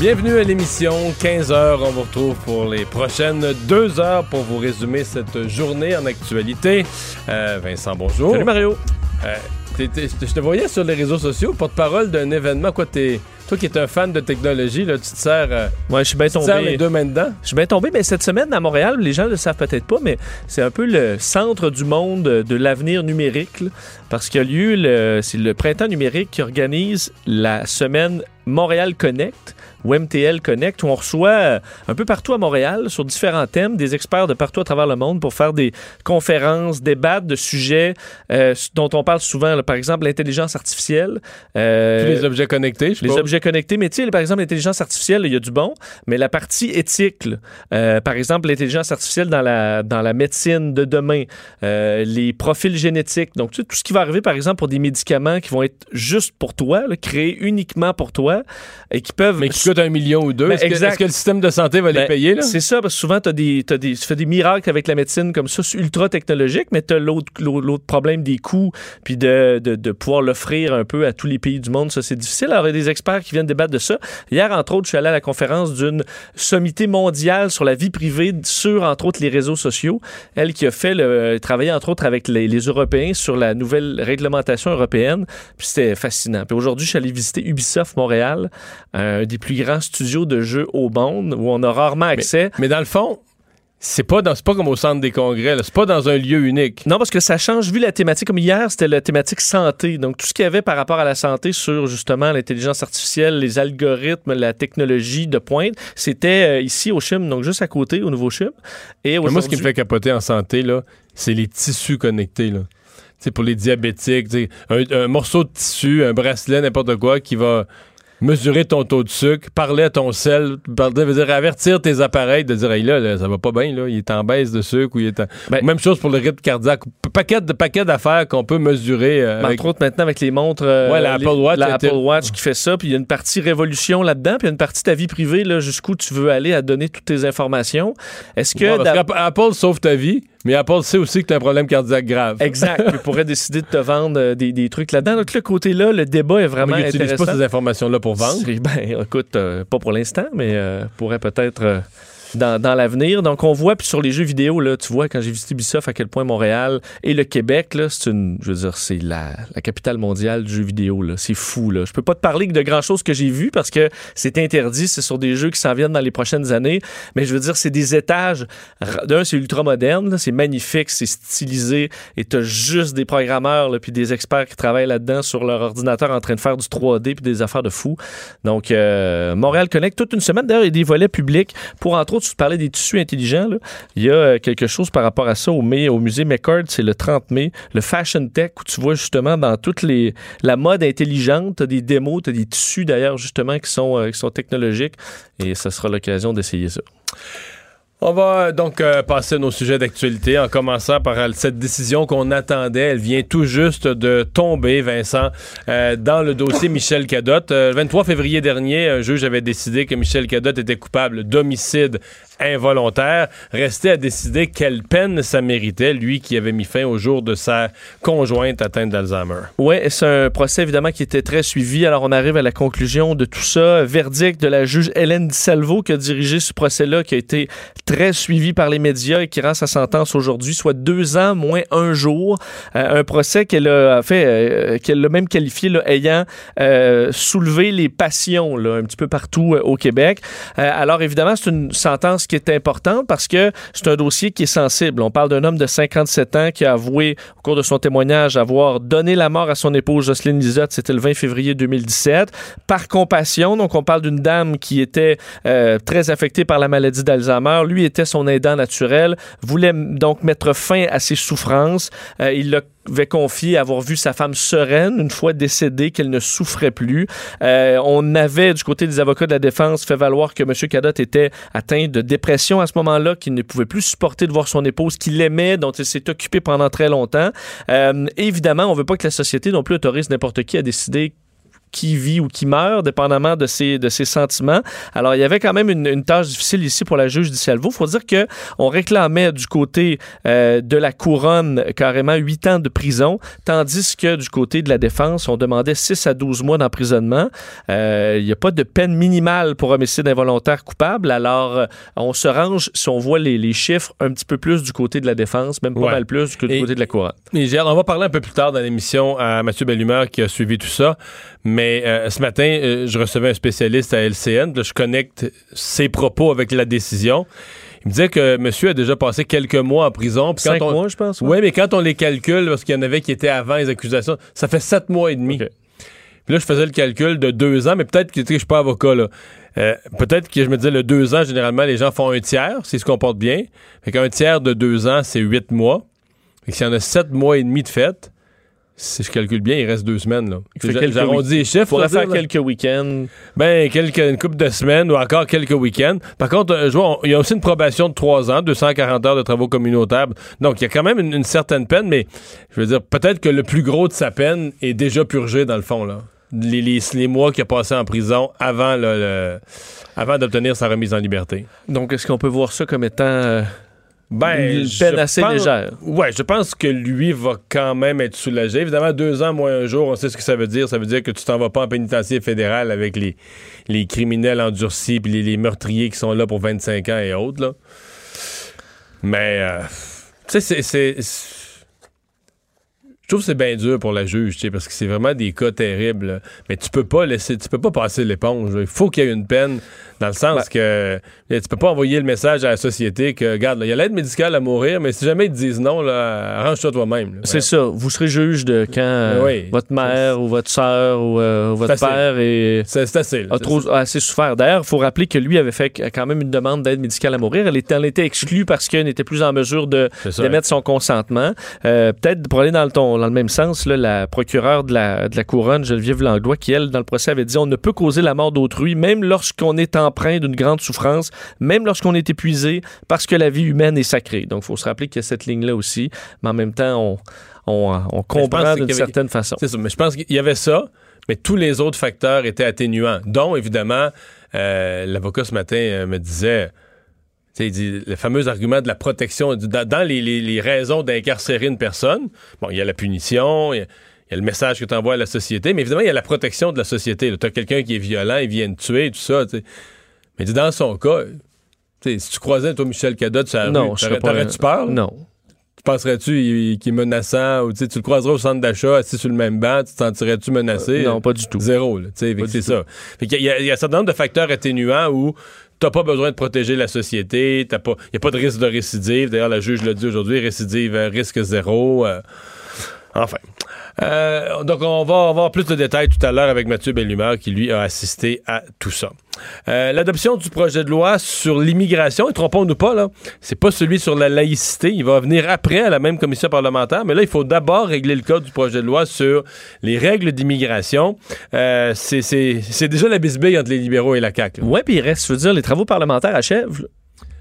Bienvenue à l'émission 15h. On vous retrouve pour les prochaines deux heures pour vous résumer cette journée en actualité. Euh, Vincent, bonjour. Salut Mario. Euh, t'es- t'es- je te voyais sur les réseaux sociaux, porte-parole d'un événement. Quoi, t'es, toi qui es un fan de technologie, là, tu te sers, euh, Ouais, je suis bien te sers les tombé. deux mains dedans? Je suis bien tombé, mais cette semaine à Montréal, les gens ne le savent peut-être pas, mais c'est un peu le centre du monde de l'avenir numérique. là, parce qu'il y a lieu, le, c'est le printemps numérique qui organise la semaine Montréal Connect ou MTL Connect, où on reçoit euh, un peu partout à Montréal, sur différents thèmes, des experts de partout à travers le monde pour faire des conférences, débattre de sujets euh, dont on parle souvent, là, par exemple l'intelligence artificielle. euh, les objets connectés, je les pas. objets connectés, mais tu sais, par exemple, l'intelligence artificielle, il y a du bon, mais la partie éthique, là, euh, par exemple, l'intelligence artificielle dans la, dans la médecine de demain, les profils génétiques, donc tu sais, tout ce qui va arriver, par exemple, pour des médicaments qui vont être juste pour toi, là, créés uniquement pour toi, et qui peuvent... Mais qui coûte un million ou deux. Ben, est-ce, que, exact. est-ce que le système de santé va les Ben, payer? Là? C'est ça, parce que souvent, t'as des, t'as des, tu fais des miracles avec la médecine comme ça, ultra technologique, mais tu as l'autre, l'autre l'autre problème des coûts, puis de, de, de pouvoir l'offrir un peu à tous les pays du monde. Ça, c'est difficile. Alors, il y a des experts qui viennent débattre de ça. Hier, entre autres, je suis allé à la conférence d'une sommité mondiale sur la vie privée sur, entre autres, les réseaux sociaux. Elle qui a fait le, travailler, entre autres, avec les, les Européens sur la nouvelle réglementation européenne. Puis c'était fascinant. Puis aujourd'hui, je suis allé visiter Ubisoft Montréal, un des plus grands studios de jeux au monde, où on a rarement accès. Mais dans le fond, c'est pas, dans, c'est pas comme au centre des congrès. C'est pas dans un lieu unique. Non, parce que ça change vu la thématique. Comme hier, c'était la thématique santé. Donc, tout ce qu'il y avait par rapport à la santé sur justement l'intelligence artificielle, les algorithmes, la technologie de pointe, c'était euh, ici au CHIM, donc juste à côté, au Nouveau CHIM. Et Mais moi, ce qui me fait capoter en santé, là, c'est les tissus connectés. Là. Pour les diabétiques, un morceau de tissu, un bracelet, n'importe quoi, qui va mesurer ton taux de sucre, parler à ton sel, parler, veut dire avertir tes appareils de dire hey, là, là, ça va pas bien, là, il est en baisse de sucre ou il est en... Ben- Même chose pour le rythme cardiaque. Paquet de paquets d'affaires qu'on peut mesurer euh, Ben, avec- Entre autres, maintenant, avec les montres. euh, Ouais, la les- Apple Watch la Apple Watch qui fait ça. Puis il y a une partie révolution là-dedans. Puis il y a une partie ta vie privée, là, jusqu'où tu veux aller à donner toutes tes informations. Est-ce que. Ouais, parce Apple sauve ta vie, mais Apple sait aussi que tu as un problème cardiaque grave. Exact. Puis il pourrait décider de te vendre euh, des, des trucs là-dedans. Donc, le côté-là, le débat est vraiment Mais ils intéressant. pas ces informations-là pour vendre. Ben, écoute, euh, pas pour l'instant, mais euh, pourrait peut-être euh, dans, dans l'avenir. Donc, on voit, puis sur les jeux vidéo, là, tu vois, quand j'ai visité Ubisoft, à quel point Montréal et le Québec, là, c'est une, je veux dire, c'est la, la capitale mondiale du jeu vidéo, là. C'est fou, là. Je peux pas te parler de grand-chose que j'ai vu parce que c'est interdit, c'est sur des jeux qui s'en viennent dans les prochaines années, mais je veux dire, c'est des étages. D'un, c'est ultra moderne, c'est magnifique, c'est stylisé, et t'as juste des programmeurs, là, puis des experts qui travaillent là-dedans sur leur ordinateur en train de faire du 3D puis des affaires de fou. Donc, euh, Montréal Connect, toute une semaine. D'ailleurs, il des volets publics pour, entre autres, tu parlais des tissus intelligents. Il y a euh, quelque chose par rapport à ça au, mai, au musée McCord, c'est le 30 mai, le Fashion Tech, où tu vois justement dans toute les, la mode intelligente, tu as des démos, tu as des tissus d'ailleurs, justement, qui sont, euh, qui sont technologiques. Et ça sera l'occasion d'essayer ça. On va euh, donc euh, passer à nos sujets d'actualité en commençant par euh, cette décision qu'on attendait. Elle vient tout juste de tomber, Vincent, euh, dans le dossier Michel Cadotte. Euh, le 23 février dernier, un juge avait décidé que Michel Cadotte était coupable d'homicide involontaire. Restait à décider quelle peine ça méritait, lui qui avait mis fin au jour de sa conjointe atteinte d'Alzheimer. Oui, c'est un procès évidemment qui était très suivi. Alors on arrive à la conclusion de tout ça. Verdict de la juge Hélène Di qui a dirigé ce procès-là, qui a été très suivi par les médias et qui rend sa sentence aujourd'hui, soit deux ans moins un jour. Euh, un procès qu'elle a fait, euh, qu'elle a même qualifié là, ayant euh, soulevé les passions là, un petit peu partout au Québec. Alors évidemment, c'est une sentence qui est importante parce que c'est un dossier qui est sensible. On parle d'un homme de 57 ans qui a avoué au cours de son témoignage avoir donné la mort à son épouse Jocelyne Lisotte, c'était le 20 février 2017, par compassion. Donc on parle d'une dame qui était euh, très affectée par la maladie d'Alzheimer. Lui était son aidant naturel, voulait donc mettre fin à ses souffrances. Euh, il l'a avait confié avoir vu sa femme sereine une fois décédée, qu'elle ne souffrait plus. Euh, on avait, du côté des avocats de la défense, fait valoir que M. Cadotte était atteint de dépression à ce moment-là, qu'il ne pouvait plus supporter de voir son épouse qu'il aimait, dont il s'est occupé pendant très longtemps. Euh, évidemment, on veut pas que la société non plus autorise n'importe qui à décider qui vit ou qui meurt, dépendamment de ses, de ses sentiments. Alors, il y avait quand même une, une tâche difficile ici pour la juge du Salvo. Il faut dire que on réclamait du côté euh, de la couronne carrément 8 ans de prison, tandis que du côté de la défense, on demandait 6 à 12 mois d'emprisonnement. Euh, Il n'y a pas de peine minimale pour homicide involontaire coupable. Alors, euh, on se range, si on voit les, les chiffres, un petit peu plus du côté de la défense, même pas Ouais. mal plus que du Et- côté de la couronne. On va parler un peu plus tard dans l'émission à Mathieu Bellumeur qui a suivi tout ça. Mais euh, ce matin, euh, je recevais un spécialiste à LCN. Là, je connecte ses propos avec la décision. Il me disait que monsieur a déjà passé quelques mois en prison. Puis Cinq on- mois, je pense. Oui, mais quand on les calcule, parce qu'il y en avait qui étaient avant les accusations, ça fait sept mois et demi. Puis là, je faisais le calcul de deux ans, mais peut-être que je suis pas avocat, là. Euh, peut-être que je me disais, le deux ans, généralement, les gens font un tiers, s'ils se comportent bien. Fait qu'un tiers de deux ans, c'est huit mois. Fait que s'il y en a sept mois et demi de fête, si je calcule bien, il reste deux semaines, là. J'arrondis les chiffres. Faire là. quelques week-ends. Ben, quelques, une couple de semaines ou encore quelques week-ends. Par contre, euh, je vois, on- il y a aussi une probation de trois ans, 240 heures de travaux communautaires. Donc, il y a quand même une, une certaine peine, mais je veux dire, peut-être que le plus gros de sa peine est déjà purgé, dans le fond, là. Les, les- les mois qu'il a passé en prison avant, le- le- avant d'obtenir sa remise en liberté. Donc, est-ce qu'on peut voir ça comme étant euh, Ben, une peine assez pense- légère? Ouais, je pense que lui va quand même être soulagé. Évidemment, deux ans moins un jour, on sait ce que ça veut dire. Ça veut dire que tu t'en vas pas en pénitencier fédéral avec les, les criminels endurcis puis les, les meurtriers qui sont là pour 25 ans et autres. Là. Mais, euh, tu sais, c'est- trouve que c'est bien dur pour la juge, parce que c'est vraiment des cas terribles. là. Mais tu peux pas laisser, tu peux pas passer l'éponge. là. Il faut qu'il y ait une peine, dans le sens que tu peux pas envoyer le message à la société que, regarde, là, il y a l'aide médicale à mourir, mais si jamais ils te disent non, là, arrange-toi toi-même. là. C'est ça. Vous serez juge de quand euh, Oui. votre mère ou votre soeur ou euh, votre C'est assez. père C'est c'est assez. là. a trop, assez souffert. D'ailleurs, il faut rappeler que lui avait fait quand même une demande d'aide médicale à mourir. Elle était, elle était exclue parce qu'elle n'était plus en mesure de, d'émettre son consentement. Euh, Peut-être pour aller dans le, ton- dans le même sens, là, la procureure de la, de la couronne, Geneviève Langlois, qui, elle, dans le procès, avait dit on ne peut causer la mort d'autrui, même lorsqu'on est empreint d'une grande souffrance, même lorsqu'on est épuisé, parce que la vie humaine est sacrée. Donc, il faut se rappeler qu'il y a cette ligne-là aussi. Mais en même temps, on, on, on comprend d'une certaine façon. C'est ça, mais je pense qu'il y avait ça, mais tous les autres facteurs étaient atténuants, dont évidemment, euh, l'avocat ce matin euh, me disait, il dit, le fameux argument de la protection, il dans, les, les- les raisons d'incarcérer une personne, bon, il y a la punition, il y a, il y a le message que tu envoies à la société, mais évidemment, il y a la protection de la société. Tu as quelqu'un qui est violent, il vient te tuer, tout ça, tu sais. Mais il dans son cas, si tu croisais, toi, Michel Cadotte, pas- t'aurais-tu peur? là? Non. Tu penserais-tu il- qu'il est menaçant ou tu le croiserais au centre d'achat assis sur le même banc, tu te sentirais-tu menacé? Non, pas du tout. Zéro, c'est ça. Fait qu'il y a- il y, a un certain nombre de facteurs atténuants où t'as pas besoin de protéger la société, t'as pas, il y a pas de risque de récidive. D'ailleurs, la juge l'a dit aujourd'hui, récidive, euh, risque zéro. euh, enfin. Euh, donc, on va avoir plus de détails tout à l'heure avec Mathieu Bellumeur qui, lui, a assisté à tout ça. Euh, L'adoption du projet de loi sur l'immigration, et trompons-nous pas, là, c'est pas celui sur la laïcité. Il va venir après à la même commission parlementaire, mais là, il faut d'abord régler le cas du projet de loi sur les règles d'immigration. Euh, c'est- déjà la bisbille entre les libéraux et la CAQ. là. Ouais, puis il reste, je veux dire, les travaux parlementaires achèvent.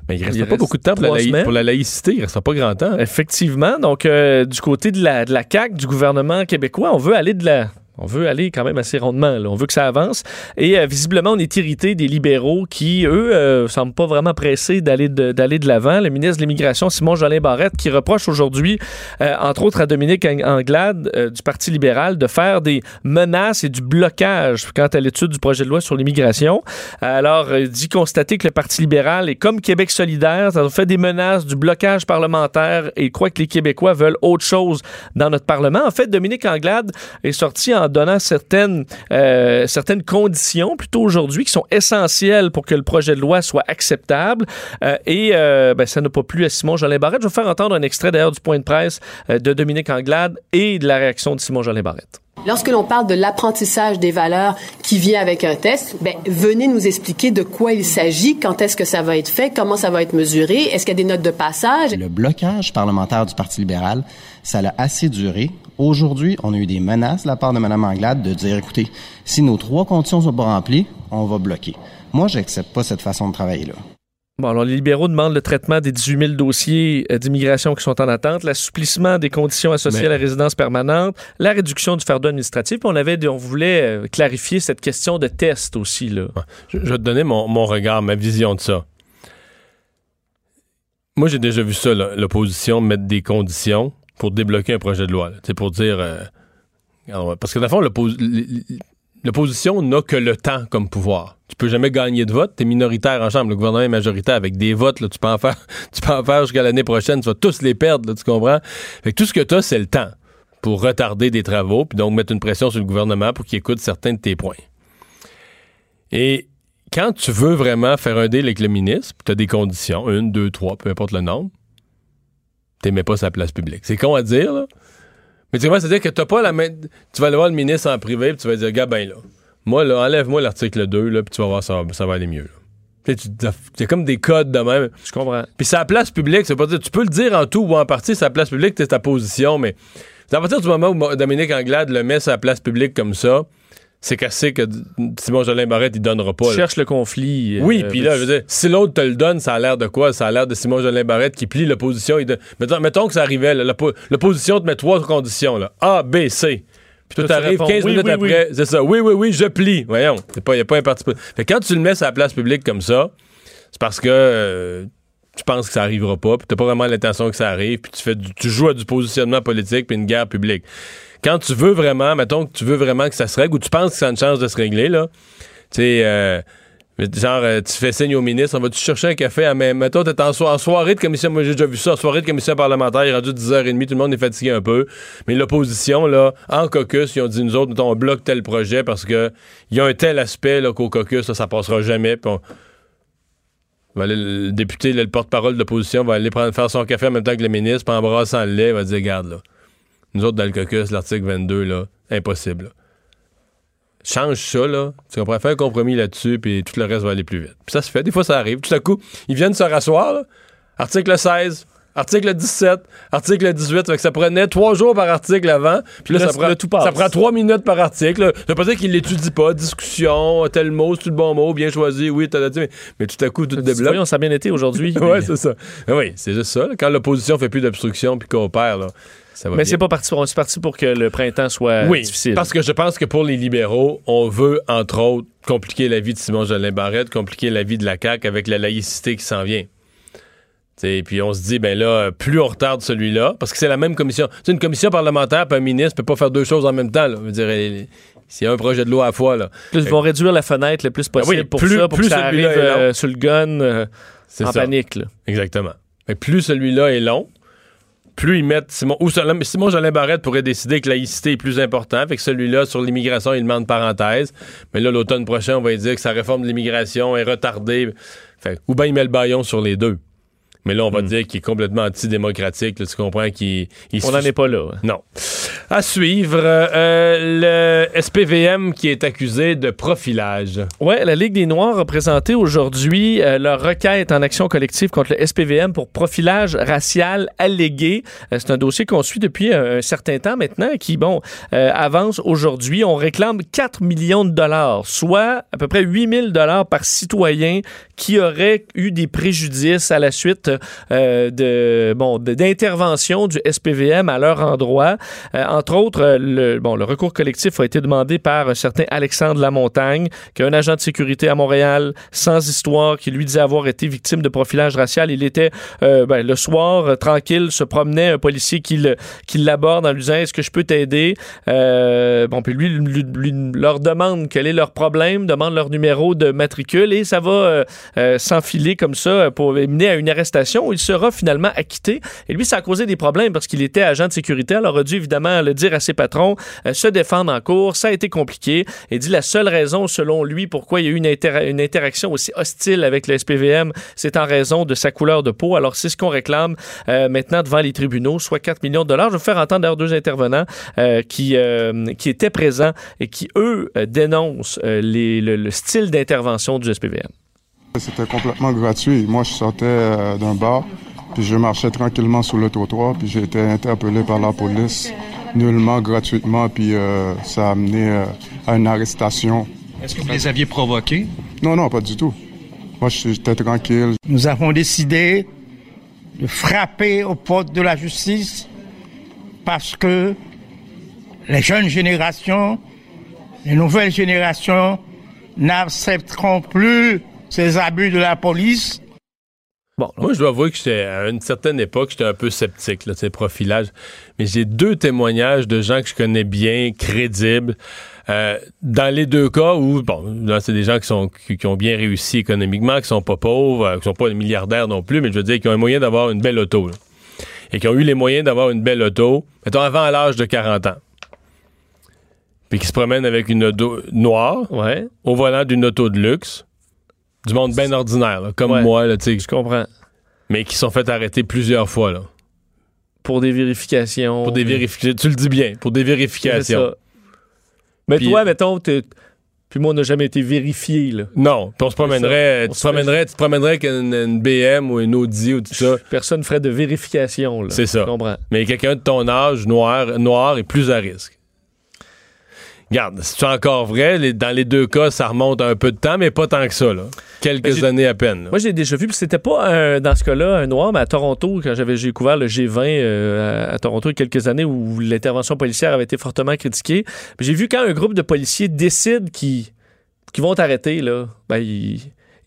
Mais il reste Il pas reste beaucoup de temps pour la, trois laï- semaines. pour la laïcité. Il reste pas grand temps. Effectivement. Donc, euh, du côté de la, de la CAQ, du gouvernement québécois, on veut aller de la. On veut aller quand même assez rondement. là. On veut que ça avance. Et euh, visiblement, on est irrité des libéraux qui, eux, euh, semblent pas vraiment pressés d'aller de, d'aller de l'avant. Le ministre de l'Immigration, Simon Jolin Barrette, qui reproche aujourd'hui, euh, entre autres à Dominique Ang- Anglade euh, du Parti libéral, de faire des menaces et du blocage quant à l'étude du projet de loi sur l'immigration. Alors, euh, il dit constater que le Parti libéral est comme Québec solidaire, ça fait des menaces, du blocage parlementaire et croit que les Québécois veulent autre chose dans notre Parlement. En fait, Dominique Anglade est sorti en donnant certaines, euh, certaines conditions, plutôt aujourd'hui, qui sont essentielles pour que le projet de loi soit acceptable. Euh, et euh, ben, ça n'a pas plu à Simon Jolin Barrette. Je vais vous faire entendre un extrait d'ailleurs du point de presse euh, de Dominique Anglade et de la réaction de Simon Jolin Barrette. Lorsque l'on parle de l'apprentissage des valeurs qui vient avec un test, ben, venez nous expliquer de quoi il s'agit, quand est-ce que ça va être fait, comment ça va être mesuré, est-ce qu'il y a des notes de passage? Le blocage parlementaire du Parti libéral, ça a assez duré. Aujourd'hui, on a eu des menaces de la part de Mme Anglade de dire, écoutez, si nos trois conditions sont pas remplies, on va bloquer. Moi, j'accepte pas cette façon de travailler-là. Bon, alors les libéraux demandent le traitement des 18 000 dossiers euh, d'immigration qui sont en attente, l'assouplissement des conditions associées Mais- à la résidence permanente, la réduction du fardeau administratif. Puis on avait, on voulait euh, clarifier cette question de test aussi là. Je, je vais te donner mon, mon regard, ma vision de ça. Moi, j'ai déjà vu ça, l'opposition mettre des conditions pour débloquer un projet de loi. C'est pour dire. euh, parce que, dans le fond, l'oppos- l'opposition n'a que le temps comme pouvoir. Tu peux jamais gagner de vote. Tu es minoritaire en Chambre. Le gouvernement est majoritaire avec des votes. Là, tu, peux en faire, faire jusqu'à l'année prochaine. Tu vas tous les perdre. Tu comprends? Fait que tout ce que tu as, c'est le temps pour retarder des travaux, puis donc mettre une pression sur le gouvernement pour qu'il écoute certains de tes points. Et quand tu veux vraiment faire un deal avec le ministre, tu as des conditions, une, deux, trois, peu importe le nombre, t'aimais pas sa place publique. C'est con à dire, là. Mais tu vois, c'est-à-dire que t'as pas la main. Tu vas aller voir le ministre en privé, puis tu vas dire, gars, ben là, moi, là, enlève-moi l'article 2, là, puis tu vas voir, ça, ça va aller mieux. là. C'est comme des codes de même. Je comprends. Puis la place publique, c'est pas dire, tu peux le dire en tout ou en partie, la place publique, c'est ta position, mais à partir du moment où Dominique Anglade le met la place publique comme ça, c'est cassé que Simon Jolin Barrette, il donnera pas. Tu cherches le conflit. euh, Oui, euh, puis là, je veux dire, si l'autre te le donne, ça a l'air de quoi? Ça a l'air de Simon Jolin Barrette qui plie l'opposition. Mettons, mettons que ça arrivait, l'opposition te met trois conditions, là. A, B, C. Puis toi, t'arrives réponds, 15 oui, minutes oui, après, c'est ça. Oui, oui, oui, je plie. Voyons, il n'y a pas un parti. Fait que quand tu le mets sur la place publique comme ça, c'est parce que euh, tu penses que ça arrivera pas, puis t'as pas vraiment l'intention que ça arrive, puis tu fais du- tu joues à du positionnement politique puis une guerre publique. Quand tu veux vraiment, mettons que tu veux vraiment que ça se règle, ou tu penses que ça a une chance de se régler, là, tu sais, euh, genre, euh, tu fais signe au ministre, on va-tu chercher un café à même. Mettons, t'es en, en soirée de commission, moi j'ai déjà vu ça, en soirée de commission parlementaire, il est rendu 10h30, tout le monde est fatigué un peu. Mais l'opposition, là, en caucus, ils ont dit, nous autres, mettons, on bloque tel projet parce que il y a un tel aspect, là, qu'au caucus, là, ça passera jamais, aller- le député, le porte-parole de l'opposition, va aller prendre, faire son café en même temps que le ministre, puis en brassant le lait, il va dire, regarde, là, nous autres, dans le caucus, l'article 22, là, impossible. là. Change ça, là. Tu comprends? Fais un compromis là-dessus, puis tout le reste va aller plus vite. Puis ça se fait. Des fois, ça arrive. Tout à coup, ils viennent se rasseoir, là. Article 16, article 17, article 18. Fait que ça prenait trois jours par article avant. Puis là, Là, ça, prend, tout passe. ça prend trois minutes par article. Ça veut pas dire qu'ils l'étudient pas. Discussion, tel mot, c'est le bon mot, bien choisi. Oui, t'as dit. Mais, mais tout à coup, tout débloque. Voyons, ça a bien été aujourd'hui. ouais, puis- c'est ça. Mais oui, c'est juste ça. là. Quand l'opposition fait plus d'obstruction puis coopère, là, ça va mais c'est pas parti. On est parti pour que le printemps soit Oui, difficile. parce que je pense que pour les libéraux, on veut, entre autres, compliquer la vie de Simon Jolin Barrette, compliquer la vie de la CAQ avec la laïcité qui s'en vient. Et puis on se dit, ben là, plus on retarde celui-là, parce que c'est la même commission. C'est une commission parlementaire, puis un ministre peut pas faire deux choses en même temps. Là. Je veux dire, il- s'il y a un projet de loi à la fois, là, Plus, ils vont réduire la fenêtre le plus possible oui, pour plus- ça, pour plus que ça arrive celui-là est long. euh, sur le gun euh, en ça. panique. là. Exactement. Plus celui-là est long, plus ils mettent Simon. Ou Simon, Jolin Barrette pourrait décider que laïcité est plus important. Fait que celui-là, sur l'immigration, il demande parenthèse. Mais là, l'automne prochain, on va dire que sa réforme de l'immigration est retardée. Fait, ou bien il met le baillon sur les deux. Mais là, on va dire qu'il est complètement antidémocratique. là, tu comprends qu'il. il On n'en est pas là. Non. À suivre, euh, le SPVM qui est accusé de profilage. Ouais, la Ligue des Noirs a présenté aujourd'hui euh, leur requête en action collective contre le SPVM pour profilage racial allégué. Euh, c'est un dossier qu'on suit depuis un certain temps maintenant qui, bon, avance aujourd'hui. On réclame 4 millions de dollars, soit à peu près 8 000 dollars par citoyen qui aurait eu des préjudices à la suite euh, de bon d'intervention du SPVM à leur endroit. Euh, entre autres, le, bon, le recours collectif a été demandé par un certain Alexandre Lamontagne, qui est un agent de sécurité à Montréal sans histoire, qui lui disait avoir été victime de profilage racial. Il était euh, ben, le soir tranquille, se promenait un policier qui l'aborde en lui disant est-ce que je peux t'aider? Bon, puis lui, lui- lui- leur demande quel est leur problème, demande leur numéro de matricule et ça va s'enfiler comme ça pour mener à une arrestation il sera finalement acquitté. Et lui, ça a causé des problèmes parce qu'il était agent de sécurité. Il aurait dû évidemment le dire à ses patrons, euh, se défendre en cours. Ça a été compliqué. Et dit la seule raison, selon lui, pourquoi il y a eu une, inter- une interaction aussi hostile avec le SPVM, c'est en raison de sa couleur de peau. Alors, c'est ce qu'on réclame euh, maintenant devant les tribunaux, soit 4 millions de dollars. Je vais faire entendre d'ailleurs deux intervenants euh, qui, étaient présents et qui, eux, dénoncent le, le style d'intervention du SPVM. C'était complètement gratuit. Moi, je sortais euh, d'un bar, puis je marchais tranquillement sur le trottoir, puis j'ai été interpellé par la police, nullement, gratuitement, puis euh, ça a amené euh, à une arrestation. Est-ce que vous les aviez provoqués? Non, non, pas du tout. Moi, j'étais tranquille. Nous avons décidé de frapper aux portes de la justice parce que les jeunes générations, les nouvelles générations n'accepteront plus ces abus de la police? Bon, Moi, je dois avouer que j'étais, à une certaine époque, j'étais un peu sceptique, là, ces profilages. Mais j'ai deux témoignages de gens que je connais bien, crédibles. Euh, dans les deux cas où, bon, là, c'est des gens qui, sont, qui, qui ont bien réussi économiquement, qui sont pas pauvres, euh, qui sont pas des milliardaires non plus, mais je veux dire, qui ont un moyen d'avoir une belle auto. là. Et qui ont eu les moyens d'avoir une belle auto, mettons, avant l'âge de 40 ans. Puis qui se promènent avec une auto noire, ouais, au volant d'une auto de luxe, du monde bien ordinaire, là, comme Ouais. moi, là, tu sais, je comprends. mais qui sont fait arrêter plusieurs fois, là. Pour des vérifications. Pour des vérifications. Tu le dis bien, pour des C'est vérifications. ça. Mais Puis- toi, mettons, t'es- puis moi, on n'a jamais été vérifié, là. Non, puis on se promènerait, On tu te se promènerais, tu te promènerais avec une, une BM ou une Audi ou tout ça. Personne ne ferait de vérification, là. C'est ça. Je comprends. Mais quelqu'un de ton âge, noir, noir est plus à risque. Regarde, c'est encore vrai, les- dans les deux cas, ça remonte un peu de temps, mais pas tant que ça, là. Quelques Ben, années à peine. là. Moi, j'ai déjà vu, puis c'était pas un- dans ce cas-là un noir, mais à Toronto, quand j'avais j'ai découvert le G20 euh, à, à Toronto il y a quelques années où l'intervention policière avait été fortement critiquée. J'ai vu quand un groupe de policiers décide qu'ils vont t'arrêter, là, ben, ils-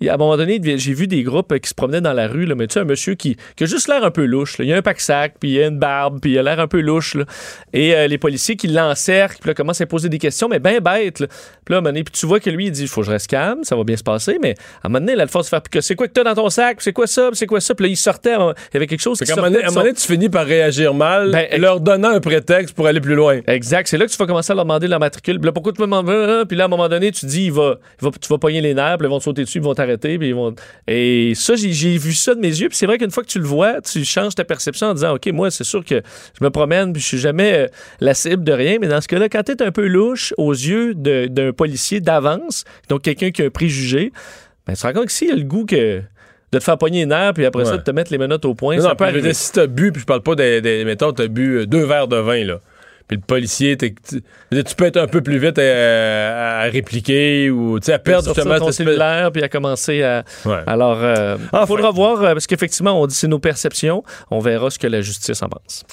à un moment donné, j'ai vu des groupes euh, qui se promenaient dans la rue, là, mais tu sais, un monsieur qui, qui a juste l'air un peu louche. là. Il a un pack-sac, puis il a une barbe, puis il a l'air un peu louche. là. Et euh, les policiers qui l'encerclent, puis là, commencent à poser des questions, mais ben bête. Là. Puis là, à un moment donné, puis tu vois que lui, il dit, il faut que je reste calme, ça va bien se passer, mais à un moment donné, il a le force de faire, que c'est quoi que t'as dans ton sac, c'est quoi ça, c'est quoi ça, puis là, il sortait, il y avait quelque chose qui qu'à un moment sortait donné- à un moment son- donné, tu finis par réagir mal, Ben, leur donnant un prétexte pour aller plus loin. Exact. C'est là que tu vas commencer à leur demander leur matricule. Puis là, pourquoi tu me demandes euh, Puis là, à un moment donné, tu dis, il va, il va- tu vas pogner les nerfs, puis là, ils vont te sauter dessus, ils vont t'arrêter. Puis ils vont... Et ça, j'ai, vu ça de mes yeux. Puis c'est vrai qu'une fois que tu le vois, tu changes ta perception en disant, OK, moi, c'est sûr que je me promène, puis je suis jamais euh, la cible de rien. Mais dans ce cas-là, quand tu es un peu louche aux yeux d'un policier d'avance, donc quelqu'un qui a un préjugé, ben, tu te rends compte que s'il a le goût que de te faire pogner les nerfs, puis après ça, de te mettre les menottes au point, Non, ça non, peut arriver. si t'as bu, puis je parle pas des, des mettons, t'as bu euh, deux verres de vin, là. Puis le policier, t'es- tu, peux être un peu plus vite à, à répliquer ou, à perdre justement ton cellulaire puis à commencer à Ouais. alors euh, il Enfin. faudra voir euh, parce qu'effectivement on dit c'est nos perceptions on verra ce que la justice en pense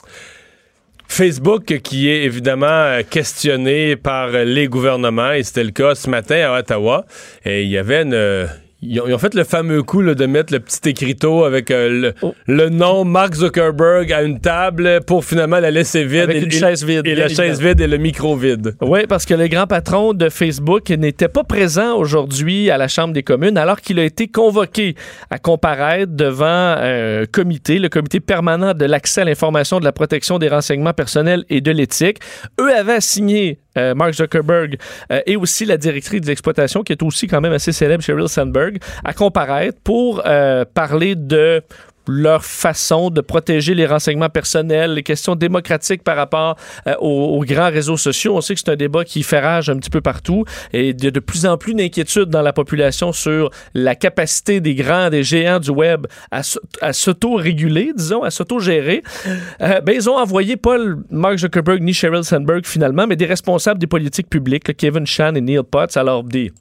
Facebook qui est évidemment euh, questionné par les gouvernements et c'était le cas ce matin à Ottawa et il y avait une ils ont, ils ont fait le fameux coup là, de mettre le petit écriteau avec euh, le, Oh. le nom Mark Zuckerberg à une table pour finalement la laisser vide Avec et, une et- chaise vide, et bien la chaise vide et le micro vide. Oui, parce que le grand patron de Facebook n'était pas présent aujourd'hui à la Chambre des communes alors qu'il a été convoqué à comparaître devant un comité, le comité permanent de l'accès à l'information, de la protection des renseignements personnels et de l'éthique. Eux avaient assigné euh, Mark Zuckerberg euh, et aussi la directrice de l'exploitation, qui est aussi quand même assez célèbre, Sheryl Sandberg, à comparaître pour euh, parler de leur façon de protéger les renseignements personnels, les questions démocratiques par rapport euh, aux, grands réseaux sociaux. On sait que c'est un débat qui fait rage un petit peu partout et il y a de plus en plus d'inquiétudes dans la population sur la capacité des grands, des géants du web à, s'auto-réguler, disons, à s'auto-gérer. Euh, ben, ils ont envoyé pas Mark Zuckerberg ni Sheryl Sandberg finalement, mais des responsables des politiques publiques, Kevin Chan et Neil Potts, alors des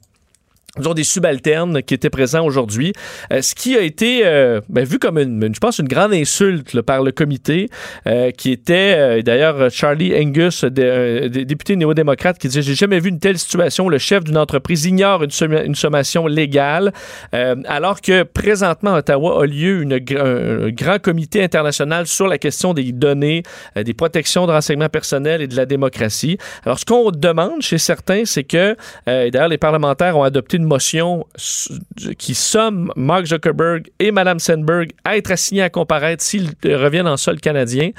disons, des subalternes qui étaient présents aujourd'hui, euh, ce qui a été euh, ben, vu comme une, je pense, une grande insulte là, par le comité, euh, qui était euh, d'ailleurs Charlie Angus, euh, député néo-démocrate, qui disait J'ai jamais vu une telle situation. Le chef d'une entreprise ignore une, sommation légale, alors que présentement à Ottawa a lieu une, un, un grand comité international sur la question des données, des protections de renseignements personnels et de la démocratie. Alors, ce qu'on demande chez certains, c'est que, d'ailleurs, les parlementaires ont adopté une motion qui somme Mark Zuckerberg et Mme Sandberg à être assignés à comparaître s'ils reviennent en sol canadien.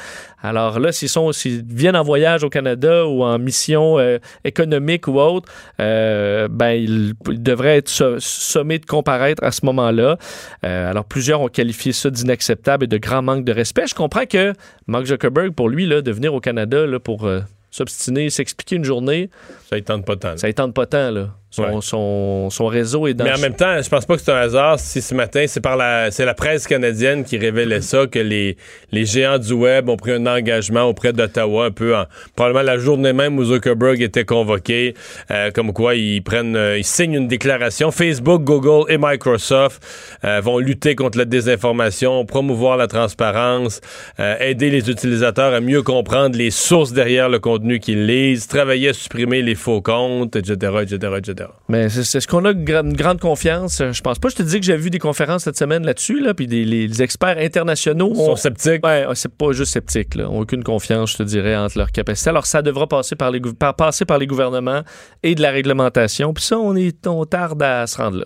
Alors là, s'ils sont, s'ils viennent en voyage au Canada ou en mission euh, économique ou autre, euh, ben ils, ils devraient être so- sommés de comparaître à ce moment-là. Euh, alors plusieurs ont qualifié ça d'inacceptable et de grand manque de respect. Je comprends que Mark Zuckerberg, pour lui, là, de venir au Canada là, pour euh, s'obstiner, s'expliquer une journée, Ça ne tente pas tant. là. ça ne tente pas tant. Là. Son, Ouais. son, son réseau est dans... Mais en même temps, je pense pas que c'est un hasard si ce matin, c'est par la c'est la presse canadienne qui révélait ça, que les, les géants du web ont pris un engagement auprès d'Ottawa, un peu en, probablement la journée même où Zuckerberg était convoqué, euh, comme quoi ils prennent euh, ils signent une déclaration. Facebook, Google et Microsoft euh, vont lutter contre la désinformation, promouvoir la transparence, aider les utilisateurs à mieux comprendre les sources derrière le contenu qu'ils lisent, travailler à supprimer les faux comptes, etc., etc., etc. Mais c'est ce qu'on a une grande confiance. Euh, Je pense pas. Je te dis que j'ai vu des conférences cette semaine là-dessus, là, puis des, les, experts internationaux Ils sont ont- sceptiques. Ouais, c'est pas juste sceptiques, là. Ont aucune confiance, je te dirais, entre leurs capacités. Alors, ça devra passer par les, par, passer par les gouvernements et de la réglementation. Puis ça, on, est, on tarde à se rendre là.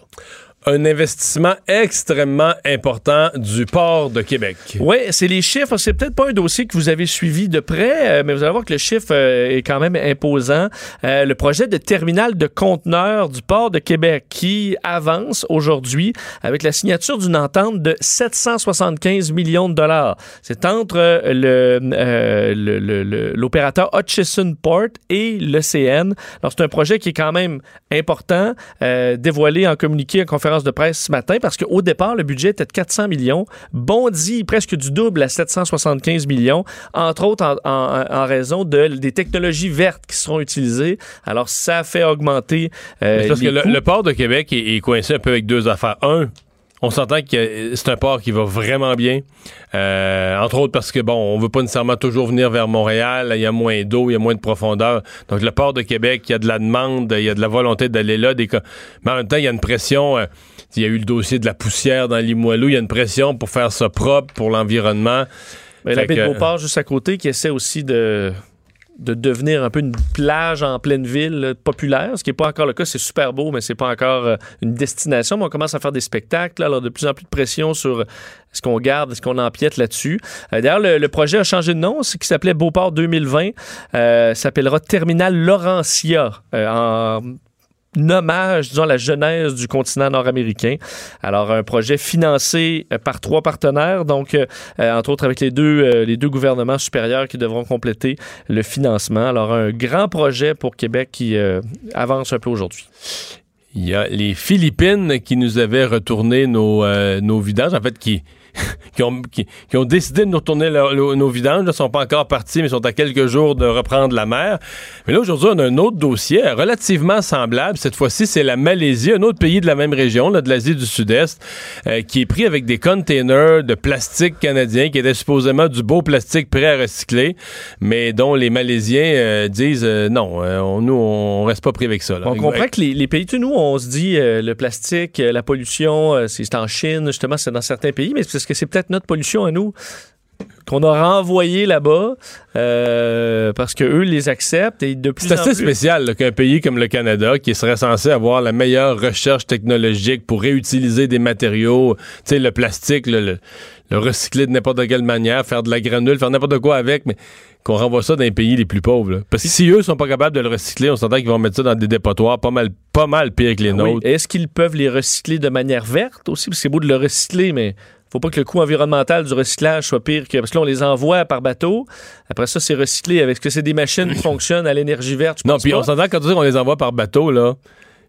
Un investissement extrêmement important du port de Québec. Oui, c'est les chiffres. C'est peut-être pas un dossier que vous avez suivi de près, euh, mais vous allez voir que le chiffre euh, est quand même imposant. Euh, le projet de terminal de conteneurs du port de Québec qui avance aujourd'hui avec la signature d'une entente de 775 millions de dollars. C'est entre le, l'opérateur Hutchison Port et l'ECN. Alors, c'est un projet qui est quand même important, dévoilé en communiqué en conférence de presse ce matin, parce qu'au départ, le budget était de 400 millions, bondi presque du double à 775 millions, entre autres en, en- en raison de, des technologies vertes qui seront utilisées. Alors, ça fait augmenter euh, parce les que le, coûts. le port de Québec est, est coincé un peu avec deux affaires. Un, on s'entend que c'est un port qui va vraiment bien. Euh, entre autres parce que, bon, on veut pas nécessairement toujours venir vers Montréal. Il y a moins d'eau, il y a moins de profondeur. Donc, le port de Québec, il y a de la demande, il y a de la volonté d'aller là. Des... Mais en même temps, il y a une pression. euh, il y a eu le dossier de la poussière dans Limoilou. Il y a une pression pour faire ça propre pour l'environnement. Mais la Fait baie de Beauport, juste à côté, qui essaie aussi de, de devenir un peu une plage en pleine ville là, populaire, ce qui n'est pas encore le cas. C'est super beau, mais c'est pas encore euh, une destination. On commence à faire des spectacles, alors de plus en plus de pression sur euh, est-ce qu'on garde, est-ce qu'on empiète là-dessus. Euh, D'ailleurs, le, projet a changé de nom, c'est qui s'appelait Beauport 2020, euh, s'appellera Terminal Laurentia, euh, en hommage, disons, la genèse du continent nord-américain. Alors, un projet financé euh, par trois partenaires, donc, euh, euh, entre autres avec les deux, euh, les deux gouvernements supérieurs qui devront compléter le financement. Alors, un grand projet pour Québec qui euh, avance un peu aujourd'hui. Il y a les Philippines qui nous avaient retourné nos, euh, nos vidanges, en fait, qui, qui, ont, qui, qui ont décidé de nous retourner leur- leur- nos vidanges. Ne sont pas encore partis, mais sont à quelques jours de reprendre la mer. Mais là, aujourd'hui, on a un autre dossier relativement semblable. Cette fois-ci, c'est la Malaisie, un autre pays de la même région, là, de l'Asie du Sud-Est, euh, qui est pris avec des containers de plastique canadien qui étaient supposément du beau plastique prêt à recycler, mais dont les Malaisiens euh, disent euh, non, on, nous, on reste pas pris avec ça. là. On comprend que les, les pays, tu nous, on se dit le plastique, la pollution, c'est c'est en Chine, justement, c'est dans certains pays, mais c'est parce que c'est peut-être notre pollution à nous qu'on a renvoyé là-bas euh, parce que eux les acceptent et de plus C'est assez plus. spécial qu'un pays comme le Canada, qui serait censé avoir la meilleure recherche technologique pour réutiliser des matériaux, tu sais, le plastique, le, le- le recycler de n'importe quelle manière, faire de la granule, faire n'importe quoi avec, mais qu'on renvoie ça dans les pays les plus pauvres. là. Parce que si eux sont pas capables de le recycler, on s'entend qu'ils vont mettre ça dans des dépotoirs pas mal, pas mal pire que les Oui. nôtres. Est-ce qu'ils peuvent les recycler de manière verte aussi? Parce que c'est beau de le recycler, mais faut pas que le coût environnemental du recyclage soit pire que. Parce que là, on les envoie par bateau. Après ça, c'est recyclé. Avec ce que c'est des machines qui fonctionnent à l'énergie verte? Je Non, puis on s'entend quand on dit qu'on les envoie par bateau, là,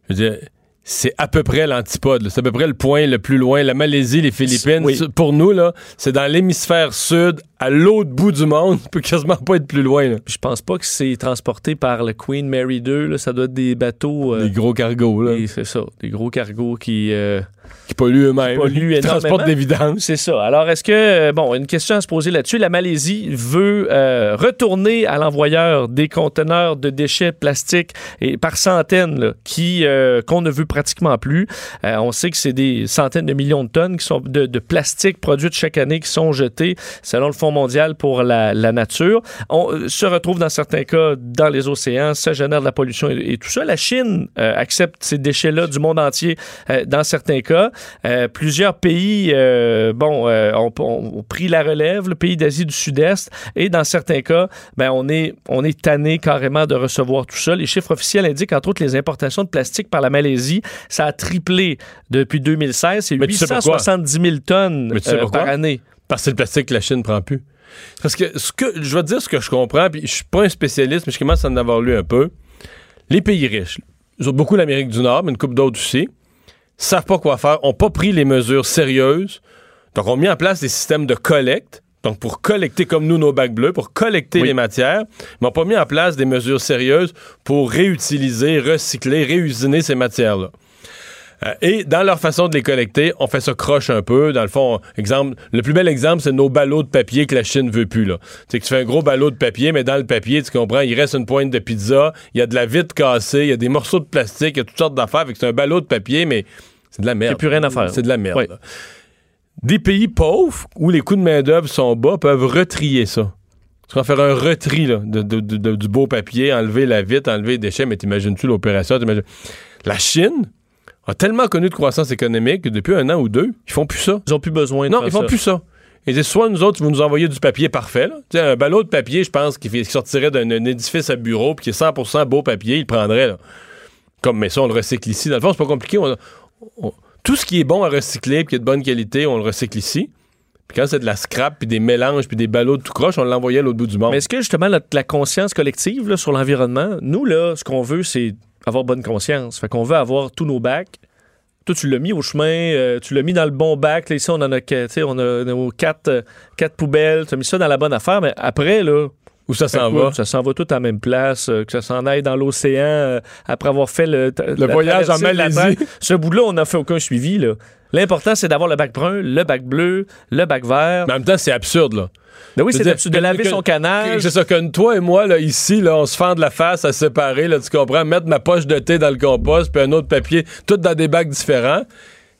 je veux dire, c'est à peu près l'antipode. C'est à peu près le point le plus loin. La Malaisie, les Philippines, Oui. pour nous, là, c'est dans l'hémisphère sud, à l'autre bout du monde. Ça peut quasiment pas être plus loin. là. Je pense pas que c'est transporté par le Queen Mary 2. là. Ça doit être des bateaux. euh, Les gros cargos, là. des- c'est ça. Des gros cargos qui. euh, Qui polluent eux-mêmes. polluent qui transportent énormément. des vidanges. C'est ça. Alors, est-ce que, bon, une question à se poser là-dessus. La Malaisie veut euh, retourner à l'envoyeur des conteneurs de déchets plastiques et par centaines là, qui euh, qu'on ne veut pratiquement plus. Euh, on sait que c'est des centaines de millions de tonnes qui sont de, de plastique produites chaque année qui sont jetées selon le Fonds mondial pour la, la nature. On se retrouve dans certains cas dans les océans, ça génère de la pollution et, et tout ça. La Chine accepte ces déchets-là du monde entier dans certains cas. Euh, plusieurs pays, euh, bon, euh, ont, pris la relève, le pays d'Asie du Sud-Est, et dans certains cas, ben, on est, on est tanné carrément de recevoir tout ça. Les chiffres officiels indiquent entre autres les importations de plastique par la Malaisie, ça a triplé depuis 2016, c'est Mais tu sais pourquoi? 870 000 tonnes tu sais par année. Parce que c'est le plastique que la Chine prend plus. Parce que ce que je vais te dire ce que je comprends, puis je suis pas un spécialiste, mais je commence à en avoir lu un peu. Les pays riches, ils ont beaucoup l'Amérique du Nord, mais une coupe d'autres aussi, savent pas quoi faire, ont pas pris les mesures sérieuses, donc ont mis en place des systèmes de collecte. Donc, pour collecter comme nous nos bacs bleus, pour collecter Oui. les matières, mais n'ont pas mis en place des mesures sérieuses pour réutiliser, recycler, réusiner ces matières-là. Euh, et dans leur façon de les collecter, on fait ça croche un peu. Dans le fond, exemple, le plus bel exemple, c'est nos ballots de papier que la Chine veut plus. là. C'est que tu fais un gros ballot de papier, mais dans le papier, tu comprends, il reste une pointe de pizza, il y a de la vitre cassée, il y a des morceaux de plastique, il y a toutes sortes d'affaires. Fait que c'est un ballot de papier, mais c'est de la merde. Il plus rien à faire. C'est de la merde. Oui. Des pays pauvres où les coûts de main-d'œuvre sont bas peuvent retrier ça. Tu vas faire un retri là, de, de- de- de- du beau papier, enlever la vitre, enlever les déchets, mais t'imagines-tu l'opération? La Chine a tellement connu de croissance économique que depuis un an ou deux, ils font plus ça. Ils ont plus besoin de Non, faire ils font ça. plus ça. Ils disent soit nous autres, vous nous envoyez du papier parfait. Là. Un ballot de papier, je pense, qui, sortirait d'un un édifice à bureau puis qui est 100% beau papier, il le prendrait. Là. Comme, mais ça, on le recycle ici. Dans le fond, c'est pas compliqué. On- on- tout ce qui est bon à recycler puis qui est de bonne qualité, on le recycle ici. Puis quand c'est de la scrap puis des mélanges puis des ballots de tout croche, on l'envoyait à l'autre bout du monde. Mais est-ce que justement la, la conscience collective là, sur l'environnement, nous, là, ce qu'on veut, c'est avoir bonne conscience. Fait qu'on veut avoir tous nos bacs. Toi, tu l'as mis au chemin, euh, tu l'as mis dans le bon bac. Là, ici, on en a, sais, on a quatre, euh, quatre poubelles. Tu as mis ça dans la bonne affaire, mais après, là. Où ça s'en va? Ça s'en va tout à la même place, euh, que ça s'en aille dans l'océan euh, après avoir fait le, Le voyage en Malaisie. Ce bout-là, on n'a fait aucun suivi. L'important, c'est d'avoir le bac brun, le bac bleu, le bac vert. Mais en même temps, c'est absurde, là. Ben oui, c'est d'habitude de laver que- son canal. C'est ça, que toi et moi, là, ici, là, on se fend de la face à se séparer, là, tu comprends? Mettre ma poche de thé dans le compost, puis un autre papier, tout dans des bacs différents.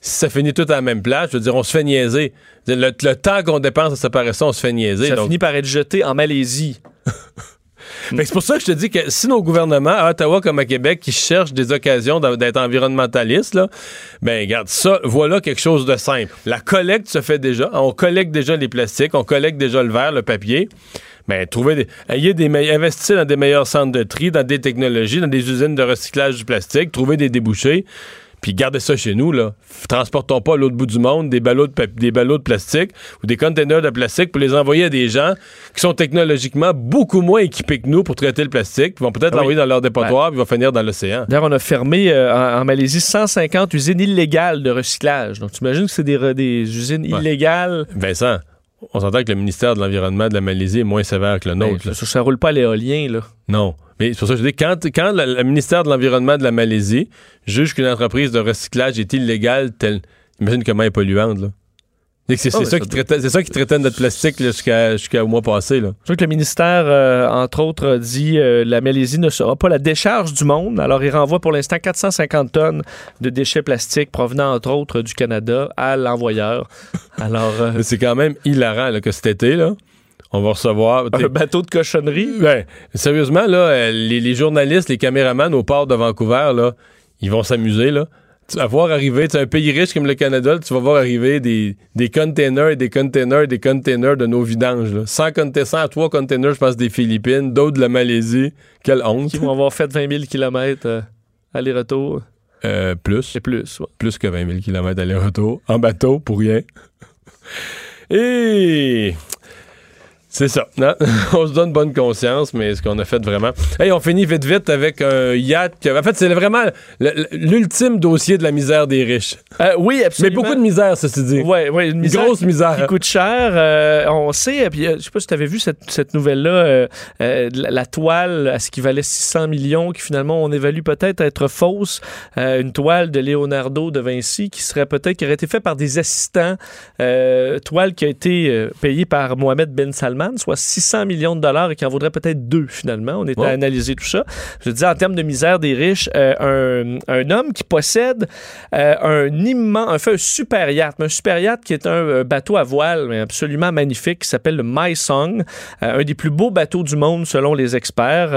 Si ça finit tout à la même place, je veux dire, on se fait niaiser. Le, le temps qu'on dépense à séparer ça, on se fait niaiser. Ça donc- finit par être jeté en Malaisie. C'est pour ça que je te dis que si nos gouvernements, à Ottawa comme à Québec, qui cherchent des occasions d'être environnementalistes, là, ben regarde, ça, voilà quelque chose de simple. La collecte se fait déjà. On collecte déjà les plastiques, on collecte déjà le verre, le papier. Ben, trouver des, ayez des investissez dans des meilleurs centres de tri, dans des technologies, dans des usines de recyclage du plastique, trouver des débouchés, puis gardez ça chez nous, là. Transportons pas à l'autre bout du monde des ballots de, des ballots de plastique ou des containers de plastique pour les envoyer à des gens qui sont technologiquement beaucoup moins équipés que nous pour traiter le plastique, puis vont peut-être Ah oui. l'envoyer dans leur dépotoir, puis il va finir dans l'océan. D'ailleurs, on a fermé euh, en, en Malaisie 150 usines illégales de recyclage. Donc, tu imagines que c'est des, usines Ouais. illégales? Vincent, on s'entend que le ministère de l'Environnement de la Malaisie est moins sévère que le Ben, nôtre. là. ça, ça roule pas l'éolien, là. Non. Mais c'est pour ça que je dis, quand, quand le, ministère de l'Environnement de la Malaisie juge qu'une entreprise de recyclage est illégale, tel, imagine comment elle est polluante, là. C'est, c'est, Ah c'est ça qui traitait, c'est ça qui traitait notre plastique jusqu'à, jusqu'au mois passé. Là. Je vois que le ministère, euh, entre autres, dit euh, la Malaisie ne sera pas la décharge du monde. Alors, il renvoie pour l'instant 450 tonnes de déchets plastiques provenant, entre autres, du Canada à l'envoyeur. Alors, euh, Mais c'est quand même hilarant là, que cet été, là, on va recevoir. t'sais, un bateau de cochonnerie? ben, sérieusement, là, euh, les, les journalistes, les caméramans au port de Vancouver, là, ils vont s'amuser. Là. Tu vas voir arriver, tu un pays riche comme le Canada, tu vas voir arriver des, des containers et des containers, des containers de nos vidanges. Là. 100, containers, 103 containers, je pense, des Philippines, d'autres de la Malaisie. Quelle honte. Qui vont avoir fait 20 000 km aller-retour Euh, plus. et plus. ouais. Plus que 20 000 km aller-retour. En bateau, pour rien. Et C'est ça. Non, on se donne bonne conscience, mais ce qu'on a fait vraiment. Hey, on finit vite vite avec un yacht. qui- En fait, c'est vraiment l'ultime dossier de la misère des riches. Euh, oui, absolument. Mais beaucoup de misère, ceci dit. Ouais, ouais, une misère grosse misère. Qui coûte cher. Euh, on sait, puis, euh, je sais pas si tu avais vu cette, cette nouvelle-là, euh, la, la toile à ce qui valait 600 millions, qui finalement on évalue peut-être être fausse. Une toile de Leonardo de Vinci qui serait peut-être, qui aurait été faite par des assistants. Toile qui a été payée par Mohamed Ben Salman, soit 600 millions de dollars et qui en vaudrait peut-être deux finalement. On était Ouais. à analyser tout ça. Je dis en termes de misère des riches, euh, un, un homme qui possède euh, un immense, un, super yacht, un super yacht qui est un, euh, bateau à voile absolument magnifique qui s'appelle le My Song, euh, un des plus beaux bateaux du monde selon les experts,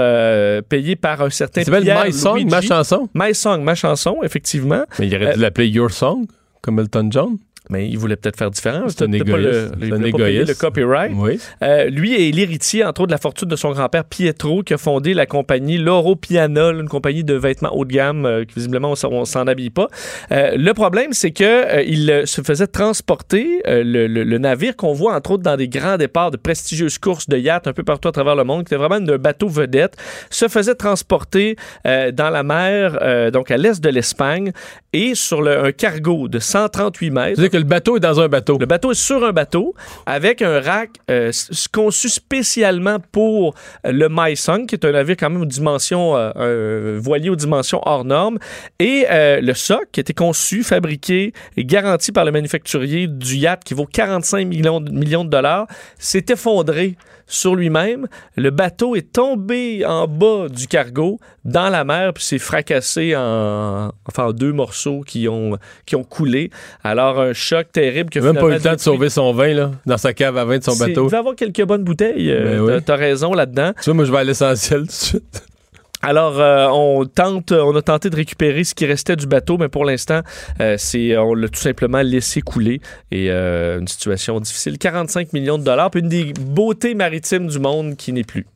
payé par un certain Pierre My Song, ma chanson? My Song, ma chanson, effectivement. Mais il aurait dû l'appeler Your Song, comme Elton John. Mais il voulait peut-être faire différent. C'est un pas le- un égoïste. le copyright. Oui. Euh, lui est l'héritier, entre autres, de la fortune de son grand-père Pietro, qui a fondé la compagnie Loro Piana, là, une compagnie de vêtements haut de gamme, euh, qui visiblement, on s'en- on s'en habille pas. Euh, le problème, c'est que euh, il euh, se faisait transporter euh, le, le- le navire qu'on voit, entre autres, dans des grands départs de prestigieuses courses de yachts un peu partout à travers le monde, qui était vraiment un bateau vedette, se faisait transporter euh, dans la mer, euh, donc à l'est de l'Espagne, et sur le- un cargo de 138 mètres. Le bateau est dans un bateau. Le bateau est sur un bateau avec un rack euh, conçu spécialement pour euh, le Maisong, qui est un navire quand même aux dimensions, euh, un voilier aux dimensions hors normes, et euh, le soc qui a été conçu, fabriqué et garanti par le manufacturier du yacht qui vaut 45 millions de, millions de dollars, s'est effondré sur lui-même. Le bateau est tombé en bas du cargo dans la mer puis s'est fracassé en, enfin, en deux morceaux qui ont, qui ont coulé. Alors un choc terrible que même pas eu le temps de sauver son vin, là, dans sa cave à vin de son c'est- Il bateau. devait avoir quelques bonnes bouteilles. euh, Ben oui. T'as raison là-dedans. Tu vois, moi, je vais à l'essentiel tout de suite. Alors, euh, on tente, on a tenté de récupérer ce qui restait du bateau, mais pour l'instant, euh, c'est, on l'a tout simplement laissé couler et euh, une situation difficile. 45 millions de dollars, puis une des beautés maritimes du monde qui n'est plus,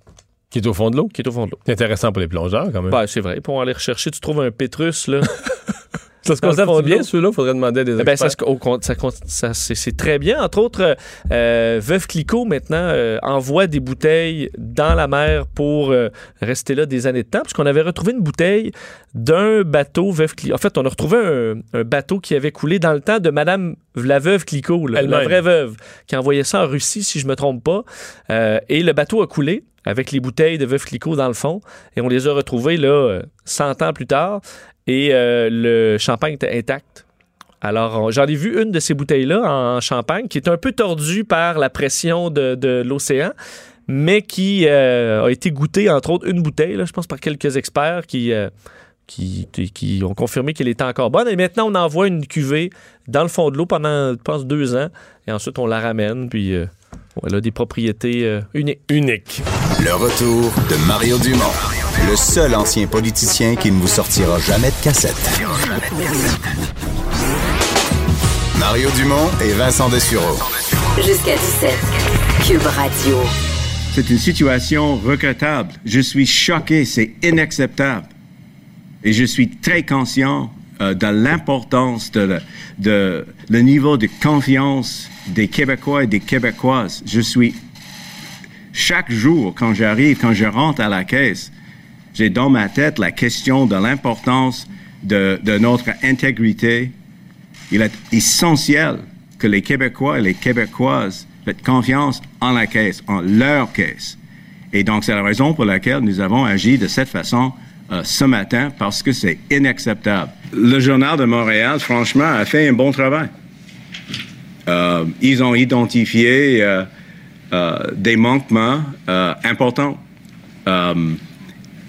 Qui est au fond de l'eau. qui est au fond de l'eau. C'est intéressant pour les plongeurs, quand même. Ben, c'est vrai. Pour aller rechercher, tu trouves un pétrus là. ça se conserve bien, celui-là? Faudrait demander à des Eh ben, ça, experts. ça ça, c'est, très bien. Entre autres, euh, Veuve Clicquot, maintenant, euh, envoie des bouteilles dans la mer pour euh, rester là des années de temps, parce qu'on avait retrouvé une bouteille d'un bateau Veuve Clicquot. En fait, on a retrouvé un, un bateau qui avait coulé dans le temps de Madame la Veuve Clicquot, là, la vraie veuve, qui envoyait ça en Russie, si je me trompe pas. Euh, et le bateau a coulé avec les bouteilles de Veuve Clicquot dans le fond, et on les a retrouvées là, euh, 100 ans plus tard, et euh, le champagne était intact. Alors, j'en ai vu une de ces bouteilles-là en champagne qui est un peu tordue par la pression de, de l'océan, mais qui euh, a été goûtée, entre autres, une bouteille, là, je pense, par quelques experts qui, euh, qui, qui- ont confirmé qu'elle était encore bonne. Et maintenant, on envoie une cuvée dans le fond de l'eau pendant, je pense, deux ans. Et ensuite, on la ramène, puis elle a des propriétés uniques. Unique. Le retour de Mario Dumont, le seul ancien politicien qui ne vous sortira jamais de cassette. Mario Dumont et Vincent Dessureau. Jusqu'à 17. Cube Radio. C'est une situation regrettable. Je suis choqué, c'est inacceptable. Et je suis très conscient euh, de l'importance de, le- de le niveau de confiance des Québécois et des Québécoises. Je suis chaque jour quand j'arrive, quand je rentre à la caisse, j'ai dans ma tête la question de l'importance de, notre intégrité. Il est essentiel que les Québécois et les Québécoises fassent confiance en la caisse, en leur caisse. Et donc, c'est la raison pour laquelle nous avons agi de cette façon euh, ce matin, parce que c'est inacceptable. Le Journal de Montréal, franchement, a fait un bon travail. Euh, ils ont identifié euh, des manquements importants.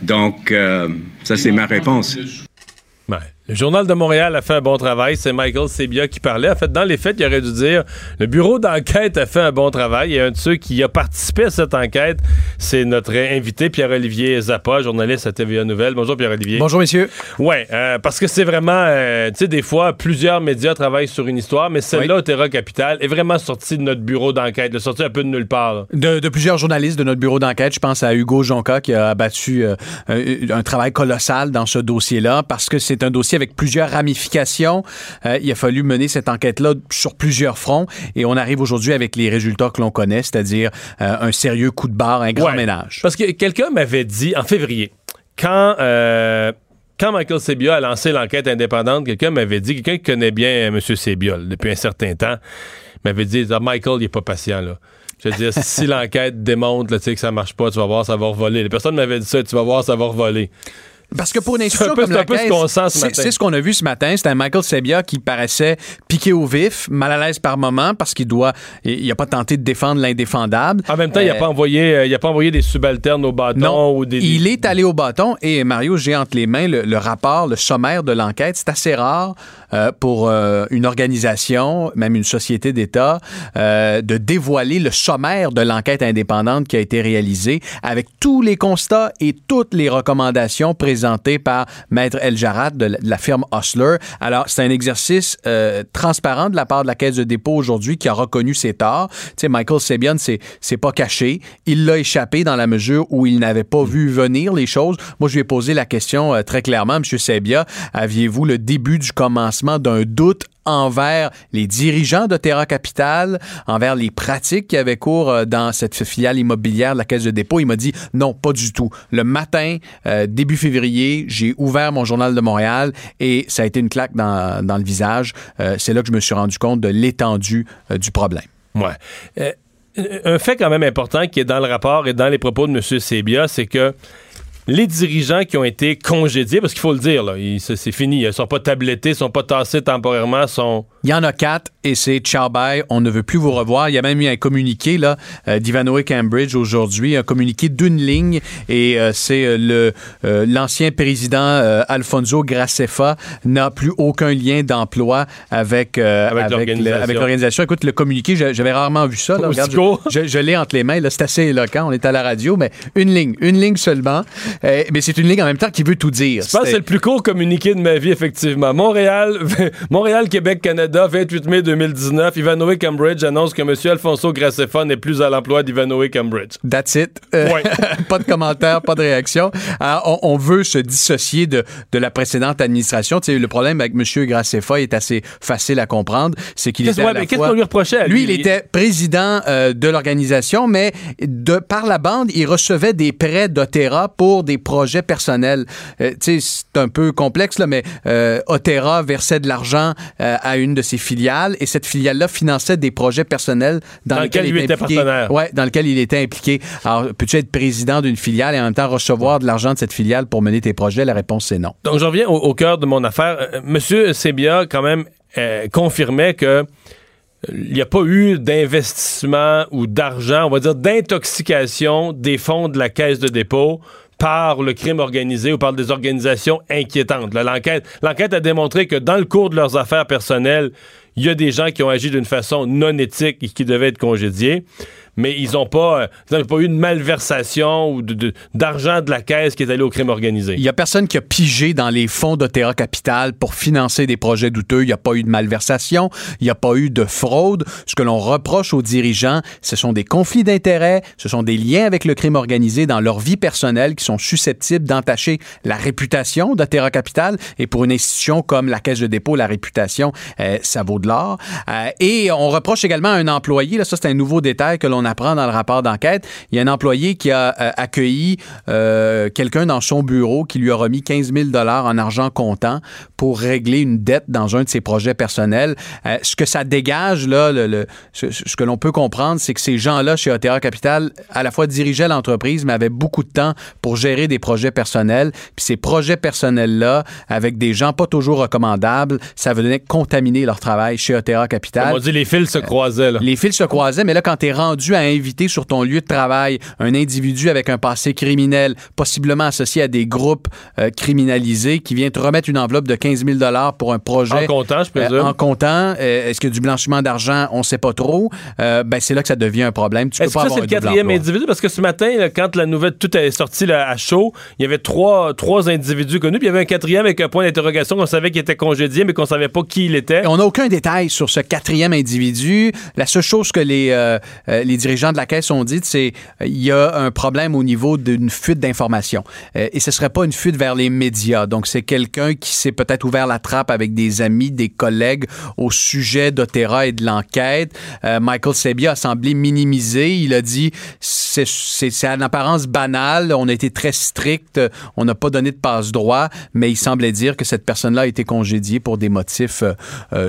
Donc, euh, ça, c'est ma réponse. Le Journal de Montréal a fait un bon travail. C'est Michael Sebia qui parlait. En fait, dans les faits, il aurait dû dire le bureau d'enquête a fait un bon travail. Et un de ceux qui a participé à cette enquête, c'est notre invité Pierre-Olivier Zappa, journaliste à TVA Nouvelle. Bonjour Pierre-Olivier. Bonjour, messieurs. Ouais, euh, parce que c'est vraiment, euh, tu sais, des fois, plusieurs médias travaillent sur une histoire, mais celle-là, au Terra Capital, est vraiment sortie de notre bureau d'enquête, Elle est sortie un peu de nulle part. De, de plusieurs journalistes de notre bureau d'enquête, je pense à Hugo Jonca qui a abattu euh, un, un travail colossal dans ce dossier-là parce que c'est un dossier avec plusieurs ramifications. Euh, il a fallu mener cette enquête-là sur plusieurs fronts et on arrive aujourd'hui avec les résultats que l'on connaît, c'est-à-dire euh, un sérieux coup de barre, un grand Ouais. ménage. Parce que quelqu'un m'avait dit en février, quand, euh, quand Michael Sebia a lancé l'enquête indépendante, quelqu'un m'avait dit, quelqu'un qui connaît bien M. Sebia là, depuis un certain temps, m'avait dit Ah, Michael, il est pas patient. là. Je veux dire, si l'enquête démontre là, que ça marche pas, tu vas voir, ça va revoler. Les personnes m'avaient dit ça, tu vas voir, ça va revoler. Parce que pour une institution comme la Caisse, c'est- ce qu'on a vu ce matin. C'était un Michael Sebia qui paraissait piqué au vif, mal à l'aise par moment parce qu'il doit, il n'a pas tenté de défendre l'indéfendable. En même temps, il n'a Euh, pas envoyé, euh, il a pas envoyé des subalternes au bâton Non, ou des. il est allé au bâton et Mario, j'ai entre les mains le, le rapport, le sommaire de l'enquête. C'est assez rare euh, pour euh, une organisation, même une société d'État, euh, de dévoiler le sommaire de l'enquête indépendante qui a été réalisée avec tous les constats et toutes les recommandations présentées par Maître El la, de la firme Hustler. Alors, c'est un exercice euh, transparent de la part de la Caisse de dépôt aujourd'hui qui a reconnu ses torts. Tu sais, Michael Sebian, c'est c'est pas caché. Il l'a échappé dans la mesure où il n'avait pas vu venir les choses. Moi, je lui ai posé la question euh, très clairement, M. Sebia, aviez-vous le début du commencement d'un doute envers les dirigeants de Terra Capital, envers les pratiques qui avaient cours euh, dans cette filiale immobilière de la Caisse de dépôt. Il m'a dit non, pas du tout. Le matin, euh, début février, j'ai ouvert mon journal de Montréal et ça a été une claque dans, le visage. Euh, C'est là que je me suis rendu compte de l'étendue du problème. Ouais. Un fait quand même important qui est dans le rapport et dans les propos de M. Sebia, c'est que les dirigeants qui ont été congédiés, parce qu'il faut le dire, là, c'est fini, ils sont pas tablettés, ils sont pas tassés temporairement, sont... Il y en a quatre et c'est ciao bye, on ne veut plus vous revoir. Il y a même eu un communiqué là euh, d'Ivanoé Cambridge aujourd'hui, un communiqué d'une ligne et euh, c'est euh, le euh, l'ancien président euh, Alfonso Gracefa n'a plus aucun lien d'emploi avec Avec l'organisation. avec l'organisation. Écoute, le communiqué, j'a- j'avais rarement vu ça. là. Regarde, je- je, je l'ai entre les mains. C'est assez éloquent. On est à la radio, mais une ligne, une ligne seulement. Mais c'est une ligne en même temps qui veut tout dire. Je pense que c'est le plus court communiqué de ma vie, effectivement. Montréal, Montréal, Québec, Canada, 28 mai 2019. Ivanoé Cambridge annonce que M. Alfonso Gracefa n'est plus à l'emploi d'Ivanoé Cambridge. That's it. Euh, Ouais. pas de commentaire, pas de réaction. Alors, on, on veut se dissocier de, de la précédente administration. Tu sais, le problème avec M. Graceffa est assez facile à comprendre. C'est qu'il était ouais, qu'est-ce fois- qu'on lui reprochait à Lui, lui? il était président euh, de l'organisation, mais de par la bande, il recevait des prêts d'Otera pour des projets personnels. Euh, tu sais, c'est un peu complexe, là, mais euh, Otera versait de l'argent euh, à une de ses filiales et cette filiale-là finançait des projets personnels dans, Dans lesquels lequel il était impliqué. partenaire. Ouais, dans lequel il était impliqué. Alors, peux-tu être président d'une filiale et en même temps recevoir de l'argent de cette filiale pour mener tes projets? La réponse, c'est non. Donc, je reviens au, au cœur de mon affaire. Euh, Monsieur Sebia, quand même, euh, confirmait que euh, il n'y a pas eu d'investissement ou d'argent, on va dire d'intoxication des fonds de la caisse de dépôt par le crime organisé ou par des organisations inquiétantes. L'enquête a démontré que dans le cours de leurs affaires personnelles, il y a des gens qui ont agi d'une façon non éthique et qui devaient être congédiés. Mais ils n'ont pas, euh, pas eu de malversation ou d'argent de, la caisse qui est allé au crime organisé. Il n'y a personne qui a pigé dans les fonds d'Otera Capital pour financer des projets douteux. Il n'y a pas eu de malversation. Il n'y a pas eu de fraude. Ce que l'on reproche aux dirigeants, ce sont des conflits d'intérêts, ce sont des liens avec le crime organisé dans leur vie personnelle qui sont susceptibles d'entacher la réputation d'Otera Capital. Et pour une institution comme la Caisse de dépôt, la réputation, euh, ça vaut de l'or. Euh, et on reproche également à un employé, là, ça c'est un nouveau détail que l'on apprend dans le rapport d'enquête, il y a un employé qui a euh, accueilli euh, quelqu'un dans son bureau qui lui a remis 15 000 en argent comptant pour régler une dette dans un de ses projets personnels. Euh, ce que ça dégage, là, le, le- ce, ce que l'on peut comprendre, c'est que ces gens-là chez OTA Capital, à la fois dirigeaient l'entreprise, mais avaient beaucoup de temps pour gérer des projets personnels. Puis ces projets personnels-là, avec des gens pas toujours recommandables, ça venait contaminer leur travail chez OTA Capital. Comme on dit, les fils se croisaient. Là. Les fils se croisaient, mais là, quand tu es rendu à inviter sur ton lieu de travail un individu avec un passé criminel, possiblement associé à des groupes euh, criminalisés, qui vient te remettre une enveloppe de 15 000 pour un projet. En comptant, je présume. Euh, en comptant. Euh, Est-ce a du blanchiment d'argent? On ne sait pas trop? Ben, c'est là que ça devient un problème. Tu peux pas que c'est le quatrième individu? Parce que ce matin, là, quand la nouvelle, tout est sorti là, à chaud, il y avait trois, trois individus connus, puis il y avait un quatrième avec un point d'interrogation qu'on savait qu'il était congédié, mais qu'on savait pas qui il était. Et on n'a aucun détail sur ce quatrième individu. La seule chose que les, les dirigeants de la caisse ont dit, c'est il y a un problème au niveau d'une fuite d'informations. Euh, et ce serait pas une fuite vers les médias. Donc, c'est quelqu'un qui s'est peut-être ouvert la trappe avec des amis, des collègues au sujet d'Otera et de l'enquête. Michael Sebia a semblé minimiser. Il a dit c'est en apparence banal. On a été très strict. On n'a pas donné de passe-droit. Mais il semblait dire que cette personne-là a été congédiée pour des motifs,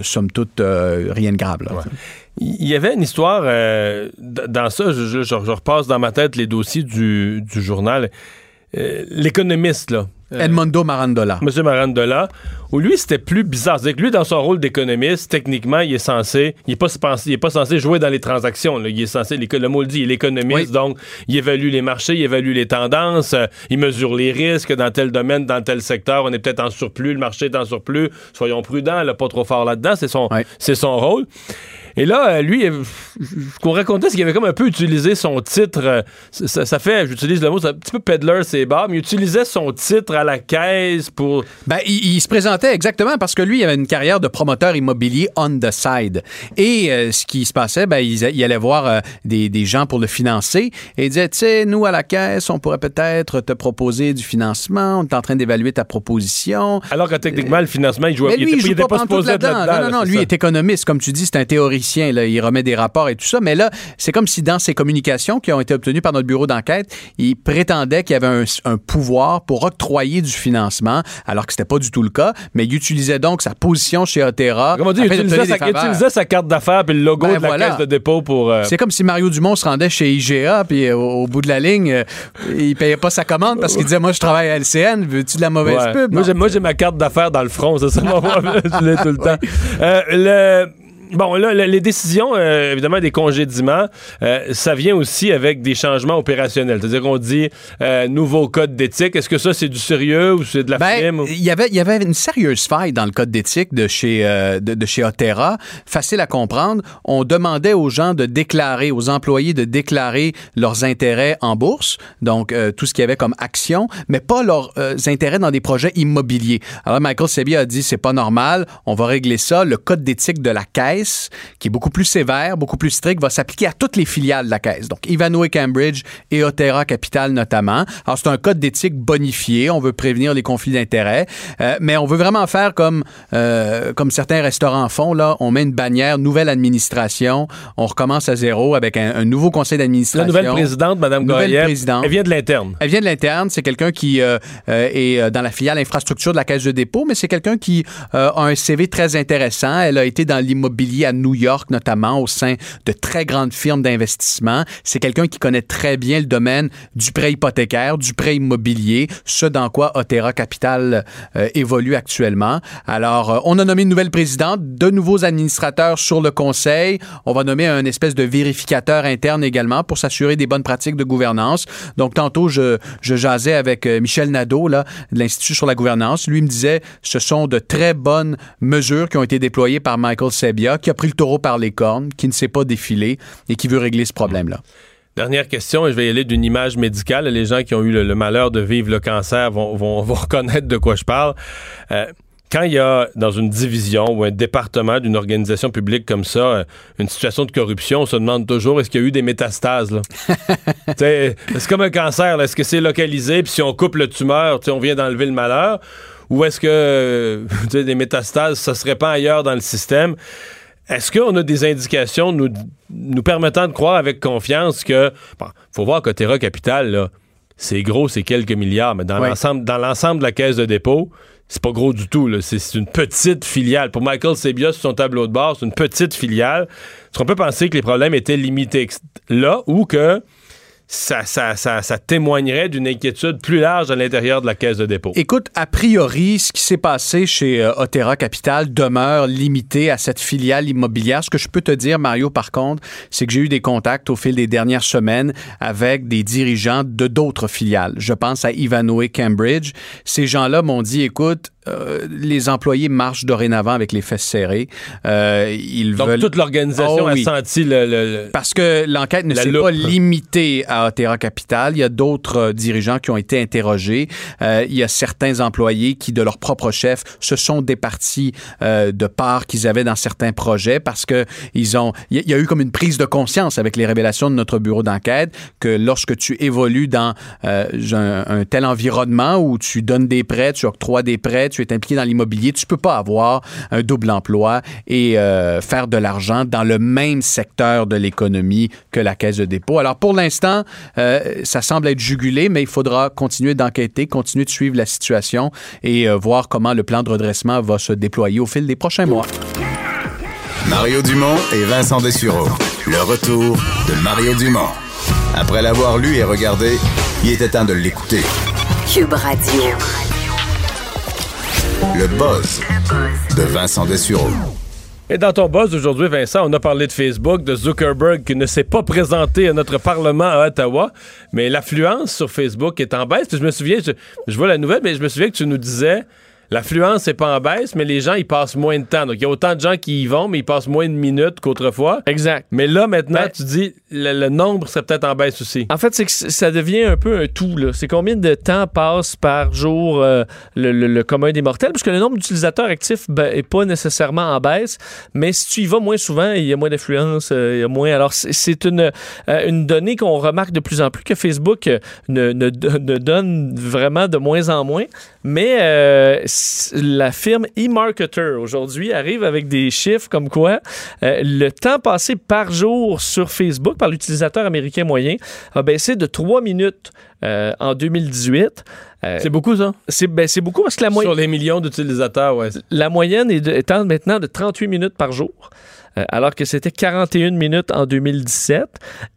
somme toute, rien de grave. Il y avait une histoire euh, dans ça, je, je, repasse dans ma tête les dossiers du, du journal. Euh, l'économiste, là. Euh, Edmondo Marandola. Monsieur Marandola, où lui, c'était plus bizarre. C'est que lui, dans son rôle d'économiste, techniquement, il est censé, il est pas, il est pas censé jouer dans les transactions. Là. Il est censé, le mot le dit, il est l'économiste, donc il évalue les marchés, il évalue les tendances, il mesure les risques dans tel domaine, dans tel secteur. On est peut-être en surplus, le marché est en surplus. Soyons prudents, là, pas trop fort là-dedans. C'est son, c'est son rôle. Et là, euh, lui, ce qu'on racontait, c'est qu'il avait comme un peu utilisé son titre. Euh, ça, fait, j'utilise le mot, c'est un petit peu peddler, c'est bas, mais il utilisait son titre à la caisse pour. Ben, il, se présentait exactement parce que lui, il avait une carrière de promoteur immobilier on the side. Et euh, ce qui se passait, ben, il, allait voir des, des, gens pour le financer et il disait, tu sais, nous, à la caisse, on pourrait peut-être te proposer du financement, on est en train d'évaluer ta proposition. Alors que techniquement, le financement, il jouait, lui, il, était, pas, supposé là-dedans. non, non, non, lui est économiste, comme tu dis, c'est un théoricien il remet des rapports et tout ça. Mais là, c'est comme si dans ses communications qui ont été obtenues par notre bureau d'enquête, il prétendait qu'il y avait un, pouvoir pour octroyer du financement, alors que c'était pas du tout le cas. Mais il utilisait donc sa position chez Otera. Comment dire, il utilisait, sa, il utilisait sa carte d'affaires puis le logo ben de la caisse de dépôt pour. Euh, c'est comme si Mario Dumont se rendait chez IGA puis euh, au, bout de la ligne, euh, il payait pas sa commande parce qu'il disait Moi, je travaille à LCN, veux-tu de la mauvaise pub? Moi, j'ai ma carte d'affaires dans le front, c'est ça, je l'ai tout le temps. le Bon, là, les décisions, euh, évidemment, des congédiements, euh, ça vient aussi avec des changements opérationnels. C'est-à-dire qu'on dit euh, nouveau code d'éthique. Est-ce que ça, c'est du sérieux ou c'est de la ben, Il y avait, y avait une sérieuse faille dans le code d'éthique de chez, de, chez Otera. Facile à comprendre. On demandait aux gens de déclarer, aux employés de déclarer leurs intérêts en bourse, donc tout ce qu'il y avait comme action, mais pas leurs intérêts dans des projets immobiliers. Alors, Michael Sebi a dit, c'est pas normal, on va régler ça. Le code d'éthique de la caisse qui est beaucoup plus sévère, beaucoup plus strict, va s'appliquer à toutes les filiales de la Caisse. Donc, Ivanhoe Cambridge et Otera Capital notamment. Alors, c'est un code d'éthique bonifié. On veut prévenir les conflits d'intérêts. Euh, mais on veut vraiment faire comme, euh, comme certains restaurants font. Là, on met une bannière nouvelle administration. On recommence à zéro avec un, nouveau conseil d'administration. La nouvelle présidente, Mme Goyer, elle vient de l'interne. Elle vient de l'interne. C'est quelqu'un qui euh, est dans la filiale infrastructure de la Caisse de dépôt, mais c'est quelqu'un qui a un CV très intéressant. Elle a été dans l'immobilier à New York, notamment au sein de très grandes firmes d'investissement. C'est quelqu'un qui connaît très bien le domaine du prêt hypothécaire, du prêt immobilier, ce dans quoi Otera Capital euh, évolue actuellement. Alors, euh, on a nommé une nouvelle présidente, de nouveaux administrateurs sur le conseil. On va nommer un espèce de vérificateur interne également pour s'assurer des bonnes pratiques de gouvernance. Donc, tantôt, je, je jasais avec euh, Michel Nadeau, là, de l'Institut sur la gouvernance. Lui me disait, ce sont de très bonnes mesures qui ont été déployées par Michael Sebia qui a pris le taureau par les cornes, qui ne sait pas défiler et qui veut régler ce problème-là. Dernière question, et je vais y aller d'une image médicale. Les gens qui ont eu le, malheur de vivre le cancer vont, vont, reconnaître de quoi je parle. Euh, quand il y a dans une division ou un département d'une organisation publique comme ça euh, une situation de corruption, on se demande toujours est-ce qu'il y a eu des métastases. c'est comme un cancer. Est-ce que c'est localisé? Puis si on coupe le tumeur, on vient d'enlever le malheur? Ou est-ce que des métastases, ça serait pas ailleurs dans le système? Est-ce qu'on a des indications nous, nous permettant de croire avec confiance que. Bon, faut voir que Terra Capital, c'est gros, c'est quelques milliards, mais dans l'ensemble, dans l'ensemble de la caisse de dépôt, c'est pas gros du tout. C'est une petite filiale. Pour Michael Sebia, sur son tableau de bord, c'est une petite filiale. Est-ce qu'on peut penser que les problèmes étaient limités là ou que ça, ça, ça, ça, témoignerait d'une inquiétude plus large à l'intérieur de la caisse de dépôt. Écoute, a priori, ce qui s'est passé chez euh, Otera Capital demeure limité à cette filiale immobilière. Ce que je peux te dire, Mario, par contre, c'est que j'ai eu des contacts au fil des dernières semaines avec des dirigeants de d'autres filiales. Je pense à Ivanhoe Cambridge. Ces gens-là m'ont dit, écoute, euh, les employés marchent dorénavant avec les fesses serrées. Euh, ils Donc, veulent... toute l'organisation Oh, a senti le. Parce que l'enquête ne s'est pas limitée à Otera Capital. Il y a d'autres euh, dirigeants qui ont été interrogés. Euh, il y a certains employés qui, de leur propre chef, se sont départis de parts qu'ils avaient dans certains projets parce que ils ont. Il y, a- eu comme une prise de conscience avec les révélations de notre bureau d'enquête que lorsque tu évolues dans un, un tel environnement où tu donnes des prêts, tu octroies des prêts, tu es impliqué dans l'immobilier, tu peux pas avoir un double emploi et euh, faire de l'argent dans le même secteur de l'économie que la caisse de dépôt. Alors pour l'instant, euh, ça semble être jugulé, mais il faudra continuer d'enquêter, continuer de suivre la situation et euh, voir comment le plan de redressement va se déployer au fil des prochains mois. Mario Dumont et Vincent Dessureau. Le retour de Mario Dumont. Après l'avoir lu et regardé, il était temps de l'écouter. Cube Radio. Le buzz de Vincent Dessureau. Et dans ton buzz aujourd'hui, Vincent, on a parlé de Facebook, de Zuckerberg qui ne s'est pas présenté à notre Parlement à Ottawa, mais l'affluence sur Facebook est en baisse. Puis je me souviens, je, je vois la nouvelle, mais je me souviens que tu nous disais l'affluence n'est pas en baisse, mais les gens ils passent moins de temps. Donc il y a autant de gens qui y vont, mais ils passent moins de minutes qu'autrefois. Exact. Mais là maintenant, Ben- tu dis le, le nombre serait peut-être en baisse aussi. En fait, c'est que ça devient un peu un tout. là. C'est combien de temps passe par jour euh, le, le- le commun des mortels? Parce que le nombre d'utilisateurs actifs n'est pas nécessairement en baisse, mais si tu y vas moins souvent, il y a moins d'influence, euh, il y a moins. Alors, c'est- une, euh, une donnée qu'on remarque de plus en plus que Facebook ne, ne- ne donne vraiment de moins en moins. Mais la firme eMarketer aujourd'hui arrive avec des chiffres comme quoi euh, le temps passé par jour sur Facebook par l'utilisateur américain moyen a baissé de 3 minutes euh, en 2018. Euh, C'est beaucoup ça? c'est ben, c'est beaucoup parce que la, moy- Sur les millions d'utilisateurs, ouais. la moyenne est de- maintenant de 38 minutes par jour. Euh, alors que c'était 41 minutes en 2017.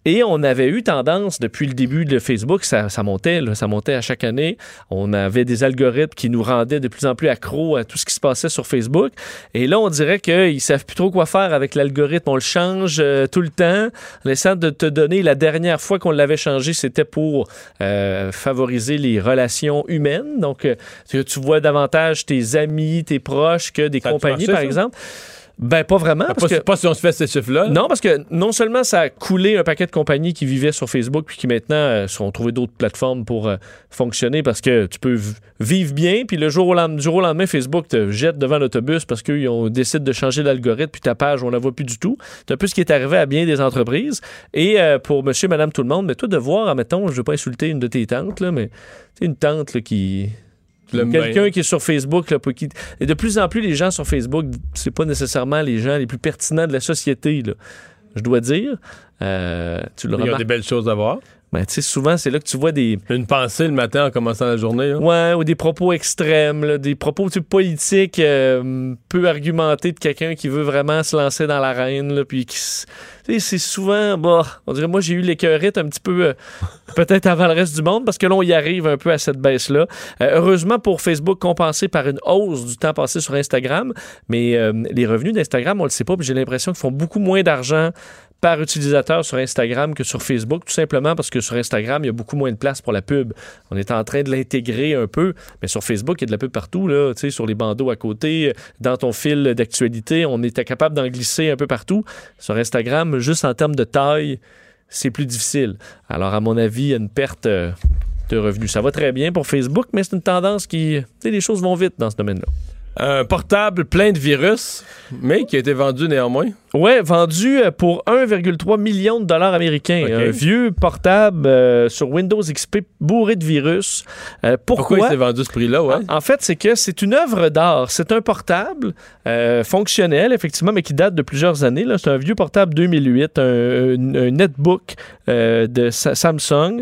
Et on avait eu tendance, depuis le début de Facebook, ça, ça montait, là, ça montait à chaque année. On avait des algorithmes qui nous rendaient de plus en plus accros à tout ce qui se passait sur Facebook. Et là, on dirait qu'ils savent plus trop quoi faire avec l'algorithme. On le change euh, tout le temps. En essayant de te donner, la dernière fois qu'on l'avait changé, c'était pour euh, favoriser les relations humaines. Donc, euh, tu vois davantage tes amis, tes proches que des Ça compagnies, par ça? exemple. Ben, pas vraiment. Pas, parce que- pas si on se fait ces chiffres-là. non, parce que non seulement ça a coulé un paquet de compagnies qui vivaient sur Facebook puis qui maintenant euh, sont trouvé d'autres plateformes pour euh, fonctionner parce que tu peux vivre bien puis le jour au, lendemain, jour au lendemain Facebook te jette devant l'autobus parce qu'ils ont décidé de changer l'algorithme puis ta page on la voit plus du tout. C'est un peu ce qui est arrivé à bien des entreprises et euh, pour monsieur madame tout le monde mais toi de voir admettons je veux pas insulter une de tes tantes là mais c'est une tante là, qui Quelqu'un bien. qui est sur Facebook, là, pour qui- et de plus en plus, les gens sur Facebook, c'est pas nécessairement les gens les plus pertinents de la société, là. je dois dire. Euh, tu le Il y a des belles choses à voir. Ben, tu sais, souvent, c'est là que tu vois des. Une pensée le matin en commençant la journée. là. Ouais, ou des propos extrêmes, là, des propos politiques euh, peu argumentés de quelqu'un qui veut vraiment se lancer dans l'arène, là, puis qui. c'est souvent, bah, on dirait, moi, j'ai eu l'écœurite un petit peu, euh, peut-être avant le reste du monde, parce que là, on y arrive un peu à cette baisse-là. Euh, heureusement pour Facebook, compensé par une hausse du temps passé sur Instagram, mais euh, les revenus d'Instagram, on le sait pas, puis j'ai l'impression qu'ils font beaucoup moins d'argent par utilisateur sur Instagram que sur Facebook, tout simplement parce que sur Instagram, il y a beaucoup moins de place pour la pub. On est en train de l'intégrer un peu, mais sur Facebook, il y a de la pub partout, là, sur les bandeaux à côté, dans ton fil d'actualité, on était capable d'en glisser un peu partout. Sur Instagram, juste en termes de taille, c'est plus difficile. Alors, à mon avis, il y a une perte euh, de revenus. Ça va très bien pour Facebook, mais c'est une tendance qui... Les choses vont vite dans ce domaine-là. Un portable plein de virus, mais qui a été vendu néanmoins. Ouais, vendu euh, pour 1,3 million de dollars américains. Un vieux portable euh, sur Windows XP bourré de virus. Euh, pourquoi? Pourquoi il s'est vendu ce prix-là, ouais? En, en fait, c'est que c'est une œuvre d'art. C'est un portable euh, fonctionnel, effectivement, mais qui date de plusieurs années. C'est un vieux portable 2008, un, un- un netbook euh, de Sa- Samsung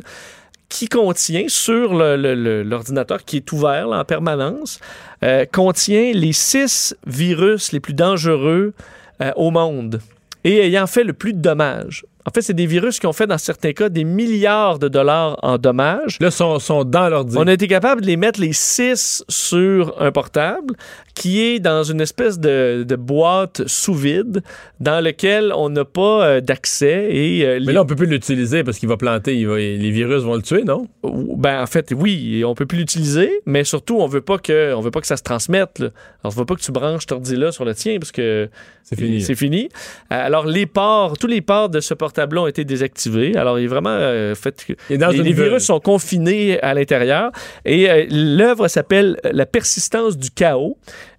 qui contient sur l'ordinateur qui est ouvert là, en permanence, euh, contient les six virus les plus dangereux euh, au monde et ayant fait le plus de dommages. En fait, c'est des virus qui ont fait, dans certains cas, des milliards de dollars en dommages. Là, sont, sont dans l'ordi. On a été capable de les mettre les six sur un portable qui est dans une espèce de, de boîte sous vide dans lequel on n'a pas euh, d'accès. Et, euh, Mais là, on peut plus l'utiliser parce qu'il va planter. il va- les virus vont le tuer, non? Ben, en fait, oui, on peut plus l'utiliser, mais surtout, on veut pas que, on veut pas que ça se transmette. là. Alors, on veut pas que tu branches ton ordi là sur le tien parce que C'est fini. C'est fini. Alors, les ports, tous les ports de ce portable-là ont été désactivés. Alors, il est vraiment euh, fait dans les, virus sont confinés à l'intérieur. Et l'œuvre s'appelle La persistance du chaos.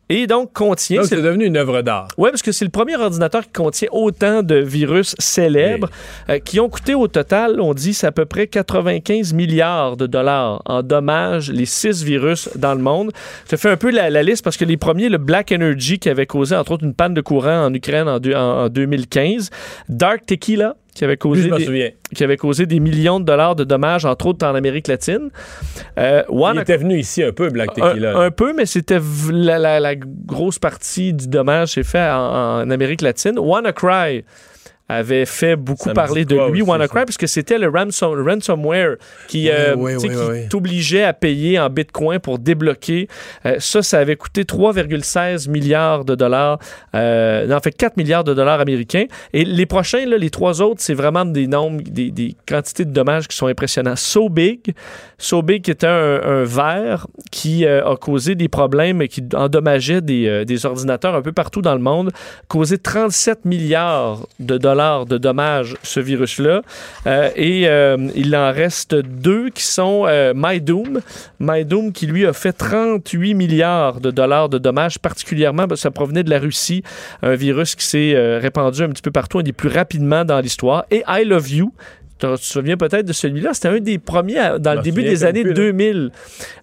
Et donc, contient. C'est devenu une œuvre d'art. Oui, parce que c'est le premier ordinateur qui contient autant de virus célèbres euh, qui ont coûté au total, on dit, c'est à peu près 95 milliards de dollars en dommages, les six virus dans le monde. Je fais un peu la, la liste parce que les premiers, le Black Energy qui avait causé, entre autres, une panne de courant en Ukraine en- en 2015, Dark Tequila qui avait causé des- qui avait causé des millions de dollars de dommages, entre autres en Amérique latine. Euh, Il Wanna- était venu ici un peu, Black Tequila. un peu, mais c'était la, la- la grosse partie du dommage s'est fait en, en Amérique latine. WannaCry avait fait beaucoup parler de lui, WannaCry, parce que c'était le ransom- ransomware qui, euh, qui t'obligeait à payer en bitcoin pour débloquer. Euh, ça, ça avait coûté 3,16 milliards de dollars, euh, en fait 4 milliards de dollars américains. Et les prochains, là, les trois autres, c'est vraiment des nombres, des, des quantités de dommages qui sont impressionnants. So Big, So Big qui était un, un verre qui a causé des problèmes et qui endommageait des, des ordinateurs un peu partout dans le monde, causé 37 milliards de dollars de dommages, ce virus-là. Euh, et euh, il en reste deux qui sont euh, MyDoom. MyDoom qui, lui, a fait 38 milliards de dollars de dommages, particulièrement, parce que ça provenait de la Russie, un virus qui s'est euh, répandu un petit peu partout, un des plus rapidement dans l'histoire. Et I Love You, tu te souviens peut-être de celui-là? C'était un des premiers à- dans le début des années plus, là. 2000.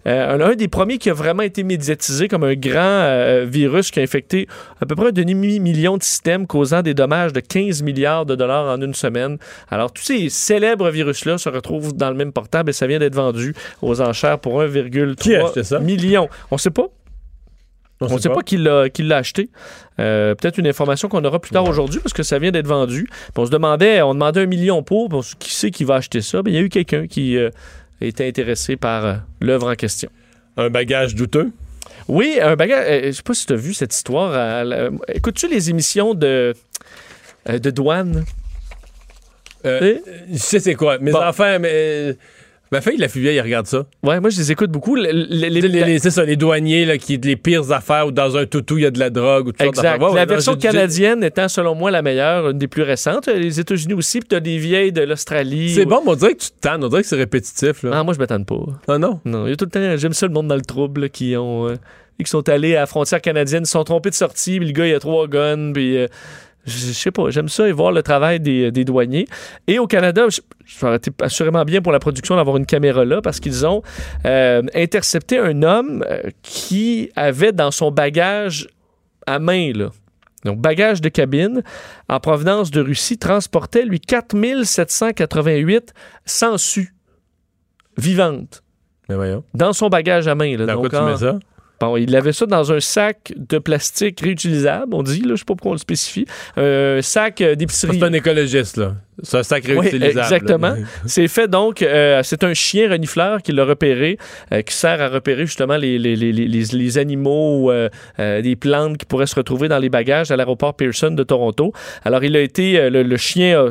Euh, un, des premiers qui a vraiment été médiatisé comme un grand euh, virus qui a infecté à peu près un demi-million de systèmes causant des dommages de 15 milliards de dollars en une semaine. Alors, tous ces célèbres virus-là se retrouvent dans le même portable et ça vient d'être vendu aux enchères pour Qui a acheté ça? 1,3 million. On sait pas. On ne sait pas, qui l'a qui l'a acheté. Euh, Peut-être une information qu'on aura plus tard aujourd'hui parce que ça vient d'être vendu. Puis on se demandait, on demandait un million pour, qui c'est qui va acheter ça? Ben, il y a eu quelqu'un qui euh, était intéressé par euh, l'œuvre en question. Un bagage douteux? Oui, un bagage. je sais pas si tu as vu cette histoire. Écoutes-tu les émissions de, de douane? Euh, je sais c'est quoi? Mes Bon. enfants, mais. Ma fille, la fille vieille, elle regarde ça. Ouais, moi, je les écoute beaucoup. Le- le- les- Les- les- c'est ça, les douaniers, là, qui les pires affaires, ou dans un toutou, il y a de la drogue, ou sortes Exact. Ouais, la version canadienne étant, selon moi, la meilleure, une des plus récentes. Les États-Unis aussi, puis tu as des vieilles de l'Australie. C'est bon, mais on dirait que tu te tannes, on dirait que c'est répétitif. Là. Ah, moi, je m'attends pas. Ah non? Non, il y a tout le temps, j'aime ça le monde dans le trouble là, qui ont euh, qui sont allés à la frontière canadienne, ils se sont trompés de sortie, puis le gars il a trois guns, puis euh, je sais pas, j'aime ça et voir le travail des, des douaniers. Et au Canada, je- ça aurait été assurément bien pour la production d'avoir une caméra là parce qu'ils ont euh, intercepté un homme euh, qui avait dans son bagage à main là. Donc, bagage de cabine en provenance de Russie transportait, lui, 4788 sangsues vivantes Mais voyons. dans son bagage à main. Là. Dans Donc, quoi tu mets ça? Bon, il avait ça dans un sac de plastique réutilisable, on dit, là, je sais pas pourquoi on le spécifie. Un sac euh, d'épicerie. C'est un écologiste, là. C'est un sac Oui, exactement. C'est fait donc, euh, c'est un chien renifleur qui l'a repéré, euh, qui sert à repérer justement les, les, les, les, animaux ou euh, des plantes qui pourraient se retrouver dans les bagages à l'aéroport Pearson de Toronto. Alors, il a été, le, le chien a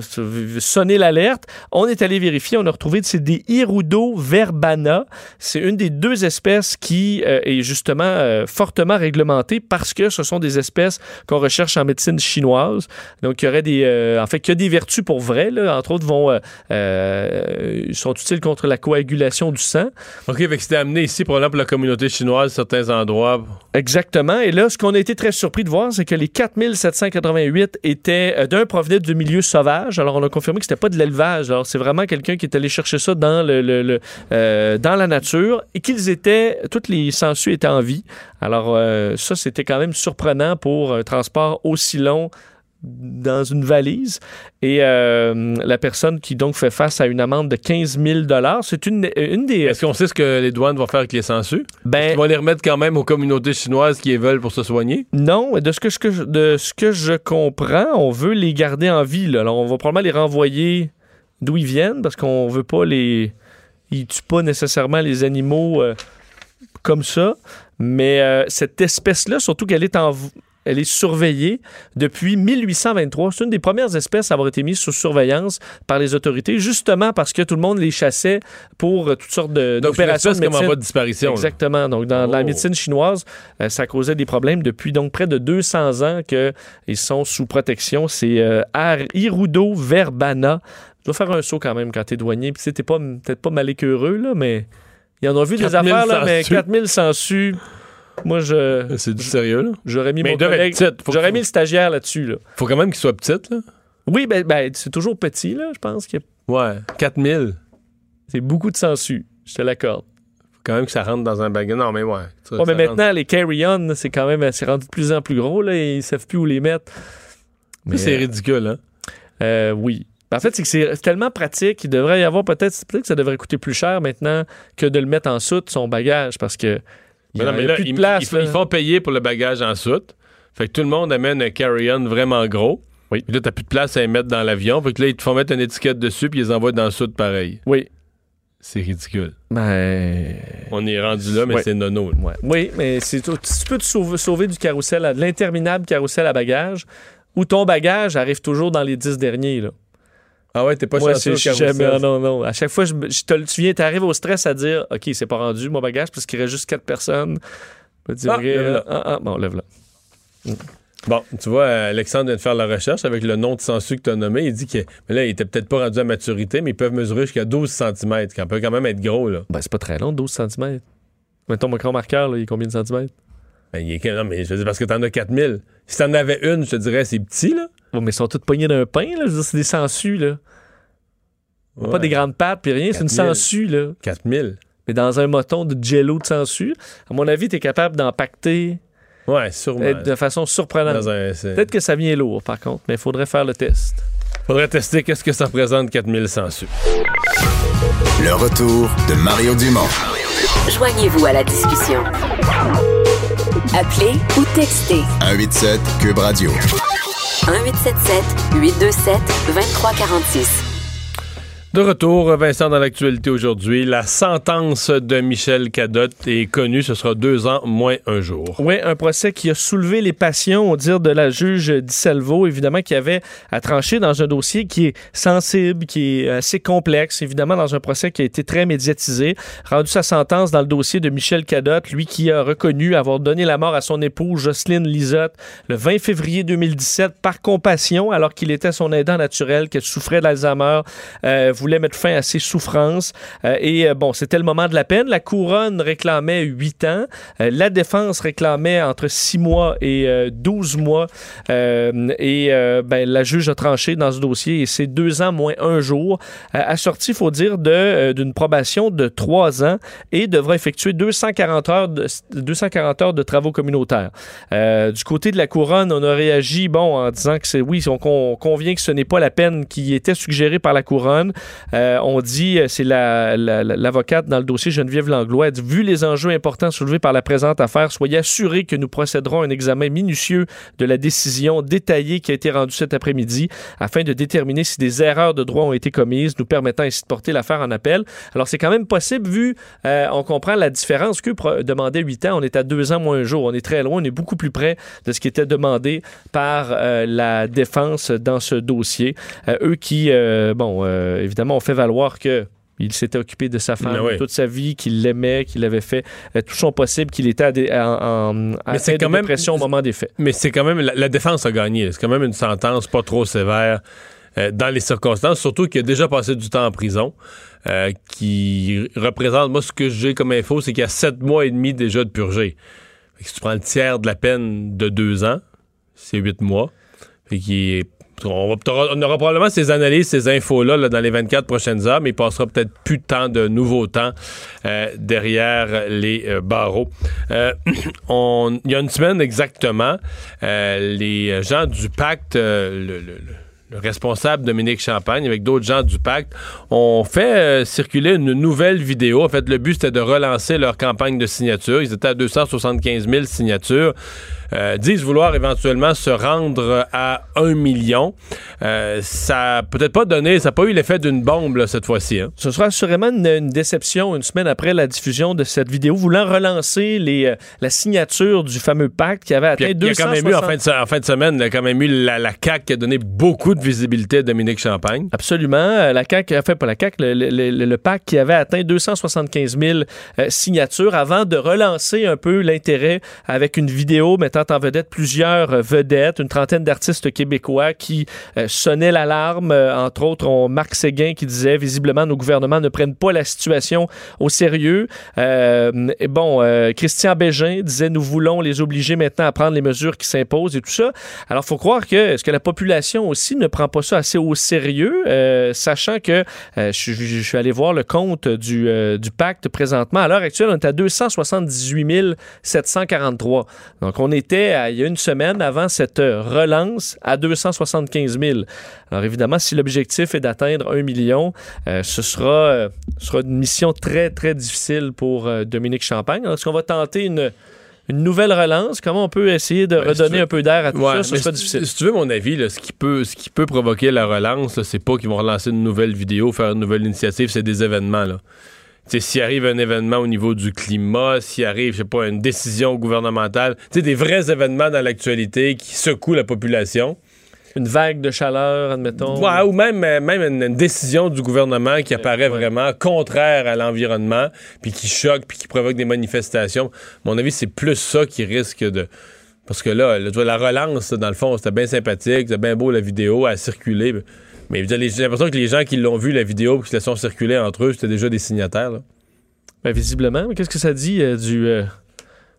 sonné l'alerte. On est allé vérifier, on a retrouvé, c'est des Hirudo verbana. C'est une des deux espèces qui est justement fortement réglementée parce que ce sont des espèces qu'on recherche en médecine chinoise. Donc, il y aurait des, en fait, qu'il y a des vertus pour vrai, là. Entre autres, vont, euh, euh, sont utiles contre la coagulation du sang. OK, que c'était amené ici, probablement pour la communauté chinoise, certains endroits. Exactement. Et là, ce qu'on a été très surpris de voir, c'est que les 4788 étaient, euh, d'un, provenaient du milieu sauvage. Alors, on a confirmé que c'était pas de l'élevage. Alors, c'est vraiment quelqu'un qui est allé chercher ça dans, le, le- le, euh, dans la nature et qu'ils étaient, toutes les sangsues étaient en vie. Alors, euh, ça, c'était quand même surprenant pour un transport aussi long dans une valise. Et euh, la personne qui donc fait face à une amende de 15 000 c'est une, une des... Est-ce qu'on sait ce que les douanes vont faire avec les sangsues? Ben, Ils vont les remettre quand même aux communautés chinoises qui les veulent pour se soigner? Non, de ce que, je- de ce que je comprends, on veut les garder en vie. là. Alors, on va probablement les renvoyer d'où ils viennent parce qu'on veut pas les... Ils tuent pas nécessairement les animaux euh, comme ça. Mais euh, cette espèce-là, surtout qu'elle est en... Elle est surveillée depuis 1823. C'est une des premières espèces à avoir été mise sous surveillance par les autorités, justement parce que tout le monde les chassait pour euh, toutes sortes d'opérations de comme en voie de disparition. là. Exactement. Donc, dans la Oh. médecine chinoise, euh, ça causait des problèmes depuis donc près de 200 ans qu'ils sont sous protection. C'est euh, Hirudo verbana. Tu dois faire un saut quand même quand t'es douanier. Puis, tu sais, t'es pas peut-être pas mal écœureux, là, mais ils en ont vu des 4000 affaires, là, mais sangsues. 4000 sangsues. Moi, je. C'est du sérieux, là? J'aurais mis Mais mon collègue. J'aurais mis le stagiaire là-dessus, là. Faut quand même qu'ils soient petites, là. Oui, ben, ben, c'est toujours petit, là, je pense. qu'il y a- Ouais. 4000. C'est beaucoup de sangsues. Je te l'accorde. Faut quand même que ça rentre dans un bagage. Non, mais ouais. Ça, Ouais, mais rentre. maintenant, les carry-on, c'est quand même c'est rendu de plus en plus gros, là, et ils savent plus où les mettre. Ça, c'est ridicule, hein? Euh, oui. En fait, c'est que c'est tellement pratique, il devrait y avoir peut-être, peut-être que ça devrait coûter plus cher maintenant que de le mettre en soute, son bagage, parce que il Mais y non, a mais là, plus de ils, place. ils- là. ils font payer pour le bagage en soute. Fait que tout le monde amène un carry-on vraiment gros. Oui. Puis là, t'as plus de place à les mettre dans l'avion. Fait que là, ils te font mettre une étiquette dessus puis ils les envoient dans le soute pareil. Oui. C'est ridicule. Ben, On est rendu là, mais c'est nono. ouais. Oui, mais c'est tout- tu peux te sauver, sauver du carrousel, à- de l'interminable carrousel à bagages, où ton bagage arrive toujours dans les dix derniers. Là. Ah ouais, t'es pas Moi, chanceux au jamais. Non, non, non. À chaque fois, je, je te, tu viens, t'arrives au stress à dire OK, c'est pas rendu mon bagage parce qu'il reste juste quatre personnes. Je Ah, lève-la. ah, ah, bon, lève-la. Bon, tu vois, Alexandre vient de faire la recherche avec le nom de sensu que tu as nommé. Il dit que mais là, il était peut-être pas rendu à maturité, mais ils peuvent mesurer jusqu'à 12 cm, qui peut quand même être gros. Là. Ben, c'est pas très long, 12 cm. Mettons, mon grand marqueur, là, il est combien de centimètres? Ben, il est... Non, mais je veux dire, parce que t'en as 4000. Si t'en avais une, je te dirais, c'est petit, là. Ouais, mais ils sont tous poignés d'un pain, là. Je veux dire, c'est des sangsues, là. Pas Ouais. des grandes pattes, puis rien. C'est une 4000. sangsue, là. 4000. Mais dans un moton de jello de sangsue, à mon avis, t'es capable d'empacter Ouais, sûrement. euh, de façon surprenante. Un- Peut-être que ça vient lourd, par contre, mais il faudrait faire le test. Faudrait tester qu'est-ce que ça représente 4000 sensus. Le retour de Mario Dumont. Joignez-vous à la discussion. Appelez ou textez 187 Cube Radio. 1877 827 2346. De retour, Vincent, dans l'actualité aujourd'hui, la sentence de Michel Cadotte est connue. Ce sera deux ans moins un jour. Oui, un procès qui a soulevé les passions, au dire de la juge Disselvo, évidemment, qui avait à trancher dans un dossier qui est sensible, qui est assez complexe, évidemment, dans un procès qui a été très médiatisé. Rendu sa sentence dans le dossier de Michel Cadotte, lui qui a reconnu avoir donné la mort à son épouse Jocelyne Lisotte le 20 février 2017 par compassion, alors qu'il était son aidant naturel, qu'elle souffrait d'Alzheimer, euh, voulait mettre fin à ses souffrances. Euh, et euh, bon, c'était le moment de la peine. La couronne réclamait 8 ans. Euh, la défense réclamait entre 6 mois et euh, 12 mois. Et ben, la juge a tranché dans ce dossier et c'est 2 ans moins un jour. Assorti, il faut dire, d'une probation de 3 ans et devra effectuer 240 heures de, 240 heures de travaux communautaires. Du côté de la couronne, on a réagi, bon, en disant que c'est oui, on, con- convient que ce n'est pas la peine qui était suggérée par la couronne. Euh, on dit, euh, c'est la- la- la- l'avocate dans le dossier Geneviève Langlois, elle dit, vu les enjeux importants soulevés par la présente affaire, soyez assurés que nous procéderons à un examen minutieux de la décision détaillée qui a été rendue cet après-midi afin de déterminer si des erreurs de droit ont été commises, nous permettant ainsi de porter l'affaire en appel. Alors, c'est quand même possible vu, euh, on comprend la différence que demandait 8 ans, on est à 2 ans moins un jour, on est très loin, on est beaucoup plus près de ce qui était demandé par euh, la défense dans ce dossier. Eux qui, bon, euh, évidemment, ont fait valoir que il s'était occupé de sa femme oui. toute sa vie, qu'il l'aimait, qu'il avait fait euh, tout son possible, qu'il était à des- en, en, à c'est fin quand de même- dépression au moment des faits. Mais c'est quand même, la, la défense a gagné. C'est quand même une sentence pas trop sévère euh, dans les circonstances, surtout qu'il a déjà passé du temps en prison, euh, qui représente, moi, ce que j'ai comme info, c'est qu'il y a sept mois et demi déjà de purgé. Si tu prends le tiers de la peine de deux ans, c'est huit mois. Fait qu'il est- on, aura probablement ces analyses, ces infos-là là, dans les 24 prochaines heures, mais il passera peut-être plus de temps de nouveau temps euh, derrière les euh, barreaux. Euh, il y a une semaine exactement, les gens du pacte, le- le- le- le responsable Dominique Champagne avec d'autres gens du pacte ont fait circuler une nouvelle vidéo. En fait, le but c'était de relancer leur campagne de signature. Ils étaient à 275 000 signatures. Euh, disent vouloir éventuellement se rendre à 1 million. Euh, ça a peut-être pas donné, ça n'a pas eu l'effet d'une bombe là, cette fois-ci. hein. Ce sera assurément une, une déception une semaine après la diffusion de cette vidéo, voulant relancer les, euh, la signature du fameux pacte qui avait atteint Il y a- il y a quand même eu, en 260 fin de, en fin de semaine, quand même eu la, la CAQ qui a donné beaucoup de visibilité à Dominique Champagne. Absolument. Euh, La CAQ, enfin pas la CAQ, le, le, le- le pacte qui avait atteint 275 000 euh, signatures avant de relancer un peu l'intérêt avec une vidéo mettant en vedette plusieurs euh, vedettes, une trentaine d'artistes québécois qui euh, sonnaient l'alarme. Euh, entre autres, on Marc Séguin qui disait visiblement nos gouvernements ne prennent pas la situation au sérieux. Et bon, Christian Bégin disait nous voulons les obliger maintenant à prendre les mesures qui s'imposent et tout ça. Alors, faut croire que est-ce que la population aussi ne prend pas ça assez au sérieux, sachant que je, suis allé voir le compte du, du pacte présentement. À l'heure actuelle, on est à 278 743. Donc, on était à- il y a une semaine avant cette euh, relance à 275 000. Alors, évidemment, si l'objectif est d'atteindre un million, euh, ce sera, euh, sera une mission très, très difficile pour euh, Dominique Champagne. Est-ce qu'on va tenter une une nouvelle relance, comment on peut essayer de Ben, redonner un peu d'air à tout Ouais, ça? Ce mais sera si- difficile. Si tu veux mon avis, là, ce, qui peut, ce qui peut provoquer la relance, c'est pas qu'ils vont relancer une nouvelle vidéo, faire une nouvelle initiative, c'est des événements. Là. S'il arrive un événement au niveau du climat, s'il arrive, je sais pas, une décision gouvernementale, des vrais événements dans l'actualité qui secouent la population. Une vague de chaleur, admettons. Ouais, ou même, même une, une décision du gouvernement qui apparaît vraiment contraire à l'environnement, puis qui choque, puis qui provoque des manifestations. À mon avis, c'est plus ça qui risque de. Parce que là, là, tu vois, la relance, dans le fond, c'était bien sympathique, c'était bien beau la vidéo, à circuler. Mais les- j'ai l'impression que les gens qui l'ont vu, la vidéo, puis qui la sont circulée entre eux, c'était déjà des signataires. Là. Ben, visiblement. Mais Qu'est-ce que ça dit euh, du. euh,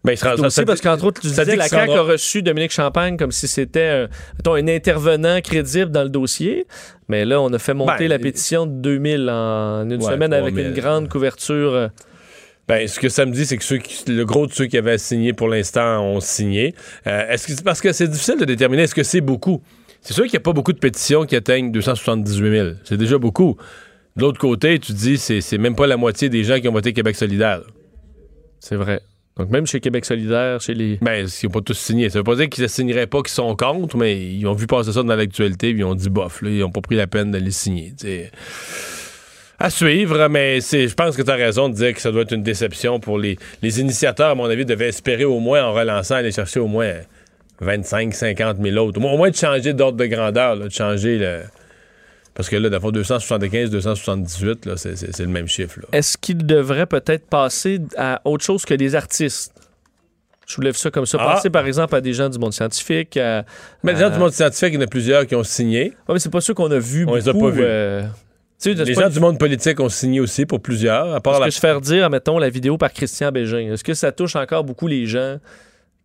Ben, ça- ça- parce qu'entre autres, tu ça disais la CAQ a reçu Dominique Champagne comme si c'était mettons, un intervenant crédible dans le dossier. Mais là, on a fait monter Ben, la pétition de 2000 en une Ouais, semaine avec 3000. une grande couverture. euh, Ben, ce que ça me dit, c'est que ceux qui- le gros de ceux qui avaient signé pour l'instant ont signé. Euh, est-ce que c'est parce que c'est difficile de déterminer est-ce que c'est beaucoup? C'est sûr qu'il n'y a pas beaucoup de pétitions qui atteignent 278 000. C'est déjà beaucoup. De l'autre côté, tu dis c'est c'est même pas la moitié des gens qui ont voté Québec solidaire. C'est vrai. Donc, même chez Québec solidaire, chez les. Ben, ils n'ont pas tous signé. Ça veut pas dire qu'ils ne signeraient pas qu'ils sont contre, mais ils ont vu passer ça dans l'actualité puis ils ont dit bof, là, ils n'ont pas pris la peine de les signer. À suivre, mais c'est, je pense que tu as raison de dire que ça doit être une déception pour les, les initiateurs, à mon avis, devaient espérer au moins en relançant, aller chercher au moins 25, 50 000 autres. Au moins, de changer d'ordre de grandeur, là, de changer le. Parce que là, d'abord 275, 278, là, c'est, le même chiffre. Est-ce qu'il devrait peut-être passer à autre chose que les artistes? Je soulève ça comme ça. Ah. Passer, par exemple, à des gens du monde scientifique. à- Mais les gens du monde scientifique, il y en a plusieurs qui ont signé. Ouais, mais c'est pas ceux qu'on a vus On les a beaucoup, pas vus. euh, Les gens du monde politique ont signé aussi pour plusieurs. À part Est-ce la que se faire dire, mettons, la vidéo par Christian Bégin, est-ce que ça touche encore beaucoup les gens?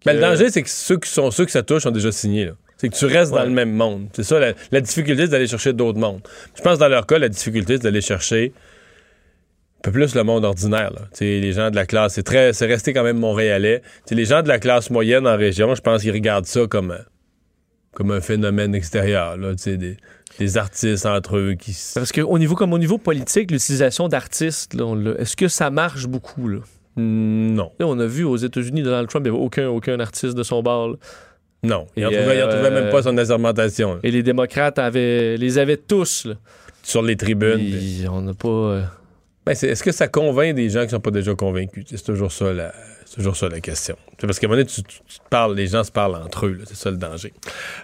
Ben, le danger, c'est que ceux qui sont ceux que ça touche ont déjà signé. là. C'est que tu restes dans le même monde. C'est ça, la, la difficulté, c'est d'aller chercher d'autres mondes. Je pense que dans leur cas, la difficulté, c'est d'aller chercher un peu plus le monde ordinaire. Là. Les gens de la classe, c'est très, c'est resté quand même montréalais. Les gens de la classe moyenne en région, je pense qu'ils regardent ça comme, comme un phénomène extérieur. Là. Des, des artistes entre eux qui... Parce qu'au niveau, comme au niveau politique, l'utilisation d'artistes, est-ce que ça marche beaucoup? Là? Mm, Non. Là, on a vu aux États-Unis, Donald Trump, il n'y avait aucun, aucun artiste de son bar. là. Non. Il n'en trouvait, euh, trouvait même pas son assermentation Et les démocrates avaient, les avaient tous. là. sur les tribunes. puis- Puis on n'a pas... Ben, Est-ce que ça convainc des gens qui sont pas déjà convaincus? C'est toujours ça la, question. Parce qu'à un moment donné, tu, parles, les gens se parlent entre eux. C'est ça le danger.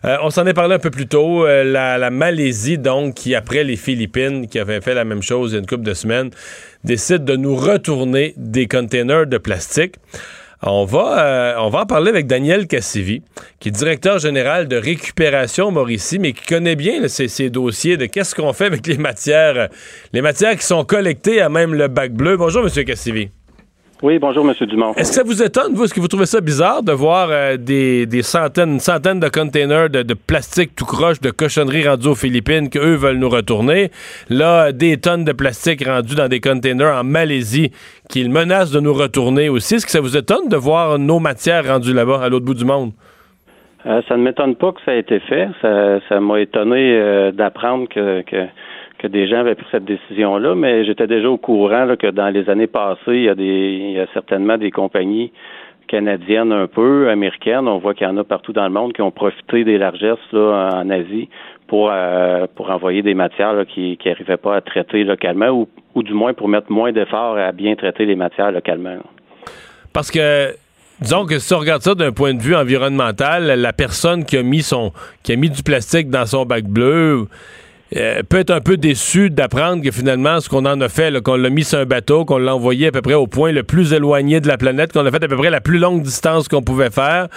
Euh, on s'en est parlé un peu plus tôt. euh, la, la Malaisie, donc, qui, après les Philippines, qui avait fait la même chose il y a une couple de semaines, décide de nous retourner des containers de plastique. On va, euh, on va en parler avec Daniel Cassivi, qui est directeur général de récupération Mauricie, mais qui connaît bien ces, ces dossiers de qu'est-ce qu'on fait avec les matières, les matières qui sont collectées à même le bac bleu. Bonjour, Monsieur Cassivi. Oui, bonjour, M. Dumont. Est-ce que ça vous étonne, vous? Est-ce que vous trouvez ça bizarre de voir euh, des, des, centaines, une centaine de containers de, de, plastique tout croche, de cochonneries rendues aux Philippines, qu'eux veulent nous retourner? Là, des tonnes de plastique rendues dans des containers en Malaisie qu'ils menacent de nous retourner aussi. Est-ce que ça vous étonne de voir nos matières rendues là-bas, à l'autre bout du monde? Euh, ça ne m'étonne pas que ça ait été fait. Ça m'a étonné euh, d'apprendre que, que des gens avaient pris cette décision-là, mais j'étais déjà au courant que dans les années passées, il y a des il y a certainement des compagnies canadiennes un peu, américaines, on voit qu'il y en a partout dans le monde qui ont profité des largesses en Asie pour euh, pour envoyer des matières qui n'arrivaient pas à traiter localement ou, ou du moins pour mettre moins d'efforts à bien traiter les matières localement. Parce que Disons que si on regarde ça d'un point de vue environnemental, la personne qui a mis son qui a mis du plastique dans son bac bleu, euh, peut être un peu déçu d'apprendre que finalement, ce qu'on en a fait, qu'on l'a mis sur un bateau, qu'on l'a envoyé à peu près au point le plus éloigné de la planète, qu'on a fait à peu près la plus longue distance qu'on pouvait faire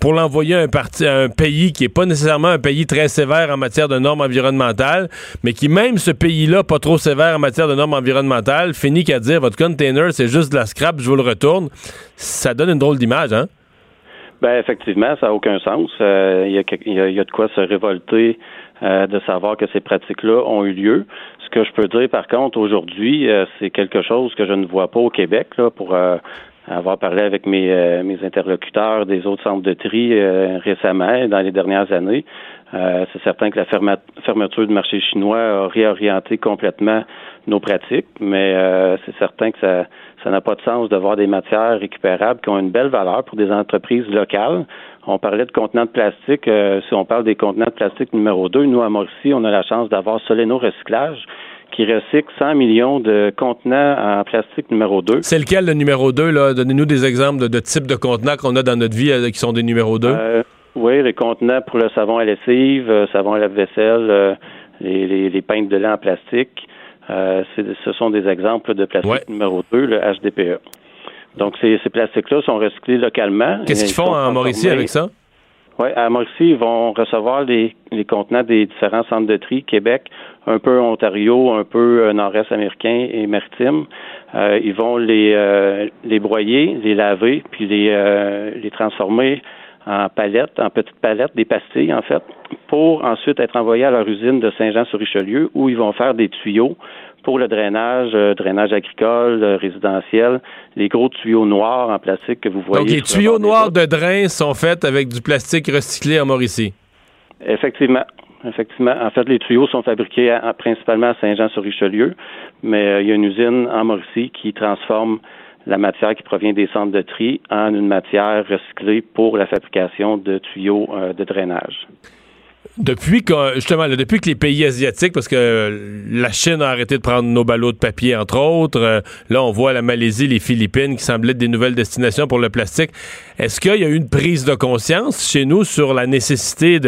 pour l'envoyer à un, pays qui est pas nécessairement un pays très sévère en matière de normes environnementales, mais qui même ce pays-là, pas trop sévère en matière de normes environnementales, finit qu'à dire votre container, c'est juste de la scrap, je vous le retourne. Ça donne une drôle d'image, hein? Ben effectivement, ça n'a aucun sens. Il euh, y, y, a de quoi se révolter euh, de savoir que ces pratiques-là ont eu lieu. Ce que je peux dire, par contre, aujourd'hui, euh, c'est quelque chose que je ne vois pas au Québec, là, pour euh, avoir parlé avec mes, mes interlocuteurs des autres centres de tri récemment, dans les dernières années. c'est certain que la fermeture du marché chinois a réorienté complètement nos pratiques, mais c'est certain que ça ça n'a pas de sens de voir des matières récupérables qui ont une belle valeur pour des entreprises locales on parlait de contenants de plastique. Euh, si on parle des contenants de plastique numéro 2, nous, à Mauricie, on a la chance d'avoir Soleno Recyclage qui recycle 100 millions de contenants en plastique numéro 2. C'est lequel le numéro 2? Là? Donnez-nous des exemples de, de types de contenants qu'on a dans notre vie euh, qui sont des numéros 2. Euh, oui, les contenants pour le savon à lessive, savon à lave-vaisselle, les, les, les, peintes de lait en plastique. ce sont des exemples de plastique numéro 2, le HDPE. Donc, ces, ces plastiques-là sont recyclés localement. Qu'est-ce qu'ils font en Mauricie avec ça? Oui, à Mauricie, ils vont recevoir les, les, contenants des différents centres de tri, Québec, un peu Ontario, un peu euh, nord-est américain et maritime. Euh, ils vont les, euh, les broyer, les laver, puis les, euh, les transformer en palettes, en petites palettes, des pastilles en fait, pour ensuite être envoyés à leur usine de Saint-Jean-sur-Richelieu où ils vont faire des tuyaux pour le drainage, euh, drainage agricole, euh, résidentiel, les gros tuyaux noirs en plastique que vous voyez. Donc les tuyaux noirs de drain sont faits avec du plastique recyclé en Mauricie. Effectivement. Effectivement. En fait, les tuyaux sont fabriqués principalement à Saint-Jean-sur-Richelieu, mais euh, il y a une usine en Mauricie qui transforme la matière qui provient des centres de tri en une matière recyclée pour la fabrication de tuyaux de drainage. Depuis que, justement, depuis que les pays asiatiques, parce que la Chine a arrêté de prendre nos ballots de papier, entre autres, euh, là, on voit la Malaisie, les Philippines qui semblaient être des nouvelles destinations pour le plastique. Est-ce qu'il y a eu une prise de conscience chez nous sur la nécessité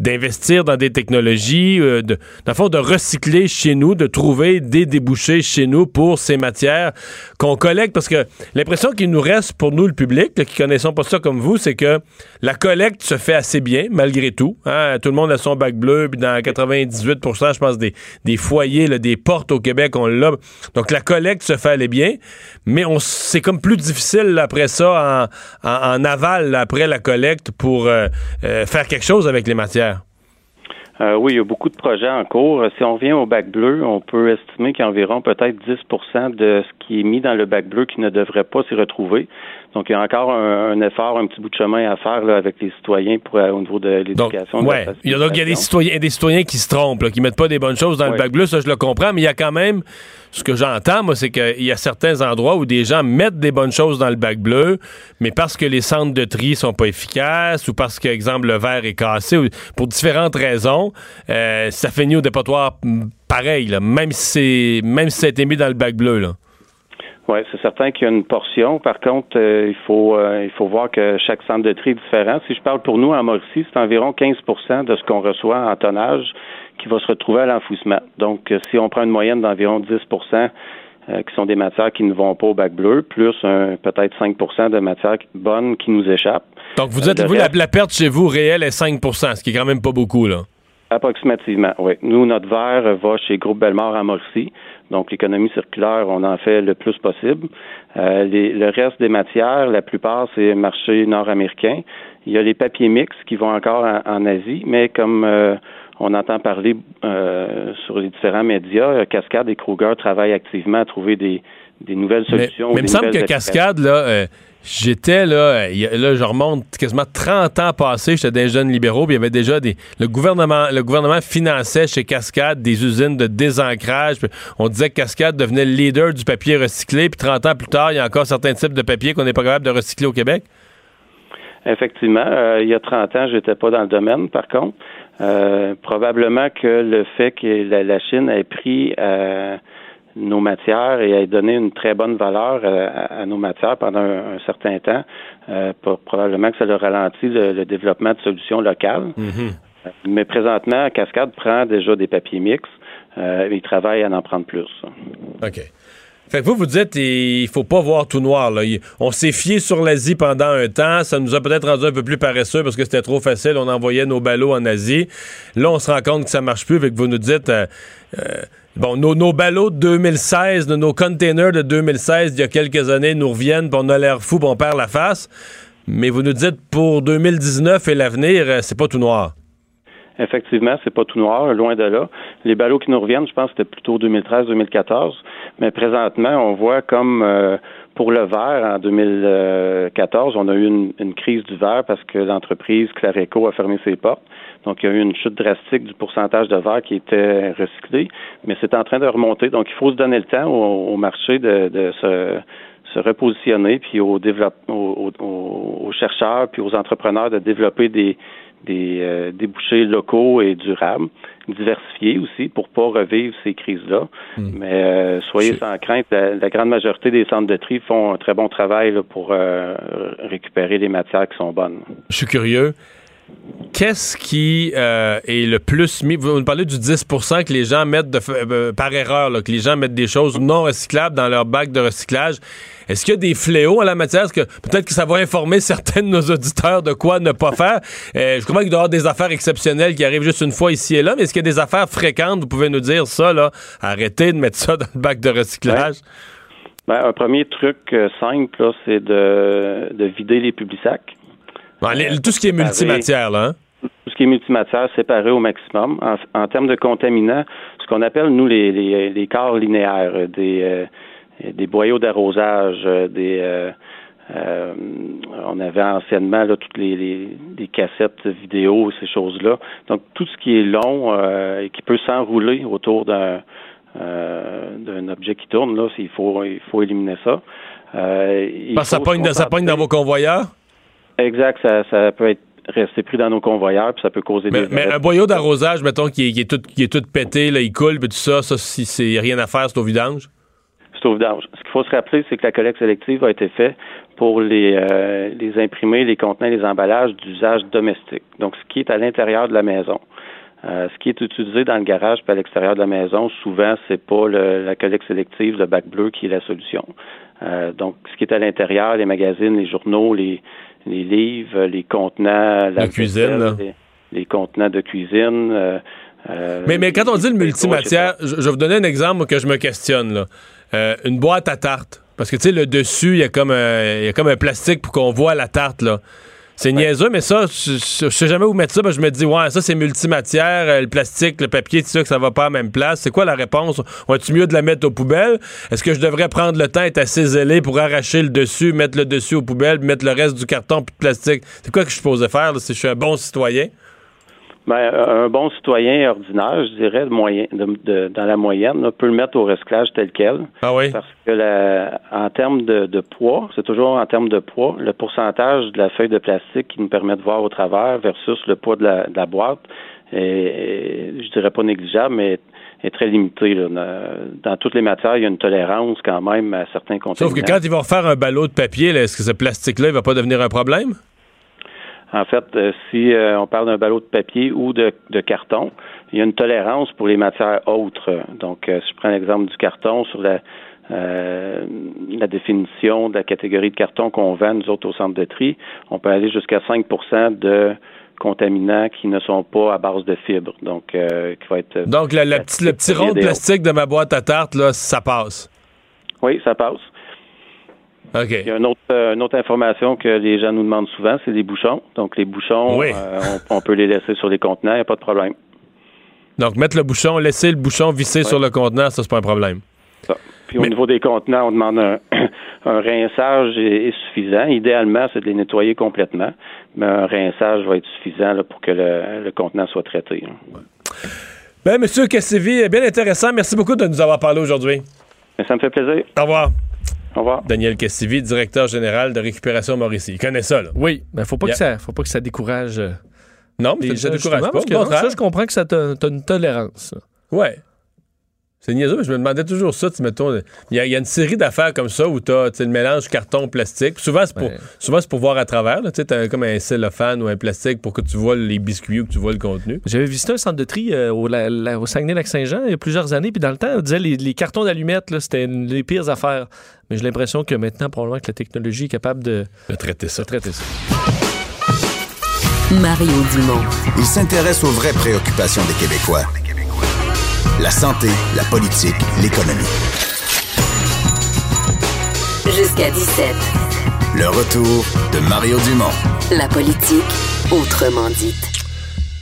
d'investir dans des technologies, euh, de, fond, de recycler chez nous, de trouver des débouchés chez nous pour ces matières qu'on collecte? Parce que l'impression qu'il nous reste pour nous, le public, qui connaissons pas ça comme vous, c'est que la collecte se fait assez bien, malgré tout. Hein? Tout le monde a son bac bleu, puis dans 98 je pense, des, des foyers, des portes au Québec, on l'a. Donc la collecte se fait aller bien, mais on c'est comme plus difficile après ça en, en, aval, après la collecte, pour euh, euh, faire quelque chose avec les matières. Euh, oui, il y a beaucoup de projets en cours. Si on revient au bac bleu, on peut estimer qu'il y a environ peut-être 10% de ce qui est mis dans le bac bleu qui ne devrait pas s'y retrouver. Donc, il y a encore un, effort, un petit bout de chemin à faire là, avec les citoyens pour, euh, au niveau de l'éducation. Oui, il y a donc il y a des citoyens, des citoyens qui se trompent, là, qui mettent pas des bonnes choses dans le bac bleu, ça je le comprends, mais il y a quand même, ce que j'entends, moi, c'est qu'il y a certains endroits où des gens mettent des bonnes choses dans le bac bleu, mais parce que les centres de tri sont pas efficaces ou parce que, exemple, le verre est cassé, ou pour différentes raisons, euh, ça finit au dépotoir pareil, là, même si même si ça a été mis dans le bac bleu. Là. Oui, c'est certain qu'il y a une portion. Par contre, euh, il faut euh, il faut voir que chaque centre de tri est différent. Si je parle pour nous en Mauricie, c'est environ 15% de ce qu'on reçoit en tonnage qui va se retrouver à l'enfouissement. Donc, euh, si on prend une moyenne d'environ 10% qui sont des matières qui ne vont pas au bac bleu, plus peut-être 5% de matières bonnes qui nous échappent. Donc, vous êtes, vous, la, perte chez vous réelle est 5% ce qui est quand même pas beaucoup, là. Approximativement, oui. Nous, notre verre va chez Groupe Bellemare à Morcy. Donc, l'économie circulaire, on en fait le plus possible. Euh, les- le reste des matières, la plupart, c'est marché nord-américain. Il y a les papiers mix qui vont encore en, en Asie, mais comme euh, on entend parler euh, sur les différents médias, euh, Cascade et Kruger travaillent activement à trouver des, des nouvelles Mais, solutions. mais il des me semble que Cascade, là, euh, j'étais là, euh, là, je remonte quasiment 30 ans passés, j'étais des jeunes libéraux, puis il y avait déjà des. Le gouvernement, le gouvernement finançait chez Cascade des usines de désancrage. on disait que Cascade devenait le leader du papier recyclé, puis 30 ans plus tard, il y a encore certains types de papier qu'on n'est pas capable de recycler au Québec. Effectivement, euh, il y a 30 ans, j'étais pas dans le domaine, par contre. Euh, probablement que le fait que la, Chine ait pris nos matières et ait donné une très bonne valeur euh, à, à nos matières pendant un, un certain temps, euh, pro- probablement que ça a ralenti le, le développement de solutions locales. Mais présentement, Cascade prend déjà des papiers mix. Euh, il travaille à en prendre plus. OK. Fait que vous, vous dites, il faut pas voir tout noir. Là. On s'est fié sur l'Asie pendant un temps. Ça nous a peut-être rendu un peu plus paresseux parce que c'était trop facile. On envoyait nos ballots en Asie. Là, on se rend compte que ça marche plus. Fait que vous nous dites, euh, euh, bon, nos, nos ballots de 2016, de nos containers de 2016, il y a quelques années, nous reviennent, puis on a l'air fou, puis on perd la face. Mais vous nous dites, pour 2019 et l'avenir, euh, c'est pas tout noir. Effectivement, c'est pas tout noir, loin de là. Les ballots qui nous reviennent, je pense c'était plutôt 2013-2014, mais présentement, on voit comme euh, pour le verre en 2014, on a eu une, une crise du verre parce que l'entreprise Clareco a fermé ses portes. Donc, il y a eu une chute drastique du pourcentage de verre qui était recyclé, mais c'est en train de remonter. Donc, il faut se donner le temps au, au marché de, de se se repositionner, puis aux, aux, aux, aux chercheurs, puis aux entrepreneurs de développer des, des euh, débouchés locaux et durables, diversifiés aussi, pour pas revivre ces crises-là. Mais euh, soyez sans crainte, la, la, grande majorité des centres de tri font un très bon travail là, pour euh, récupérer les matières qui sont bonnes. Je suis curieux. Qu'est-ce qui euh, est le plus mis? Vous nous parlez du 10% que les gens mettent de, euh, par erreur, que les gens mettent des choses non recyclables dans leur bac de recyclage. Est-ce qu'il y a des fléaux en la matière? Est-ce que peut-être que ça va informer certains de nos auditeurs de quoi ne pas faire? Euh, je comprends qu'il doit y avoir des affaires exceptionnelles qui arrivent juste une fois ici et là, mais est-ce qu'il y a des affaires fréquentes? Vous pouvez nous dire ça, là. Arrêtez de mettre ça dans le bac de recyclage. Ben, un premier truc euh, simple, c'est de, de vider les publics sacs. Bon, les, tout ce qui est multimatière, là. Hein? Tout ce qui est multimatière, séparé au maximum. En, en termes de contaminants, ce qu'on appelle, nous, les, les, les corps linéaires, des, euh, des boyaux d'arrosage, des. Euh, euh, on avait anciennement là, toutes les, les, les, cassettes vidéo, ces choses-là. Donc, tout ce qui est long euh, et qui peut s'enrouler autour d'un d'un objet qui tourne, là, il faut, il faut éliminer ça. Euh, Parce que ça pogne, ça pogne dans vos convoyeurs? Exact, ça, ça peut être resté pris dans nos convoyeurs, puis ça peut causer mais, des. Mais un boyau d'arrosage, mettons, qui est, qui est, tout, qui est tout pété, là, il coule, puis tout ça, ça, si c'est rien à faire, c'est au vidange? C'est au vidange. Ce qu'il faut se rappeler, c'est que la collecte sélective a été faite pour les, euh, les imprimés, les contenants, les emballages d'usage domestique. Donc, ce qui est à l'intérieur de la maison. Euh, ce qui est utilisé dans le garage puis à l'extérieur de la maison, souvent, c'est pas le, la collecte sélective, le bac bleu qui est la solution. Euh, donc, ce qui est à l'intérieur, les magazines, les journaux, les, les livres, les contenants, la, cuisine, les, les, contenants de cuisine. Euh, mais, mais quand on dit le multimatière, je, je vais vous donner un exemple que je me questionne. Là. Euh, une boîte à tarte. Parce que, tu sais, le dessus, il y, a comme un, y a comme un plastique pour qu'on voit la tarte, là. C'est niaiseux, mais ça, je, je, sais jamais où mettre ça. je me dis, ouais, ça, c'est multimatière, le plastique, le papier, tout ça, que ça va pas à la même place. C'est quoi la réponse? On est-tu mieux de la mettre aux poubelles? Est-ce que je devrais prendre le temps, être assez zélé pour arracher le dessus, mettre le dessus aux poubelles, mettre le reste du carton puis de plastique? C'est quoi que je suis supposé faire, là, si je suis un bon citoyen? Ben, un bon citoyen ordinaire, je dirais, de moyen, de, de, dans la moyenne, là, peut le mettre au recyclage tel quel. Ah oui? Parce que la, en termes de, de poids, c'est toujours en termes de poids, le pourcentage de la feuille de plastique qui nous permet de voir au travers versus le poids de la, de la boîte est, je dirais pas négligeable, mais est très limité. Là. Dans toutes les matières, il y a une tolérance quand même à certains contaminants. Sauf que quand ils vont refaire un ballot de papier, est-ce que ce plastique-là, il va pas devenir un problème? En fait, euh, si euh, on parle d'un ballot de papier ou de, de, carton, il y a une tolérance pour les matières autres. Donc, euh, si je prends l'exemple du carton sur la, euh, la définition de la catégorie de carton qu'on vend, nous autres, au centre de tri, on peut aller jusqu'à 5% de contaminants qui ne sont pas à base de fibres. Donc, euh, qui va être. Donc, le, petit, le petit rond de plastique de ma boîte à tarte, là, ça passe. Oui, ça passe. Il y a une autre, euh, une autre information que les gens nous demandent souvent, c'est les bouchons. Donc, les bouchons, Oui. euh, on, on peut les laisser sur les contenants, il n'y a pas de problème. Donc, mettre le bouchon, laisser le bouchon visser sur le contenant, ça, c'est pas un problème. Ça. Puis au niveau des contenants, on demande un, un rinçage est, est suffisant. Idéalement, c'est de les nettoyer complètement, mais un rinçage va être suffisant là, pour que le, le contenant soit traité. là. Ben, Monsieur Cassivi, bien intéressant. Merci beaucoup de nous avoir parlé aujourd'hui. Mais ça me fait plaisir. Au revoir. Au revoir. Daniel Cassivi, directeur général de récupération Mauricie. Il connaît ça, là. Oui, mais faut pas que ça, faut pas que ça décourage. euh, Non, mais ça ne décourage pas. parce Au que non, contraire. ça, je comprends que ça t'a t'as une tolérance. ça. Ouais. C'est niaiseux, mais je me demandais toujours ça. Tu mettons, il y, a- il y a une série d'affaires comme ça où tu as le mélange carton-plastique. Souvent, c'est pour, Ouais. souvent, c'est pour voir à travers. Tu as comme un cellophane ou un plastique pour que tu vois les biscuits ou que tu vois le contenu. J'avais visité un centre de tri euh, au, la- la- au Saguenay-Lac-Saint-Jean il y a plusieurs années, puis dans le temps, on disait les, les cartons d'allumettes, là, c'était une des pires affaires. Mais j'ai l'impression que maintenant, probablement que la technologie est capable de, De traiter ça. de traiter ça. Mario Dumont. Il s'intéresse aux vraies préoccupations des Québécois. La santé, la politique, l'économie. Jusqu'à 17. Le retour de Mario Dumont. La politique, autrement dite.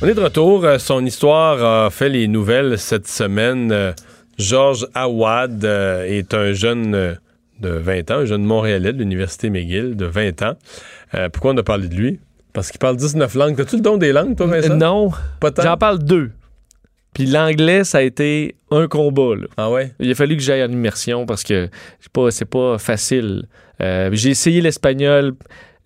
On est de retour. Euh, Son histoire a fait les nouvelles cette semaine. Euh, Georges Awad euh, est un jeune de 20 ans, un jeune Montréalais de l'Université McGill de 20 ans. Euh, pourquoi on a parlé de lui? Parce qu'il parle 19 langues. T'as-tu le don des langues, toi, Vincent? Euh, non, Pas tant? j'en parle deux. Puis l'anglais, ça a été un combat. là. Ah ouais? Il a fallu que j'aille en immersion parce que c'est pas, c'est pas facile. Euh, j'ai essayé l'espagnol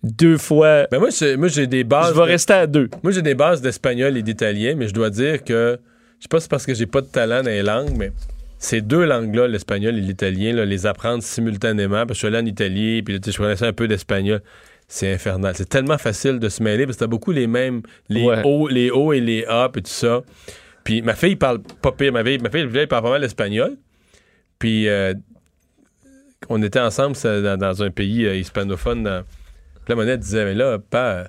deux fois. Ben moi, j'ai, moi, j'ai des bases. Je vais de- rester à deux. Moi, j'ai des bases d'espagnol et d'italien, mais je dois dire que, je sais pas si c'est parce que j'ai pas de talent dans les langues, mais ces deux langues-là, l'espagnol et l'italien, les apprendre simultanément, parce que je suis allé en Italie, puis là, je connaissais un peu d'espagnol, c'est infernal. C'est tellement facile de se mêler, parce que t'as beaucoup les mêmes, les Ouais. O, les O et les A, puis tout ça. Puis ma fille parle pas pire, ma fille, ma fille elle parle pas mal l'espagnol. Puis euh, on était ensemble dans, un pays euh, hispanophone. la monnaie disait, mais là, pas,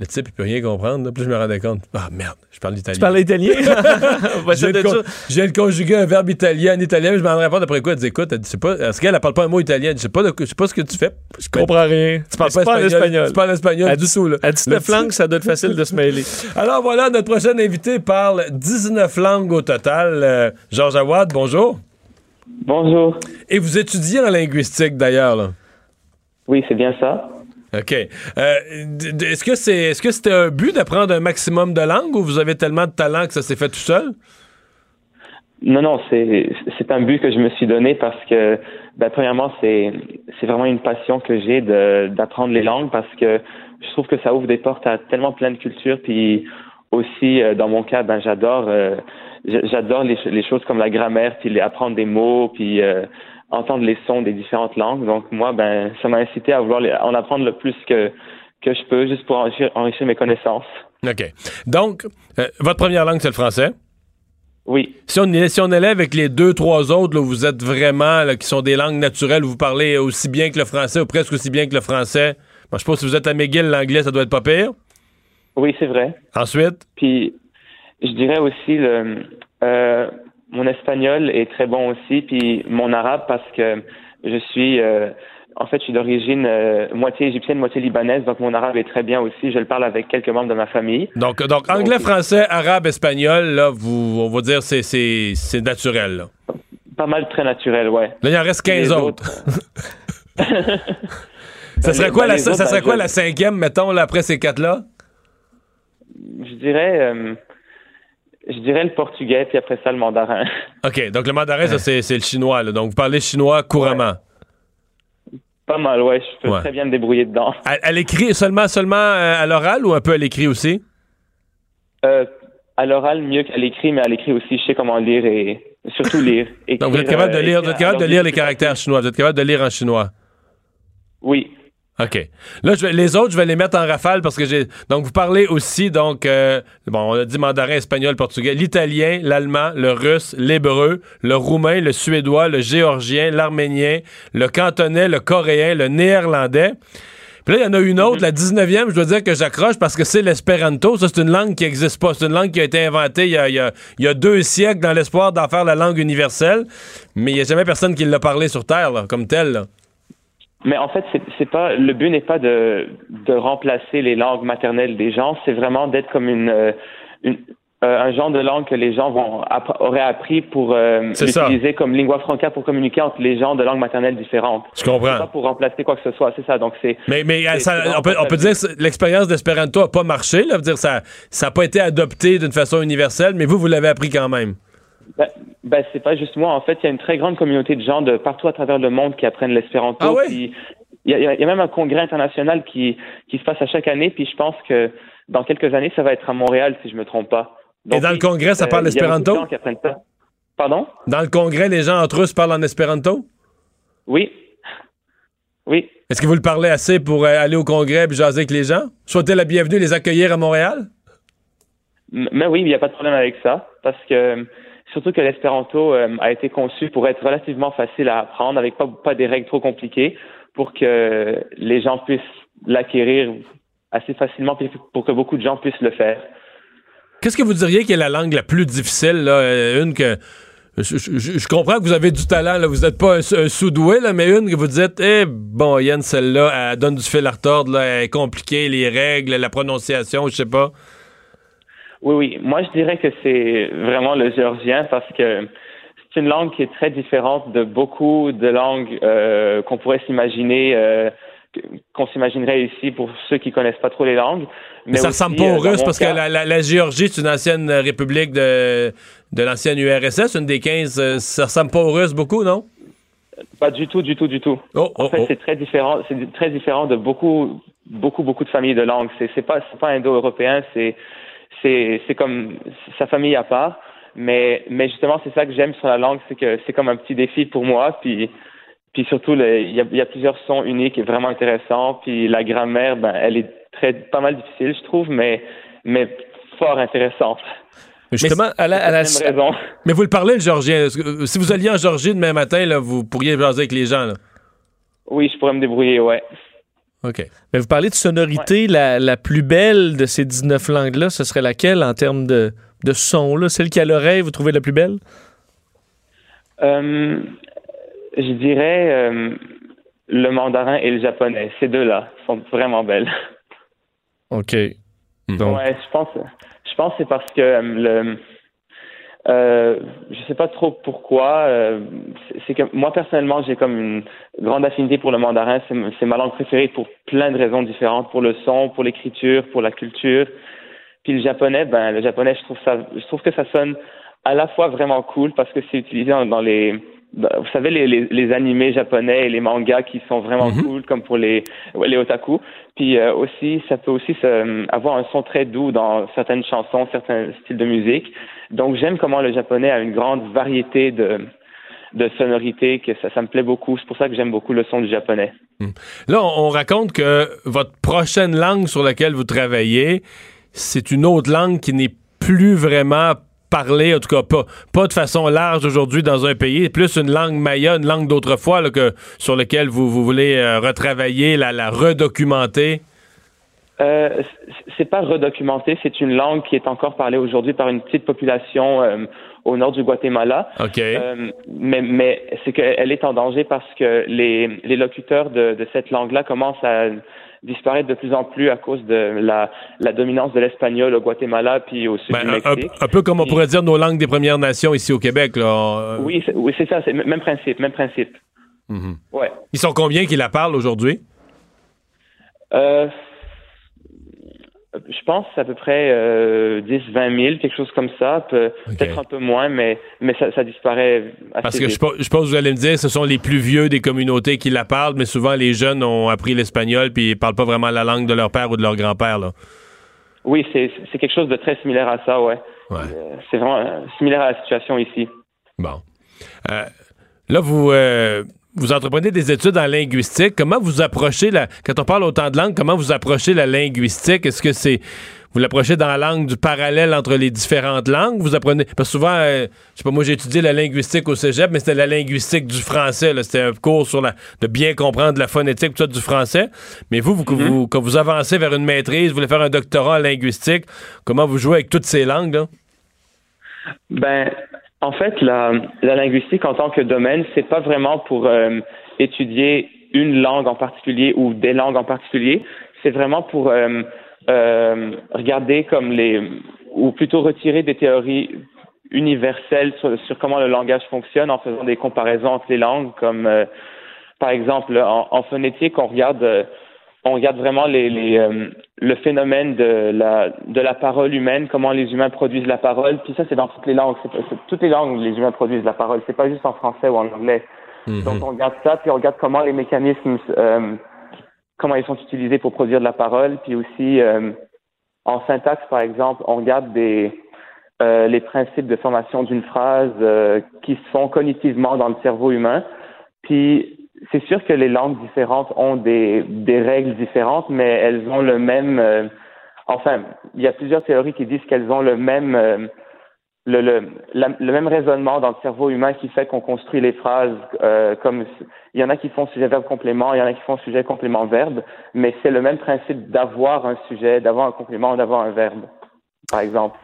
le type, il peut rien comprendre. là. Puis je me rendais compte, ah merde, je parle italien. Tu parles italien? Je viens, de de con- ça. je viens de conjuguer un verbe italien en italien, mais je m'en rends compte après quoi. Elle dit Écoute, elle dit, c'est pas, est-ce qu'elle elle parle pas un mot italien? Elle dit, Je sais pas, je sais pas ce que tu fais. Je comprends rien. Tu parles pas, en espagnol. Tu parles espagnol À du tout, là. À 19 Le- langues, ça doit être facile de se mêler. Alors voilà, notre prochain invité parle 19 langues au total. Euh, Georges Awad, bonjour. Bonjour. Et vous étudiez en linguistique d'ailleurs. Oui, c'est bien ça. OK. Euh, est-ce que c'est est-ce que c'était un but d'apprendre un maximum de langues ou vous avez tellement de talent que ça s'est fait tout seul? Non, non, c'est c'est un but que je me suis donné parce que, ben, premièrement, c'est c'est vraiment une passion que j'ai de d'apprendre les langues parce que je trouve que ça ouvre des portes à tellement plein de cultures. Puis aussi, euh, dans mon cas, ben j'adore euh, j'adore les, les choses comme la grammaire, puis apprendre des mots, puis entendre les sons des différentes langues. Donc moi, ben ça m'a incité à vouloir en apprendre le plus que que je peux, juste pour enrichir, enrichir mes connaissances. OK. Donc, euh, votre première langue, c'est le français? Oui. Si on, est- si on allait avec les deux, trois autres, là, où vous êtes vraiment, là, qui sont des langues naturelles, où vous parlez aussi bien que le français, ou presque aussi bien que le français, bon, je sais pas si vous êtes à McGill, l'anglais, ça doit être pas pire. Oui, c'est vrai. Ensuite? Puis, je dirais aussi, le, euh, mon espagnol est très bon aussi, puis mon arabe parce que je suis, euh, en fait, je suis d'origine euh, moitié égyptienne, moitié libanaise, donc mon arabe est très bien aussi. Je le parle avec quelques membres de ma famille. Donc, donc anglais, français, arabe, espagnol, là, vous, on va dire c'est c'est c'est naturel. Là. Pas mal très naturel, ouais. Là, il en reste 15 Les autres. ça serait quoi, ben, la, les ça, autres, ça serait ben, quoi la cinquième, mettons, là, après ces quatre-là? Je dirais, euh, je dirais le portugais, puis après ça le mandarin. OK, donc le mandarin, ça, c'est le chinois. là. Donc, vous parlez chinois couramment. Pas mal, ouais. Je peux Ouais. très bien me débrouiller dedans. À, à l'écrit, seulement, seulement euh, à l'oral ou un peu à l'écrit aussi? Euh, à l'oral, mieux qu'à l'écrit, mais à l'écrit aussi, je sais comment lire et surtout lire. Donc, vous êtes capable de euh, lire, vous êtes écrire capable de lire les caractères chinois. Vous êtes capable de lire en chinois? Oui. OK. Là, je vais- les autres, je vais les mettre en rafale parce que j'ai. Donc, vous parlez aussi, donc, euh, bon, on a dit mandarin, espagnol, portugais, l'italien, l'allemand, le russe, l'hébreu, le roumain, le suédois, le géorgien, l'arménien, le cantonais, le coréen, le néerlandais. Puis là, il y en a une autre, la 19e, je dois dire que j'accroche parce que c'est l'espéranto. Ça, c'est une langue qui n'existe pas. C'est une langue qui a été inventée il y a, il y a- il y a deux siècles dans l'espoir d'en faire la langue universelle. Mais il n'y a jamais personne qui l'a parlé sur Terre, là, comme tel. là. Mais en fait, c'est, pas le but n'est pas de, de remplacer les langues maternelles des gens, c'est vraiment d'être comme une, euh, une euh, un genre de langue que les gens vont app- auraient appris pour euh, C'est ça. l'utiliser comme lingua franca pour communiquer entre les gens de langues maternelles différentes. Je comprends. Pas pour remplacer quoi que ce soit, c'est ça. Donc c'est. Mais, mais ça- on, peut, on peut ça. dire que l'expérience d'espéranto n'a pas marché. Là, dire ça n'a pas été adopté d'une façon universelle, mais vous, vous l'avez appris quand même. Ben, ben, c'est pas juste moi. En fait, il y a une très grande communauté de gens de partout à travers le monde qui apprennent l'espéranto. Ah Il y, y a- il y a même un congrès international qui, qui se passe à chaque année. Puis je pense que dans quelques années, ça va être à Montréal, si je me trompe pas. Et dans le congrès, ça euh, parle l'espéranto? gens qui apprennent ça. Pardon? Dans le congrès, les gens entre eux se parlent en espéranto? Oui. Oui. Est-ce que vous le parlez assez pour euh, aller au congrès et jaser avec les gens? Souhaitez la bienvenue, les accueillir à Montréal? Mais oui, il n'y a pas de problème avec ça, parce que surtout que l'espéranto euh, a été conçu pour être relativement facile à apprendre, avec pas, pas des règles trop compliquées, pour que les gens puissent l'acquérir assez facilement, pour que beaucoup de gens puissent le faire. Qu'est-ce que vous diriez qui est la langue la plus difficile? Là? Euh, Une que. Je, je- je comprends que vous avez du talent, là. vous n'êtes pas un, un sous-doué, mais une que vous dites, eh, bon, Yann, celle-là, elle donne du fil à retordre, là, elle est compliquée, les règles, la prononciation, je sais pas. Oui, oui. Moi, je dirais que c'est vraiment le géorgien parce que c'est une langue qui est très différente de beaucoup de langues euh, qu'on pourrait s'imaginer, euh, qu'on s'imaginerait ici pour ceux qui connaissent pas trop les langues. Mais ça aussi, ressemble pas euh, Russes mon parce cas- que la, la- la Géorgie, c'est une ancienne république de, de l'ancienne URSS, une des 15. euh, ça ressemble pas aux Russes beaucoup, non? Pas du tout, du tout, du tout. Oh, en fait, c'est très différent. C'est très différent de beaucoup, beaucoup, beaucoup de familles de langues. C'est, pas, c'est pas indo-européen. C'est, c'est, c'est comme sa famille à part. Mais, mais justement, c'est ça que j'aime sur la langue, c'est que c'est comme un petit défi pour moi. Puis, puis surtout, il y a, il y a plusieurs sons uniques et vraiment intéressants. Puis la grammaire, ben, elle est très, pas mal difficile, je trouve, mais, mais fort intéressante. Mais justement, à la, à la- la raison. Mais vous le parlez, le euh, Si vous alliez en Géorgie demain matin, là, vous pourriez jaser avec les gens. Là? Oui, je pourrais me débrouiller, ouais. OK. Mais vous parlez de sonorité, la, la plus belle de ces 19 langues-là, ce serait laquelle en termes de, de son? Là? Celle qui a l'oreille, vous trouvez la plus belle? Euh, je dirais euh, le mandarin et le japonais. Ces deux-là sont vraiment belles. OK. Donc, Ouais, je pense, je pense que c'est parce que euh, le, euh, je sais pas trop pourquoi. euh, c'est que moi personnellement, j'ai comme une grande affinité pour le mandarin. C'est ma langue préférée pour plein de raisons différentes, pour le son, pour l'écriture, pour la culture. Puis le japonais, ben le japonais, je trouve ça, je trouve que ça sonne à la fois vraiment cool parce que c'est utilisé dans, les dans- vous savez, les, les, les animés japonais et les mangas qui sont vraiment cool, comme pour les, les otaku. Puis euh, aussi, ça peut aussi avoir un son très doux dans certaines chansons, certains styles de musique. Donc j'aime comment le japonais a une grande variété de, de sonorités, que ça, ça me plaît beaucoup. C'est pour ça que j'aime beaucoup le son du japonais. Là, on, on raconte que votre prochaine langue sur laquelle vous travaillez, c'est une autre langue qui n'est plus vraiment parlée, en tout cas pas, pas de façon large aujourd'hui dans un pays, plus une langue maya, une langue d'autrefois là, que, sur laquelle vous, vous voulez euh, retravailler, la, la redocumenter. Euh, c'est pas redocumenté, c'est une langue qui est encore parlée aujourd'hui par une petite population euh, au nord du Guatemala. OK. Euh, mais mais c'est qu'elle est en danger parce que les, les locuteurs de, de cette langue-là commencent à disparaître de plus en plus à cause de la, la dominance de l'espagnol au Guatemala puis au sud Ben, du Mexique. un- un peu comme on pourrait dire nos langues des Premières Nations ici au Québec. Là. Oui, c'est, oui, c'est ça, c'est même principe, même principe. Mhm. Ouais. Ils sont combien qui la parlent aujourd'hui? Euh, je pense à peu près euh, 10, 20 000, quelque chose comme ça. Peut, Peut-être un peu moins, mais, mais ça, ça disparaît assez Parce que je, vite. pense- je pense que vous allez me dire, ce sont les plus vieux des communautés qui la parlent, mais souvent les jeunes ont appris l'espagnol puis ils parlent pas vraiment la langue de leur père ou de leur grand-père. là. Oui, c'est, c'est quelque chose de très similaire à ça, ouais. Ouais. Euh, c'est vraiment euh, similaire à la situation ici. Bon. Euh, là, vous, euh, vous entreprenez des études en linguistique. Comment vous approchez la. Quand on parle autant de langues, comment vous approchez la linguistique? Est-ce que c'est. Vous l'approchez dans la langue du parallèle entre les différentes langues? Vous apprenez. Parce que souvent, euh, je sais pas, moi j'ai étudié la linguistique au cégep, mais c'était la linguistique du français. C'était un cours sur la. de bien comprendre la phonétique tout ça, du français. Mais vous, vous, vous- quand vous avancez vers une maîtrise, vous voulez faire un doctorat en linguistique, comment vous jouez avec toutes ces langues, là? Ben, en fait, la, la linguistique en tant que domaine, c'est pas vraiment pour euh, étudier une langue en particulier ou des langues en particulier. C'est vraiment pour euh, euh, regarder comme les, ou plutôt retirer des théories universelles sur, sur comment le langage fonctionne en faisant des comparaisons entre les langues, comme euh, par exemple en, en phonétique, on regarde euh, on regarde vraiment les, les, euh, le phénomène de la, de la parole humaine, comment les humains produisent la parole. Puis ça, c'est dans toutes les langues. C'est, c'est toutes les langues où les humains produisent la parole. C'est pas juste en français ou en anglais. Donc on regarde ça, puis on regarde comment les mécanismes, euh, comment ils sont utilisés pour produire de la parole. Puis aussi euh, en syntaxe, par exemple, on regarde des euh, les principes de formation d'une phrase euh, qui se font cognitivement dans le cerveau humain. Puis c'est sûr que les langues différentes ont des, règles différentes, mais elles ont le même. euh, enfin, il y a plusieurs théories qui disent qu'elles ont le même. euh, le, le, le même raisonnement dans le cerveau humain qui fait qu'on construit les phrases euh, comme il y en a qui font sujet verbe complément, il y en a qui font sujet complément verbe, mais c'est le même principe d'avoir un sujet, d'avoir un complément, d'avoir un verbe, par exemple.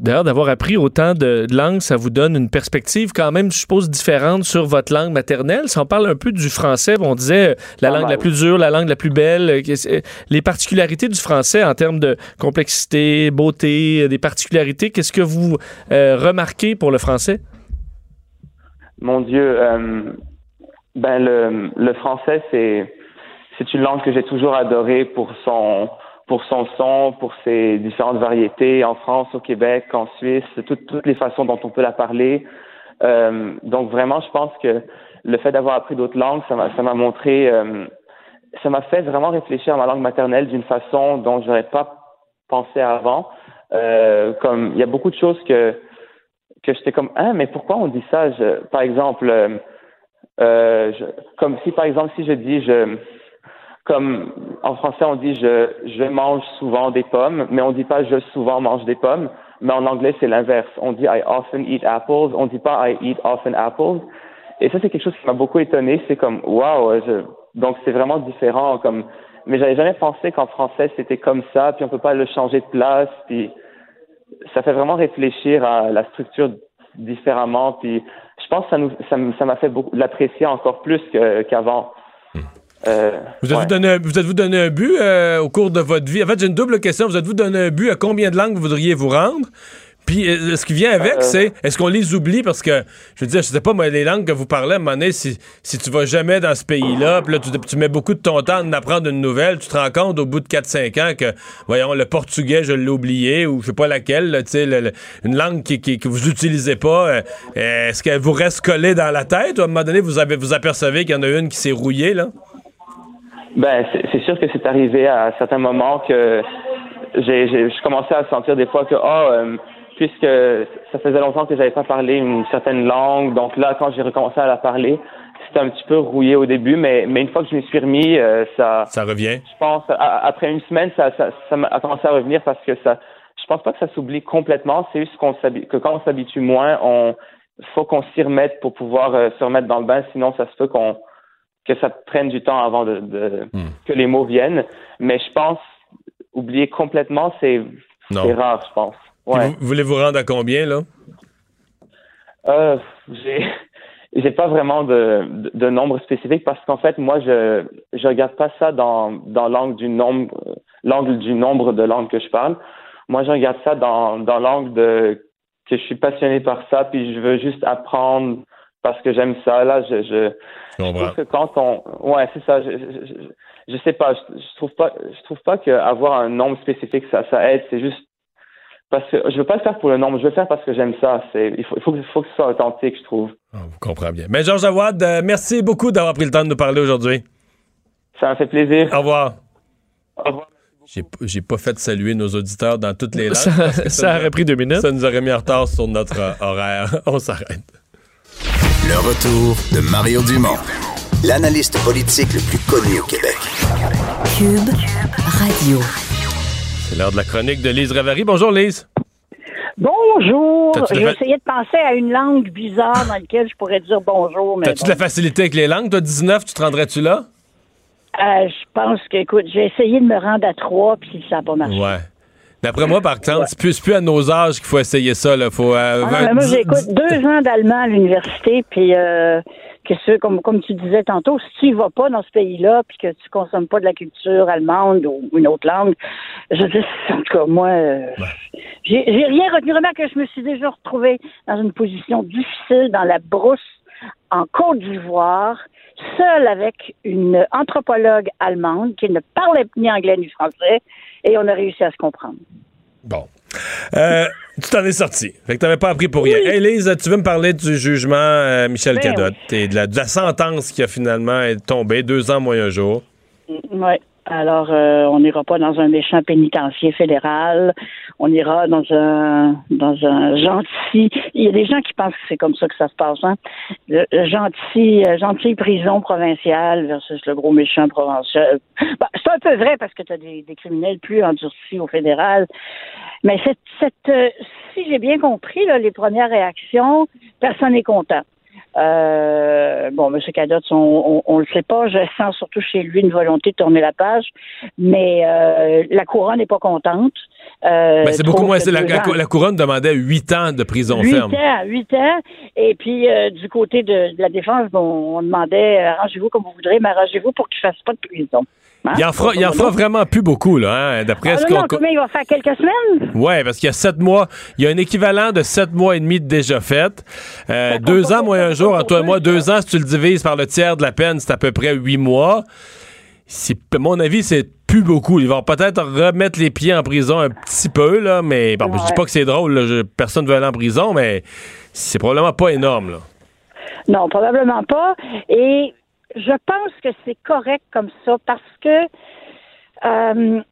D'ailleurs, d'avoir appris autant de, langues, ça vous donne une perspective quand même, je suppose, différente sur votre langue maternelle. Si on parle un peu du français, on disait euh, la langue la plus dure, la langue la plus belle. euh, euh, Les particularités du français en termes de complexité, beauté, des particularités, qu'est-ce que vous euh, remarquez pour le français? Mon Dieu, euh, ben le, le français c'est c'est une langue que j'ai toujours adorée pour son pour son son, pour ses différentes variétés en France, au Québec, en Suisse, toutes toutes les façons dont on peut la parler. Euh, donc vraiment, je pense que le fait d'avoir appris d'autres langues, ça m'a montré, euh, ça m'a fait vraiment réfléchir à ma langue maternelle d'une façon dont j'aurais pas pensé avant. Euh, comme il y a beaucoup de choses que que j'étais comme ah mais pourquoi on dit ça? Je, par exemple euh, euh, je- comme si par exemple si je dis je comme en français on dit je je mange souvent des pommes mais on dit pas je souvent mange des pommes mais en anglais c'est l'inverse on dit I often eat apples on dit pas I eat often apples et ça c'est quelque chose qui m'a beaucoup étonné c'est comme waouh donc c'est vraiment différent comme mais j'avais jamais pensé qu'en français c'était comme ça puis on peut pas le changer de place puis ça fait vraiment réfléchir à la structure différemment. Puis je pense que ça nous, ça m'a fait beaucoup l'apprécier encore plus qu'avant. Euh, Vous êtes-vous ouais. donné, êtes-vous donné un but euh, au cours de votre vie? En fait, j'ai une double question. Vous êtes-vous donné un but à combien de langues vous voudriez vous rendre? Puis euh, ce qui vient avec, c'est est-ce qu'on les oublie? Parce que, je veux dire, je sais pas, moi, les langues que vous parlez, à un moment donné, si, si tu vas jamais dans ce pays-là, puis là, tu, tu mets beaucoup de ton temps à en apprendre une nouvelle, tu te rends compte au bout de 4-5 ans que, voyons, le portugais, je l'ai oublié, ou je sais pas laquelle, tu sais, une langue qui, qui- que vous utilisez pas, est-ce qu'elle vous reste collée dans la tête? Ou à un moment donné, vous avez vous apercevez qu'il y en a une qui s'est rouillée, là? Ben, c'est c'est sûr que c'est arrivé à certains moments que j'ai, j'ai, je commençais à sentir des fois que, oh, euh, puisque ça faisait longtemps que j'avais pas parlé une certaine langue, donc là, quand j'ai recommencé à la parler, c'était un petit peu rouillé au début, mais, mais une fois que je m'y suis remis, euh, ça, Ça revient. je pense, à- après une semaine, ça, ça, ça a commencé à revenir parce que ça, je pense pas que ça s'oublie complètement. C'est juste qu'on que quand on s'habitue moins, on faut qu'on s'y remette pour pouvoir euh, se remettre dans le bain. Sinon, ça se peut qu'on que ça prenne du temps avant de, de- que les mots viennent. Mais je pense oublier complètement, c'est rare, je pense. Ouais. Vous, vous voulez vous rendre à combien, là? Euh, j'ai j'ai pas vraiment de, de, de nombre spécifique parce qu'en fait moi je je regarde pas ça dans dans l'angle du nombre l'angle du nombre de langues que je parle. Moi je regarde ça dans dans l'angle de que je suis passionné par ça puis je veux juste apprendre parce que j'aime ça là je je, trouve que quand on ouais c'est ça je, je, je, je sais pas je, je trouve pas je trouve pas que avoir un nombre spécifique ça ça aide c'est juste parce que je veux pas le faire pour le nombre je veux le faire parce que j'aime ça c'est il faut il faut que, il faut que ce soit authentique je trouve Je comprends bien. Mais Georges Awad, euh, merci beaucoup d'avoir pris le temps de nous parler aujourd'hui. Ça m'a fait plaisir. Au revoir. Au revoir. J'ai, pas fait saluer nos auditeurs dans toutes les langues. Ça- aurait pris deux minutes. Ça nous aurait mis en retard sur notre euh, horaire. On s'arrête. Le retour de Mario Dumont, l'analyste politique le plus connu au Québec. Cube Radio. C'est l'heure de la chronique de Lise Ravary. Bonjour Lise. Bonjour. Essayé de penser à une langue bizarre dans laquelle je pourrais dire bonjour, mais T'as-tu bon. de la facilité avec les langues? Toi, 19, tu te rendrais-tu là? Euh, je pense que, écoute, j'ai essayé de me rendre à trois, puis ça n'a pas marché. Ouais. D'après moi, par contre, c'est plus, c'est plus à nos âges qu'il faut essayer ça. Là. Faut, euh, Ah, moi, j'écoute deux ans d'allemand à l'université, puis euh, que comme, comme tu disais tantôt, si tu y vas pas dans ce pays-là, puis que tu consommes pas de la culture allemande ou une autre langue, je dis, en tout cas, moi, euh, j'ai j'ai rien retenu. Vraiment que je me suis déjà retrouvée dans une position difficile dans la brousse en Côte d'Ivoire, seule avec une anthropologue allemande qui ne parlait ni anglais ni français, et on a réussi à se comprendre. Bon. Euh, tu t'en es sorti. Fait que t'avais pas appris pour rien. Hey Lise, tu veux me parler du jugement euh, Michel Ben Cadotte et de la, de la sentence qui a finalement est tombée, deux ans moins un jour? Oui. Alors, euh, on n'ira pas dans un méchant pénitencier fédéral. On ira dans un dans un gentil. Il y a des gens qui pensent que c'est comme ça que ça se passe. Hein? Le, gentil, euh, gentille prison provinciale versus le gros méchant provincial. Bah, c'est un peu vrai parce que tu as des, des criminels plus endurcis au fédéral. Mais cette, cette euh, si j'ai bien compris là, les premières réactions, personne n'est content. Euh, bon, M. Cadotte, on, on, on le sait pas. Je sens surtout chez lui une volonté de tourner la page, mais euh, la couronne n'est pas contente. Euh, Ben, c'est beaucoup moins. La, couronne demandait huit ans de prison Huit ferme. ans, huit ans. Et puis, euh, du côté de, de la défense, bon, on demandait, euh, arrangez-vous comme vous voudrez, mais arrangez-vous pour qu'il ne fasse pas de prison. Hein? Il en fera, il en fera vraiment plus beaucoup, là, hein, d'après Ah, ce qu'on. combien il va faire? Quelques semaines? Ouais, parce qu'il y a sept mois, il y a un équivalent de sept mois et demi de déjà fait. Euh, deux ans moins un jour, en toi et moi, deux ans, si tu le divises par le tiers de la peine, c'est à peu près huit mois. À mon avis, c'est plus beaucoup. Ils vont peut-être remettre les pieds en prison un petit peu, là, mais bon, je dis pas que c'est drôle, là, je- personne ne veut aller en prison, mais c'est probablement pas énorme, là. Non, probablement pas. Et je pense que c'est correct comme ça parce que euh,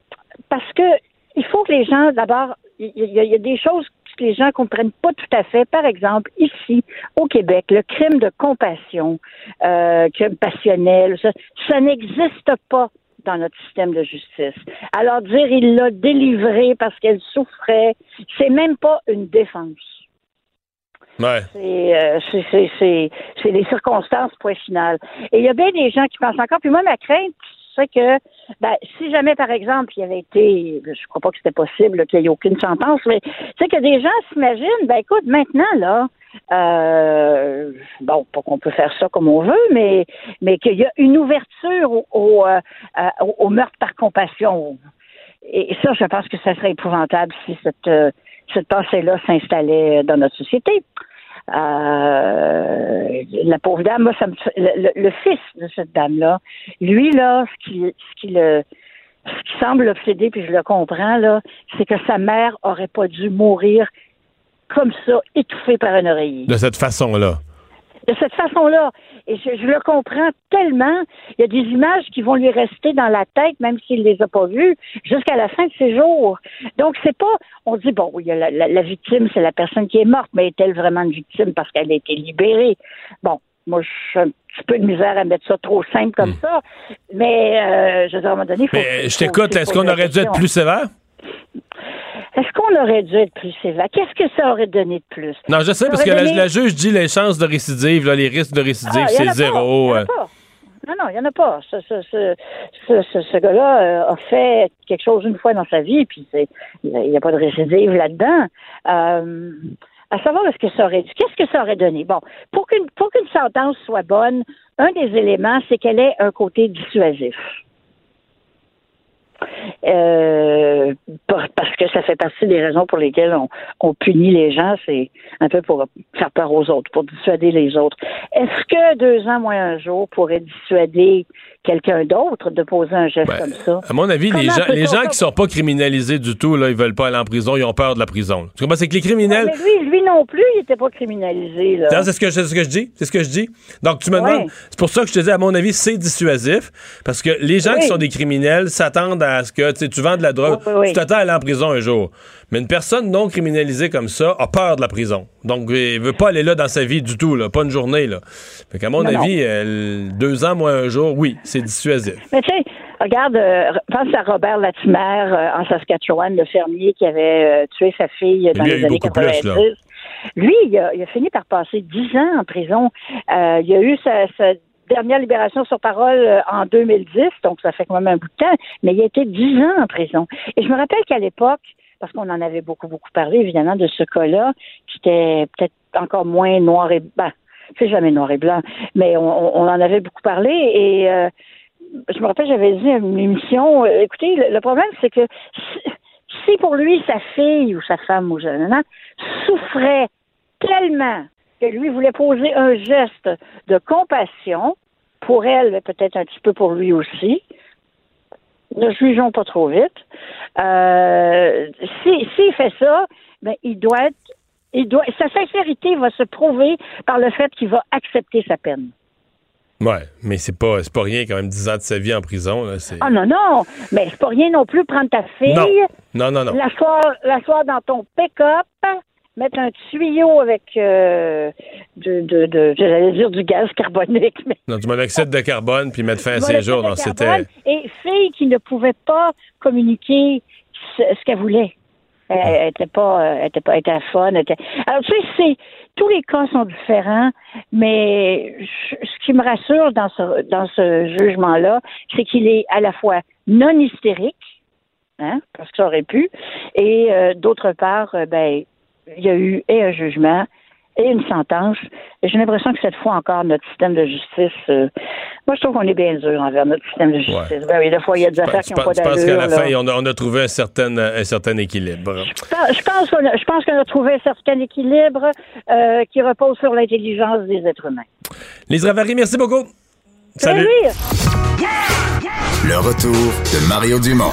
parce que il faut que les gens, d'abord, il y, a- des choses que les gens comprennent pas tout à fait. Par exemple, ici, au Québec, le crime de compassion, euh, crime passionnel, ça, n'existe pas dans notre système de justice. Alors dire il l'a délivré parce qu'elle souffrait, c'est même pas une défense. Ouais. C'est, euh, c'est, les circonstances, point final. Et il y a bien des gens qui pensent encore. Puis moi, ma crainte, c'est que ben, si jamais, par exemple, il y avait été, je crois pas que c'était possible qu'il n'y ait aucune sentence, mais c'est que des gens s'imaginent, ben écoute, maintenant, là, euh, bon, pas qu'on peut faire ça comme on veut, mais, mais qu'il y a une ouverture au, au, euh, euh, meurtre par compassion. Et ça, je pense que ça serait épouvantable si cette, euh, cette pensée-là s'installait dans notre société. Euh, la pauvre dame, moi, le, fils de cette dame-là, lui, là, ce qui, le semble l'obséder, puis je le comprends, là, c'est que sa mère aurait pas dû mourir comme ça, étouffée par un oreiller De cette façon-là. De cette façon-là. Et je, je le comprends tellement. Il y a des images qui vont lui rester dans la tête, même s'il les a pas vues, jusqu'à la fin de ses jours. Donc, c'est pas, on dit, bon, oui, la, la- la victime, c'est la personne qui est morte, mais est-elle vraiment une victime parce qu'elle a été libérée? Bon. Moi, je suis un petit peu de misère à mettre ça trop simple comme ça. Mais, euh, je veux dire, à un moment donné, il faut. Mais je t'écoute, est-ce qu'on aurait dû être plus sévère? Est-ce qu'on aurait dû être plus sévère? Qu'est-ce que ça aurait donné de plus? Non, je sais, Ça parce que la, juge dit les chances de récidive, là, les risques de récidive, Ah, c'est zéro. il y en a euh. pas. Non, non, il n'y en a pas. Ce, ce, ce, ce, ce- ce gars-là euh, a fait quelque chose une fois dans sa vie, puis il n'y a, pas de récidive là-dedans. Euh, à savoir est-ce que ça aurait dû. Qu'est-ce que ça aurait donné? Bon, pour qu'une pour qu'une sentence soit bonne, un des éléments, c'est qu'elle ait un côté dissuasif. Euh, par- parce que ça fait partie des raisons pour lesquelles on, on punit les gens, c'est un peu pour faire peur aux autres, pour dissuader les autres. Est-ce que deux ans moins un jour pourrait dissuader quelqu'un d'autre de poser un geste comme ça? À mon avis, les gens, les gens qui sont pas criminalisés du tout, là, ils veulent pas aller en prison, ils ont peur de la prison. Tu comprends? C'est que les criminels. Mais lui, lui non plus, il n'était pas criminalisé. C'est ce que, c'est ce que je dis. C'est ce que je dis. Donc, tu me Ouais. demandes. C'est pour ça que je te dis, à mon avis, c'est dissuasif. Parce que les gens Oui. qui sont des criminels s'attendent à ce que tu vends de la drogue. Oui, oui, oui. Tu t'attends à aller en prison un jour. Mais une personne non criminalisée comme ça a peur de la prison. Donc, il veut pas aller là dans sa vie du tout, là, pas une journée. Là. Fait qu'à mon Non, avis, euh, deux ans moins un jour, oui, c'est dissuasif. Mais tu sais, regarde, euh, pense à Robert Latimer euh, en Saskatchewan, le fermier qui avait euh, tué sa fille dans Lui les eu années beaucoup plus, 90. là. Lui, il a, il a fini par passer dix ans en prison. Euh, il a eu sa, sa dernière libération sur parole euh, en 2010, donc ça fait quand même un bout de temps, mais il a été dix ans en prison. Et je me rappelle qu'à l'époque, parce qu'on en avait beaucoup, beaucoup parlé, évidemment, de ce cas-là, qui était peut-être encore moins noir et blanc. C'est jamais noir et blanc, mais on, en avait beaucoup parlé et euh, je me rappelle, j'avais dit à une émission, euh, écoutez, le, problème, c'est que si, pour lui, sa fille ou sa femme ou jeune souffrait tellement que lui voulait poser un geste de compassion pour elle, mais peut-être un petit peu pour lui aussi, ne jugeons pas trop vite. Euh, si- S'il fait ça, ben, il doit être. Il doit, sa sincérité va se prouver par le fait qu'il va accepter sa peine. Ouais, mais c'est pas, pas rien quand même, 10 ans de sa vie en prison. Là. Ah non, non, mais c'est pas rien non plus prendre ta fille, Non. Non, non, non. l'asseoir l'asseoir dans ton pick-up, mettre un tuyau avec euh, de, de, de- j'allais dire du gaz carbonique, mais Non, du monoxyde de carbone, puis mettre fin à ses jours. c'était. Et fille qui ne pouvait pas communiquer ce, ce qu'elle voulait. Elle, elle était pas, euh, elle était pas, elle était fun. elle était- Alors tu sais, c'est tous les cas sont différents, mais je- ce qui me rassure dans ce dans ce jugement-là, c'est qu'il est à la fois non hystérique, hein, parce que ça aurait pu, et euh, d'autre part, euh, ben il y a eu et un jugement et une sentence. Et j'ai l'impression que cette fois encore, notre système de justice, euh, moi je trouve qu'on est bien dur envers notre système de justice. Ben oui, des fois, il y a des affaires qui n'ont pas penses tu penses d'allure. qu'à la là. fin, on a, on a trouvé un certain, un certain équilibre. Je pense- Je pense qu'on a, je pense qu'on a trouvé un certain équilibre euh, qui repose sur l'intelligence des êtres humains. Les Ravary, merci beaucoup. Salut. Le retour de Mario Dumont.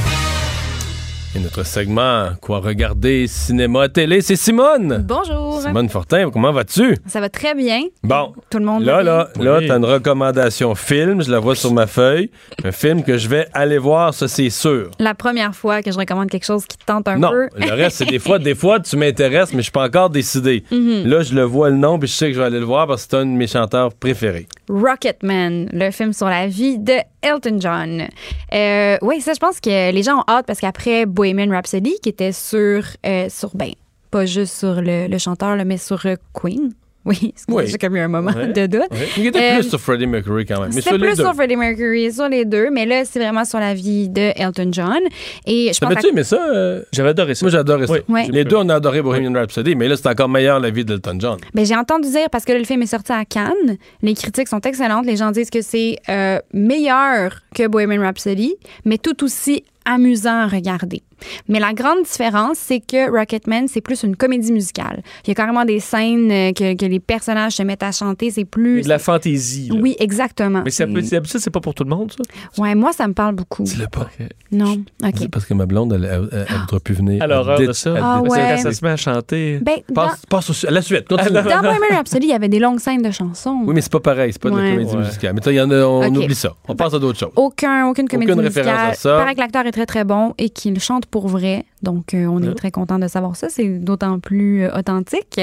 Et notre segment Quoi regarder, cinéma, télé, c'est Simone. Bonjour. Simone Fortin, comment vas-tu? Ça va très bien. Bon. Tout le monde Là, va là, bien? là, Oui. t'as une recommandation film, je la vois sur ma feuille. Un film que je vais aller voir, ça c'est sûr. La première fois que je recommande quelque chose qui te tente un Non, peu. le reste, c'est des fois, des fois, tu m'intéresses, mais je suis pas encore décidé. Mhm. Là, je le vois le nom, puis je sais que je vais aller le voir parce que c'est un de mes chanteurs préférés. Rocketman, le film sur la vie de Elton John. Euh, oui, ça, je pense que les gens ont hâte parce qu'après Bohemian Rhapsody, qui était sur, euh, sur ben, pas juste sur le, chanteur, mais sur euh, Queen. Oui, c'est Oui. j'ai comme eu un moment Ouais. de doute. Ouais. Il était Euh, plus sur Freddie Mercury quand même. Mais C'était sur les plus deux. sur Freddie Mercury, sur les deux, mais là, c'est vraiment sur la vie de Elton John. Et je pense T'avais-tu aimé ça? euh? J'avais adoré ça. Moi, j'ai adoré ça. Oui. Ouais. Les deux, on a adoré Bohemian Rhapsody, mais là, c'est encore meilleur la vie d'Elton John. Ben, j'ai entendu dire, parce que là, le film est sorti à Cannes, les critiques sont excellentes. Les gens disent que c'est euh, meilleur que Bohemian Rhapsody, mais tout aussi amusant à regarder. Mais la grande différence, c'est que Rocketman, c'est plus une comédie musicale. Il y a carrément des scènes euh, que, que les personnages se mettent à chanter. C'est plus. a de la fantaisie. là. Oui, exactement. Mais C'est- d'habitude, c'est pas pour tout le monde, ça? Ouais, moi, ça me parle beaucoup. Dis-le pas. Non. OK. C'est parce que ma blonde, elle, elle, elle, elle voudra plus venir. À l'horreur Elle de ça. elle Ah Parce que ouais. se met à chanter. Ben, dans, Passe, passe au- à la suite, continue. dans Bohemian Rhapsody, il y avait des longues scènes de chansons. Oui, mais c'est pas pareil, c'est pas de Ouais. la comédie Ouais. musicale. Mais toi, y en a, on oublie ça. On passe à d'autres choses. Aucun, aucune comédie Aucune musicale. référence à ça. Paraît que l'acteur est très, très bon et qu'il chante pour vrai. Donc, euh, on est très content de savoir ça. C'est d'autant plus euh, authentique.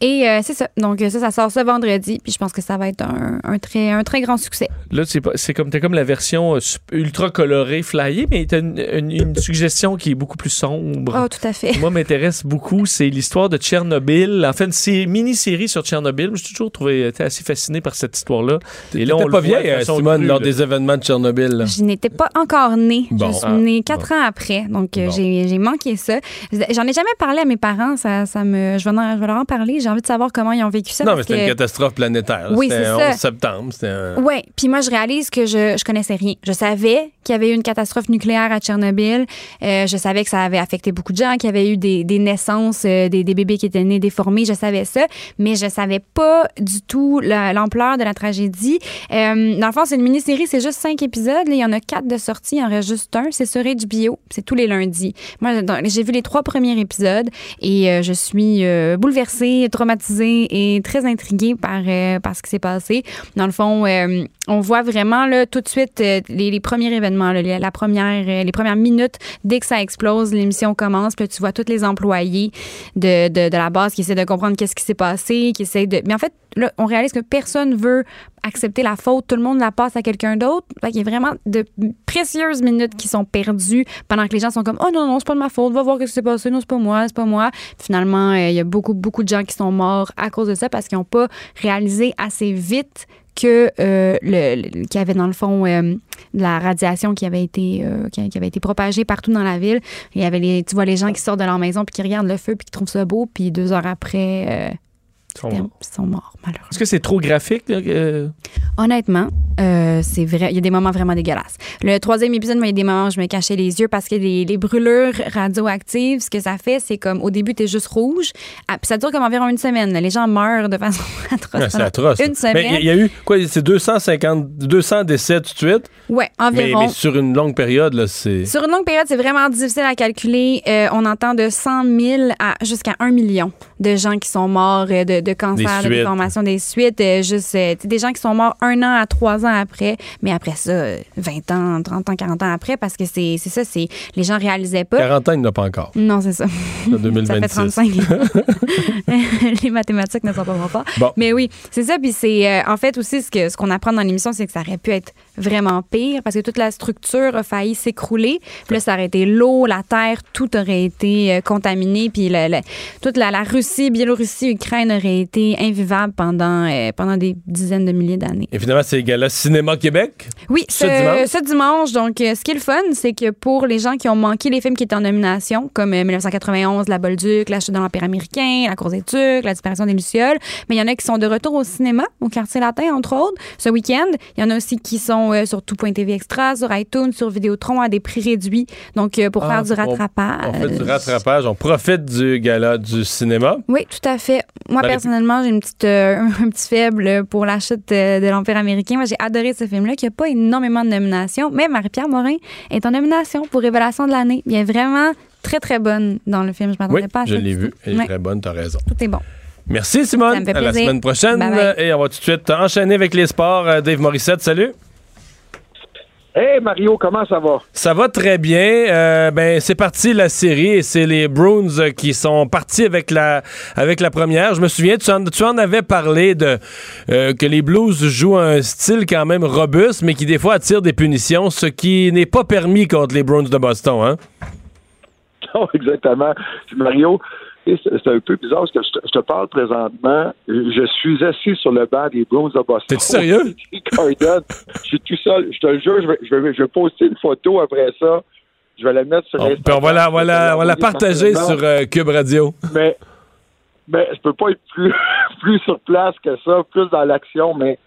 Et euh, c'est ça. Donc, ça, ça sort ce vendredi. Puis, je pense que ça va être un, un très, un très grand succès. Là, c'est pas- c'est comme, t'as comme la version ultra colorée, flyée, mais t'as une, une- une suggestion qui est beaucoup plus sombre. Oh, tout à fait. Moi, m'intéresse beaucoup, c'est l'histoire de Tchernobyl. En fait, c'est une mini-série sur Tchernobyl. J'ai toujours trouvé assez fasciné par cette histoire-là. Et là, on pas vieille, Simone, lors là. des événements de Tchernobyl. là. Je n'étais pas encore née. Bon. Je suis Ah, née quatre ans après. Donc, Bon. j'ai j'ai manqué ça. J'en ai jamais parlé à mes parents. Ça, ça me, je, vais en- je vais leur en parler. J'ai envie de savoir comment ils ont vécu ça. Non, mais c'était une catastrophe planétaire. Oui, C'était c'est un ça. 11 septembre. Un... Oui, puis moi, je réalise que je, je connaissais rien. Je savais qu'il y avait eu une catastrophe nucléaire à Tchernobyl. Euh, je savais que ça avait affecté beaucoup de gens, qu'il y avait eu des, des naissances, euh, des, des bébés qui étaient nés déformés. Je savais ça, mais je savais pas du tout la- l'ampleur de la tragédie. Euh, dans le fond, c'est une mini-série, c'est juste cinq épisodes. Là, il y en a quatre de sortie, il en reste juste un. C'est sur HBO. C'est tous les lundis. Moi, j'ai vu les trois premiers épisodes et euh, je suis euh, bouleversée, traumatisée et très intriguée par, euh, par ce qui s'est passé. Dans le fond, on voit vraiment là, tout de suite les, premiers événements, la première, les premières minutes dès que ça explose, l'émission commence. Puis tu vois tous les employés de, de, de la base qui essaient de comprendre qu'est-ce qui s'est passé, qui essaient de. Mais en fait, on réalise que personne veut accepter la faute. Tout le monde la passe à quelqu'un d'autre. Qu'il y a vraiment de précieuses minutes qui sont perdues pendant que les gens sont comme Oh non, non, c'est pas de ma faute, va voir ce qui s'est passé, non, c'est pas moi, c'est pas moi. Finalement, euh, il y a beaucoup, beaucoup de gens qui sont morts à cause de ça parce qu'ils n'ont pas réalisé assez vite que euh, qu'il y avait dans le fond euh, de la radiation qui avait été propagée partout dans la ville. Il y avait les tu vois les gens qui sortent de leur maison puis qui regardent le feu puis qui trouvent ça beau puis deux heures après sont ils morts. sont morts malheureusement. Est-ce que c'est trop graphique? là, que- Honnêtement, euh, c'est vrai. Il y a des moments vraiment dégueulasses. Le troisième épisode, moi, il y a des moments où je me cachais les yeux parce que les, les brûlures radioactives, ce que ça fait, c'est comme au début, t'es juste rouge. Ah, puis ça dure comme environ une semaine. Les gens meurent de façon atroce. Ouais, c'est atroce. Une Mais semaine. il y, il y a eu, quoi, c'est 250, 200 décès tout de suite? Mais, environ. mais sur une longue période, là, c'est. Sur une longue période, c'est vraiment difficile à calculer. Euh, on entend de 100 000 à jusqu'à 1 million de gens qui sont morts euh, de, de cancer, Des de suites. déformation des suites. euh, juste, euh, des gens qui sont morts un an à trois ans après, mais après ça, euh, 20 ans, 30 ans, 40 ans après, parce que c'est ça, c'est les gens réalisaient pas. 40 ans, il n'y en a pas encore. Non, c'est ça. En 2026. ça fait 35. les mathématiques ne sont pas mon fort. Bon. Mais oui, c'est ça. Puis c'est euh, en fait aussi ce que ce qu'on apprend dans l'émission, c'est que ça aurait pu être vraiment pire parce que toute la structure a failli s'écrouler. Puis là, ça aurait été l'eau, la terre, tout aurait été euh, contaminé. Puis toute la, la Russie, Biélorussie, Ukraine aurait été invivable pendant euh, pendant des dizaines de milliers d'années. Et finalement, c'est Gala Cinéma Québec? Oui, Ce ce, dimanche? ce dimanche. Donc, euh, ce qui est le fun, c'est que pour les gens qui ont manqué les films qui étaient en nomination, comme euh, 1991, La Bolduc, La chute de l'Empire américain, La course des Tucs, La disparition des Lucioles, mais il y en a qui sont de retour au cinéma, au quartier latin, entre autres, ce week-end. Il y en a aussi qui sont euh, sur tout.tv Extra, sur iTunes, sur Vidéotron à des prix réduits. Donc, euh, pour Ah, faire du rattrapage. On fait du rattrapage, on profite du gala du cinéma. Oui, tout à fait. Moi, Dans les- personnellement, j'ai une petite, euh, un petit faible pour la chute de l'Empire américain. Moi, j'ai adoré ce film-là, qui n'a pas énormément de nominations, mais Marie-Pierre Morin est en nomination pour Révélation de l'année. Elle est vraiment très, très bonne dans le film. Je m'attendais Oui, pas à je ça l'ai du vu. Elle est Ouais, très bonne, t'as raison. Tout est bon. Merci Simone. À la semaine prochaine. Bye bye. Et on va tout de suite enchaîner avec les sports. Dave Morissette, salut. Hey Mario, comment ça va? Ça va très bien. Euh, ben c'est parti la série et c'est les Bruins euh, qui sont partis avec la avec la première. Je me souviens, tu en, tu en avais parlé de euh, que les Blues jouent un style quand même robuste, mais qui des fois attire des punitions, ce qui n'est pas permis contre les Bruins de Boston. Hein? Non, exactement. Puis Mario, c'est un peu bizarre parce que je te, je te parle présentement. Je suis assis sur le banc des Bruins de Boston. T'es-tu sérieux? Je suis tout seul. Je te le jure, je vais, je vais, je vais poster une photo après ça. Je vais la mettre sur Instagram. on va la, on va la- on va la partager sur euh, Cube Radio. Mais, mais je peux pas être plus, plus sur place que ça, plus dans l'action, mais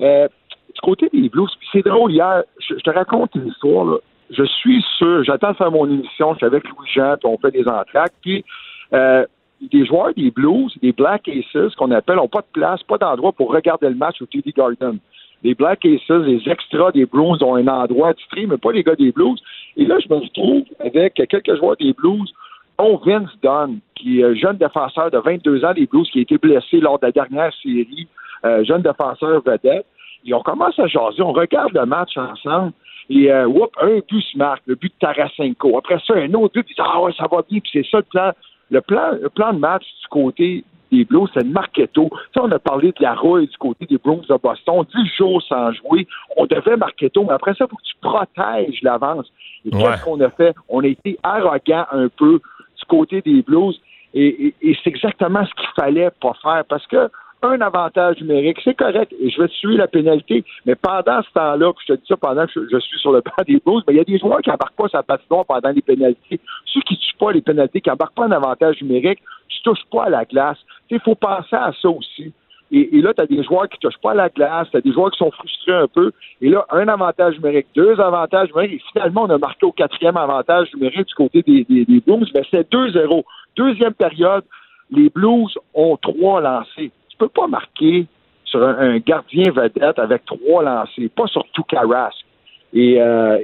euh, du côté des Blues, c'est drôle, hier, je, je te raconte une histoire, là. Je suis sûr, j'attends de faire mon émission, je suis avec Louis-Jean, puis on fait des entractes, puis euh, des joueurs des Blues, des Black Aces, qu'on appelle, n'ont pas de place, pas d'endroit pour regarder le match au TD Garden. Les Black Aces, les extras des Blues ont un endroit attitré, mais pas les gars des Blues. Et là, je me retrouve avec quelques joueurs des Blues, dont Vince Dunn, qui est un jeune défenseur de 22 ans des Blues, qui a été blessé lors de la dernière série, euh, jeune défenseur vedette. Et on commence à jaser, on regarde le match ensemble. Et euh, whoop, un but se marque, le but de Tarasenko. Après ça, un autre but, puis ah ouais, ça va bien, puis c'est ça le plan. Le plan, le plan de match du côté des Blues, c'est le Marketo. Ça, on a parlé de la rouille du côté des Bruins de Boston. 10 jours sans jouer. On devait Marketo, mais après ça, il faut que tu protèges l'avance. Et Ouais. qu'est-ce qu'on a fait? On a été arrogant un peu du côté des Blues. Et, et- et c'est exactement ce qu'il fallait pas faire parce que un avantage numérique, c'est correct, je vais tuer la pénalité, mais pendant ce temps-là, je te dis ça pendant que je, suis sur le banc des Blues, mais il y a des joueurs qui embarquent pas sa patinoire pendant les pénalités. Ceux qui tuent pas les pénalités, qui embarquent pas un avantage numérique, tu touches pas à la glace. Il faut penser à ça aussi. Et, là, tu as des joueurs qui touchent pas à la glace, tu as des joueurs qui sont frustrés un peu. Et là, un avantage numérique, deux avantages numériques, et finalement, on a marqué au quatrième avantage numérique du côté des, des, des Blues, mais c'est 2-0. Deuxième période, les Blues ont trois lancés. Peux pas marquer sur un, un gardien vedette avec trois lancés, pas sur tout Carrasque. Et, euh,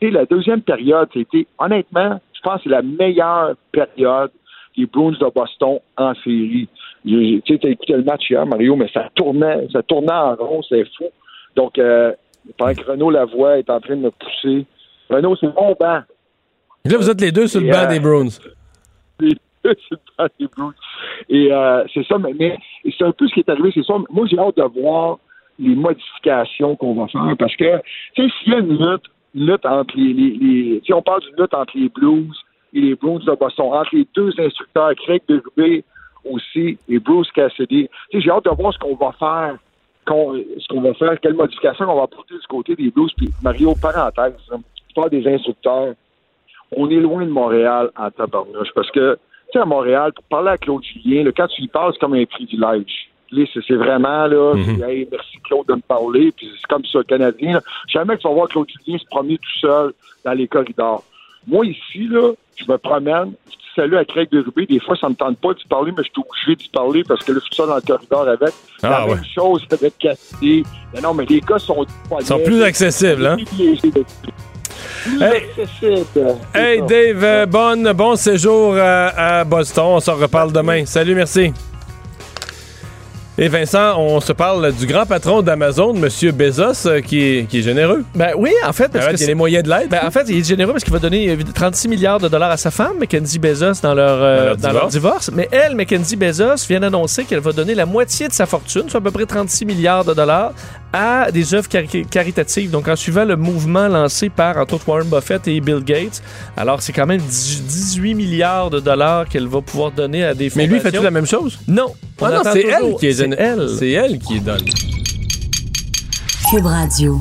et la deuxième période, c'était honnêtement, je pense que c'est la meilleure période des Bruins de Boston en série. Tu sais, t'as écouté le match hier, Mario, mais ça tournait, ça tournait en rond, c'est fou. Donc, euh, pendant que Renaud Lavoie est en train de me pousser, Renaud, c'est bon banc. Là, vous êtes les deux sur le banc euh, des Bruins. Les Et euh, c'est ça, mais, c'est un peu ce qui est arrivé, c'est ça. Moi, j'ai hâte de voir les modifications qu'on va faire parce que, tu sais, s'il y a une lutte, lutte entre les, les, si on parle d'une lutte entre les Blues et les Bruins de Boston, entre les deux instructeurs, Craig Berube aussi et Bruce Cassidy, tu sais, j'ai hâte de voir ce qu'on va faire, ce qu'on va faire, quelles modifications on va apporter du côté des Blues. Puis Mario, parenthèse, tu parles des instructeurs, on est loin de Montréal en tabarnouche parce que, tu sais, à Montréal, pour parler à Claude Julien, là, quand tu lui parles, c'est comme un privilège. C'est vraiment, là, Mhm. hey, merci Claude de me parler, puis c'est comme ça, le Canadien. là. Jamais que tu vas voir Claude Julien se promener tout seul dans les corridors. Moi, ici, là, je me promène, je dis salut à Craig Berube, des fois, ça me tente pas d'y parler, mais je suis obligé d'y parler parce que là, je suis seul dans le corridor avec. Ah, La ouais. même chose avec Cassidy. Mais non, mais les gars sont... Ils sont plus accessibles, hein? Hey. Dave, euh, bonne, bon séjour à, à Boston. On s'en reparle demain. Salut, merci. Et Vincent, on se parle du grand patron d'Amazon, M. Bezos, euh, qui, est, qui est généreux. Ben oui, en fait, parce Ah, que il y a c'est- les moyens de l'aide. Ben, en fait, il est généreux parce qu'il va donner euh, 36 milliards de dollars à sa femme, Mackenzie Bezos, dans leur, euh, Dans leur dans leur divorce. Mais elle, Mackenzie Bezos, vient d'annoncer qu'elle va donner la moitié de sa fortune, soit à peu près 36 milliards de dollars, à des œuvres cari- caritatives. Donc, en suivant le mouvement lancé par, entre autres, Warren Buffett et Bill Gates. Alors, c'est quand même 10 18 milliards de dollars qu'elle va pouvoir donner à des Mais lui, fondations. fait-tu la même chose? Non. On Ah non, c'est elle qui est C'est géné- elle. C'est elle qui donne. Cube Radio.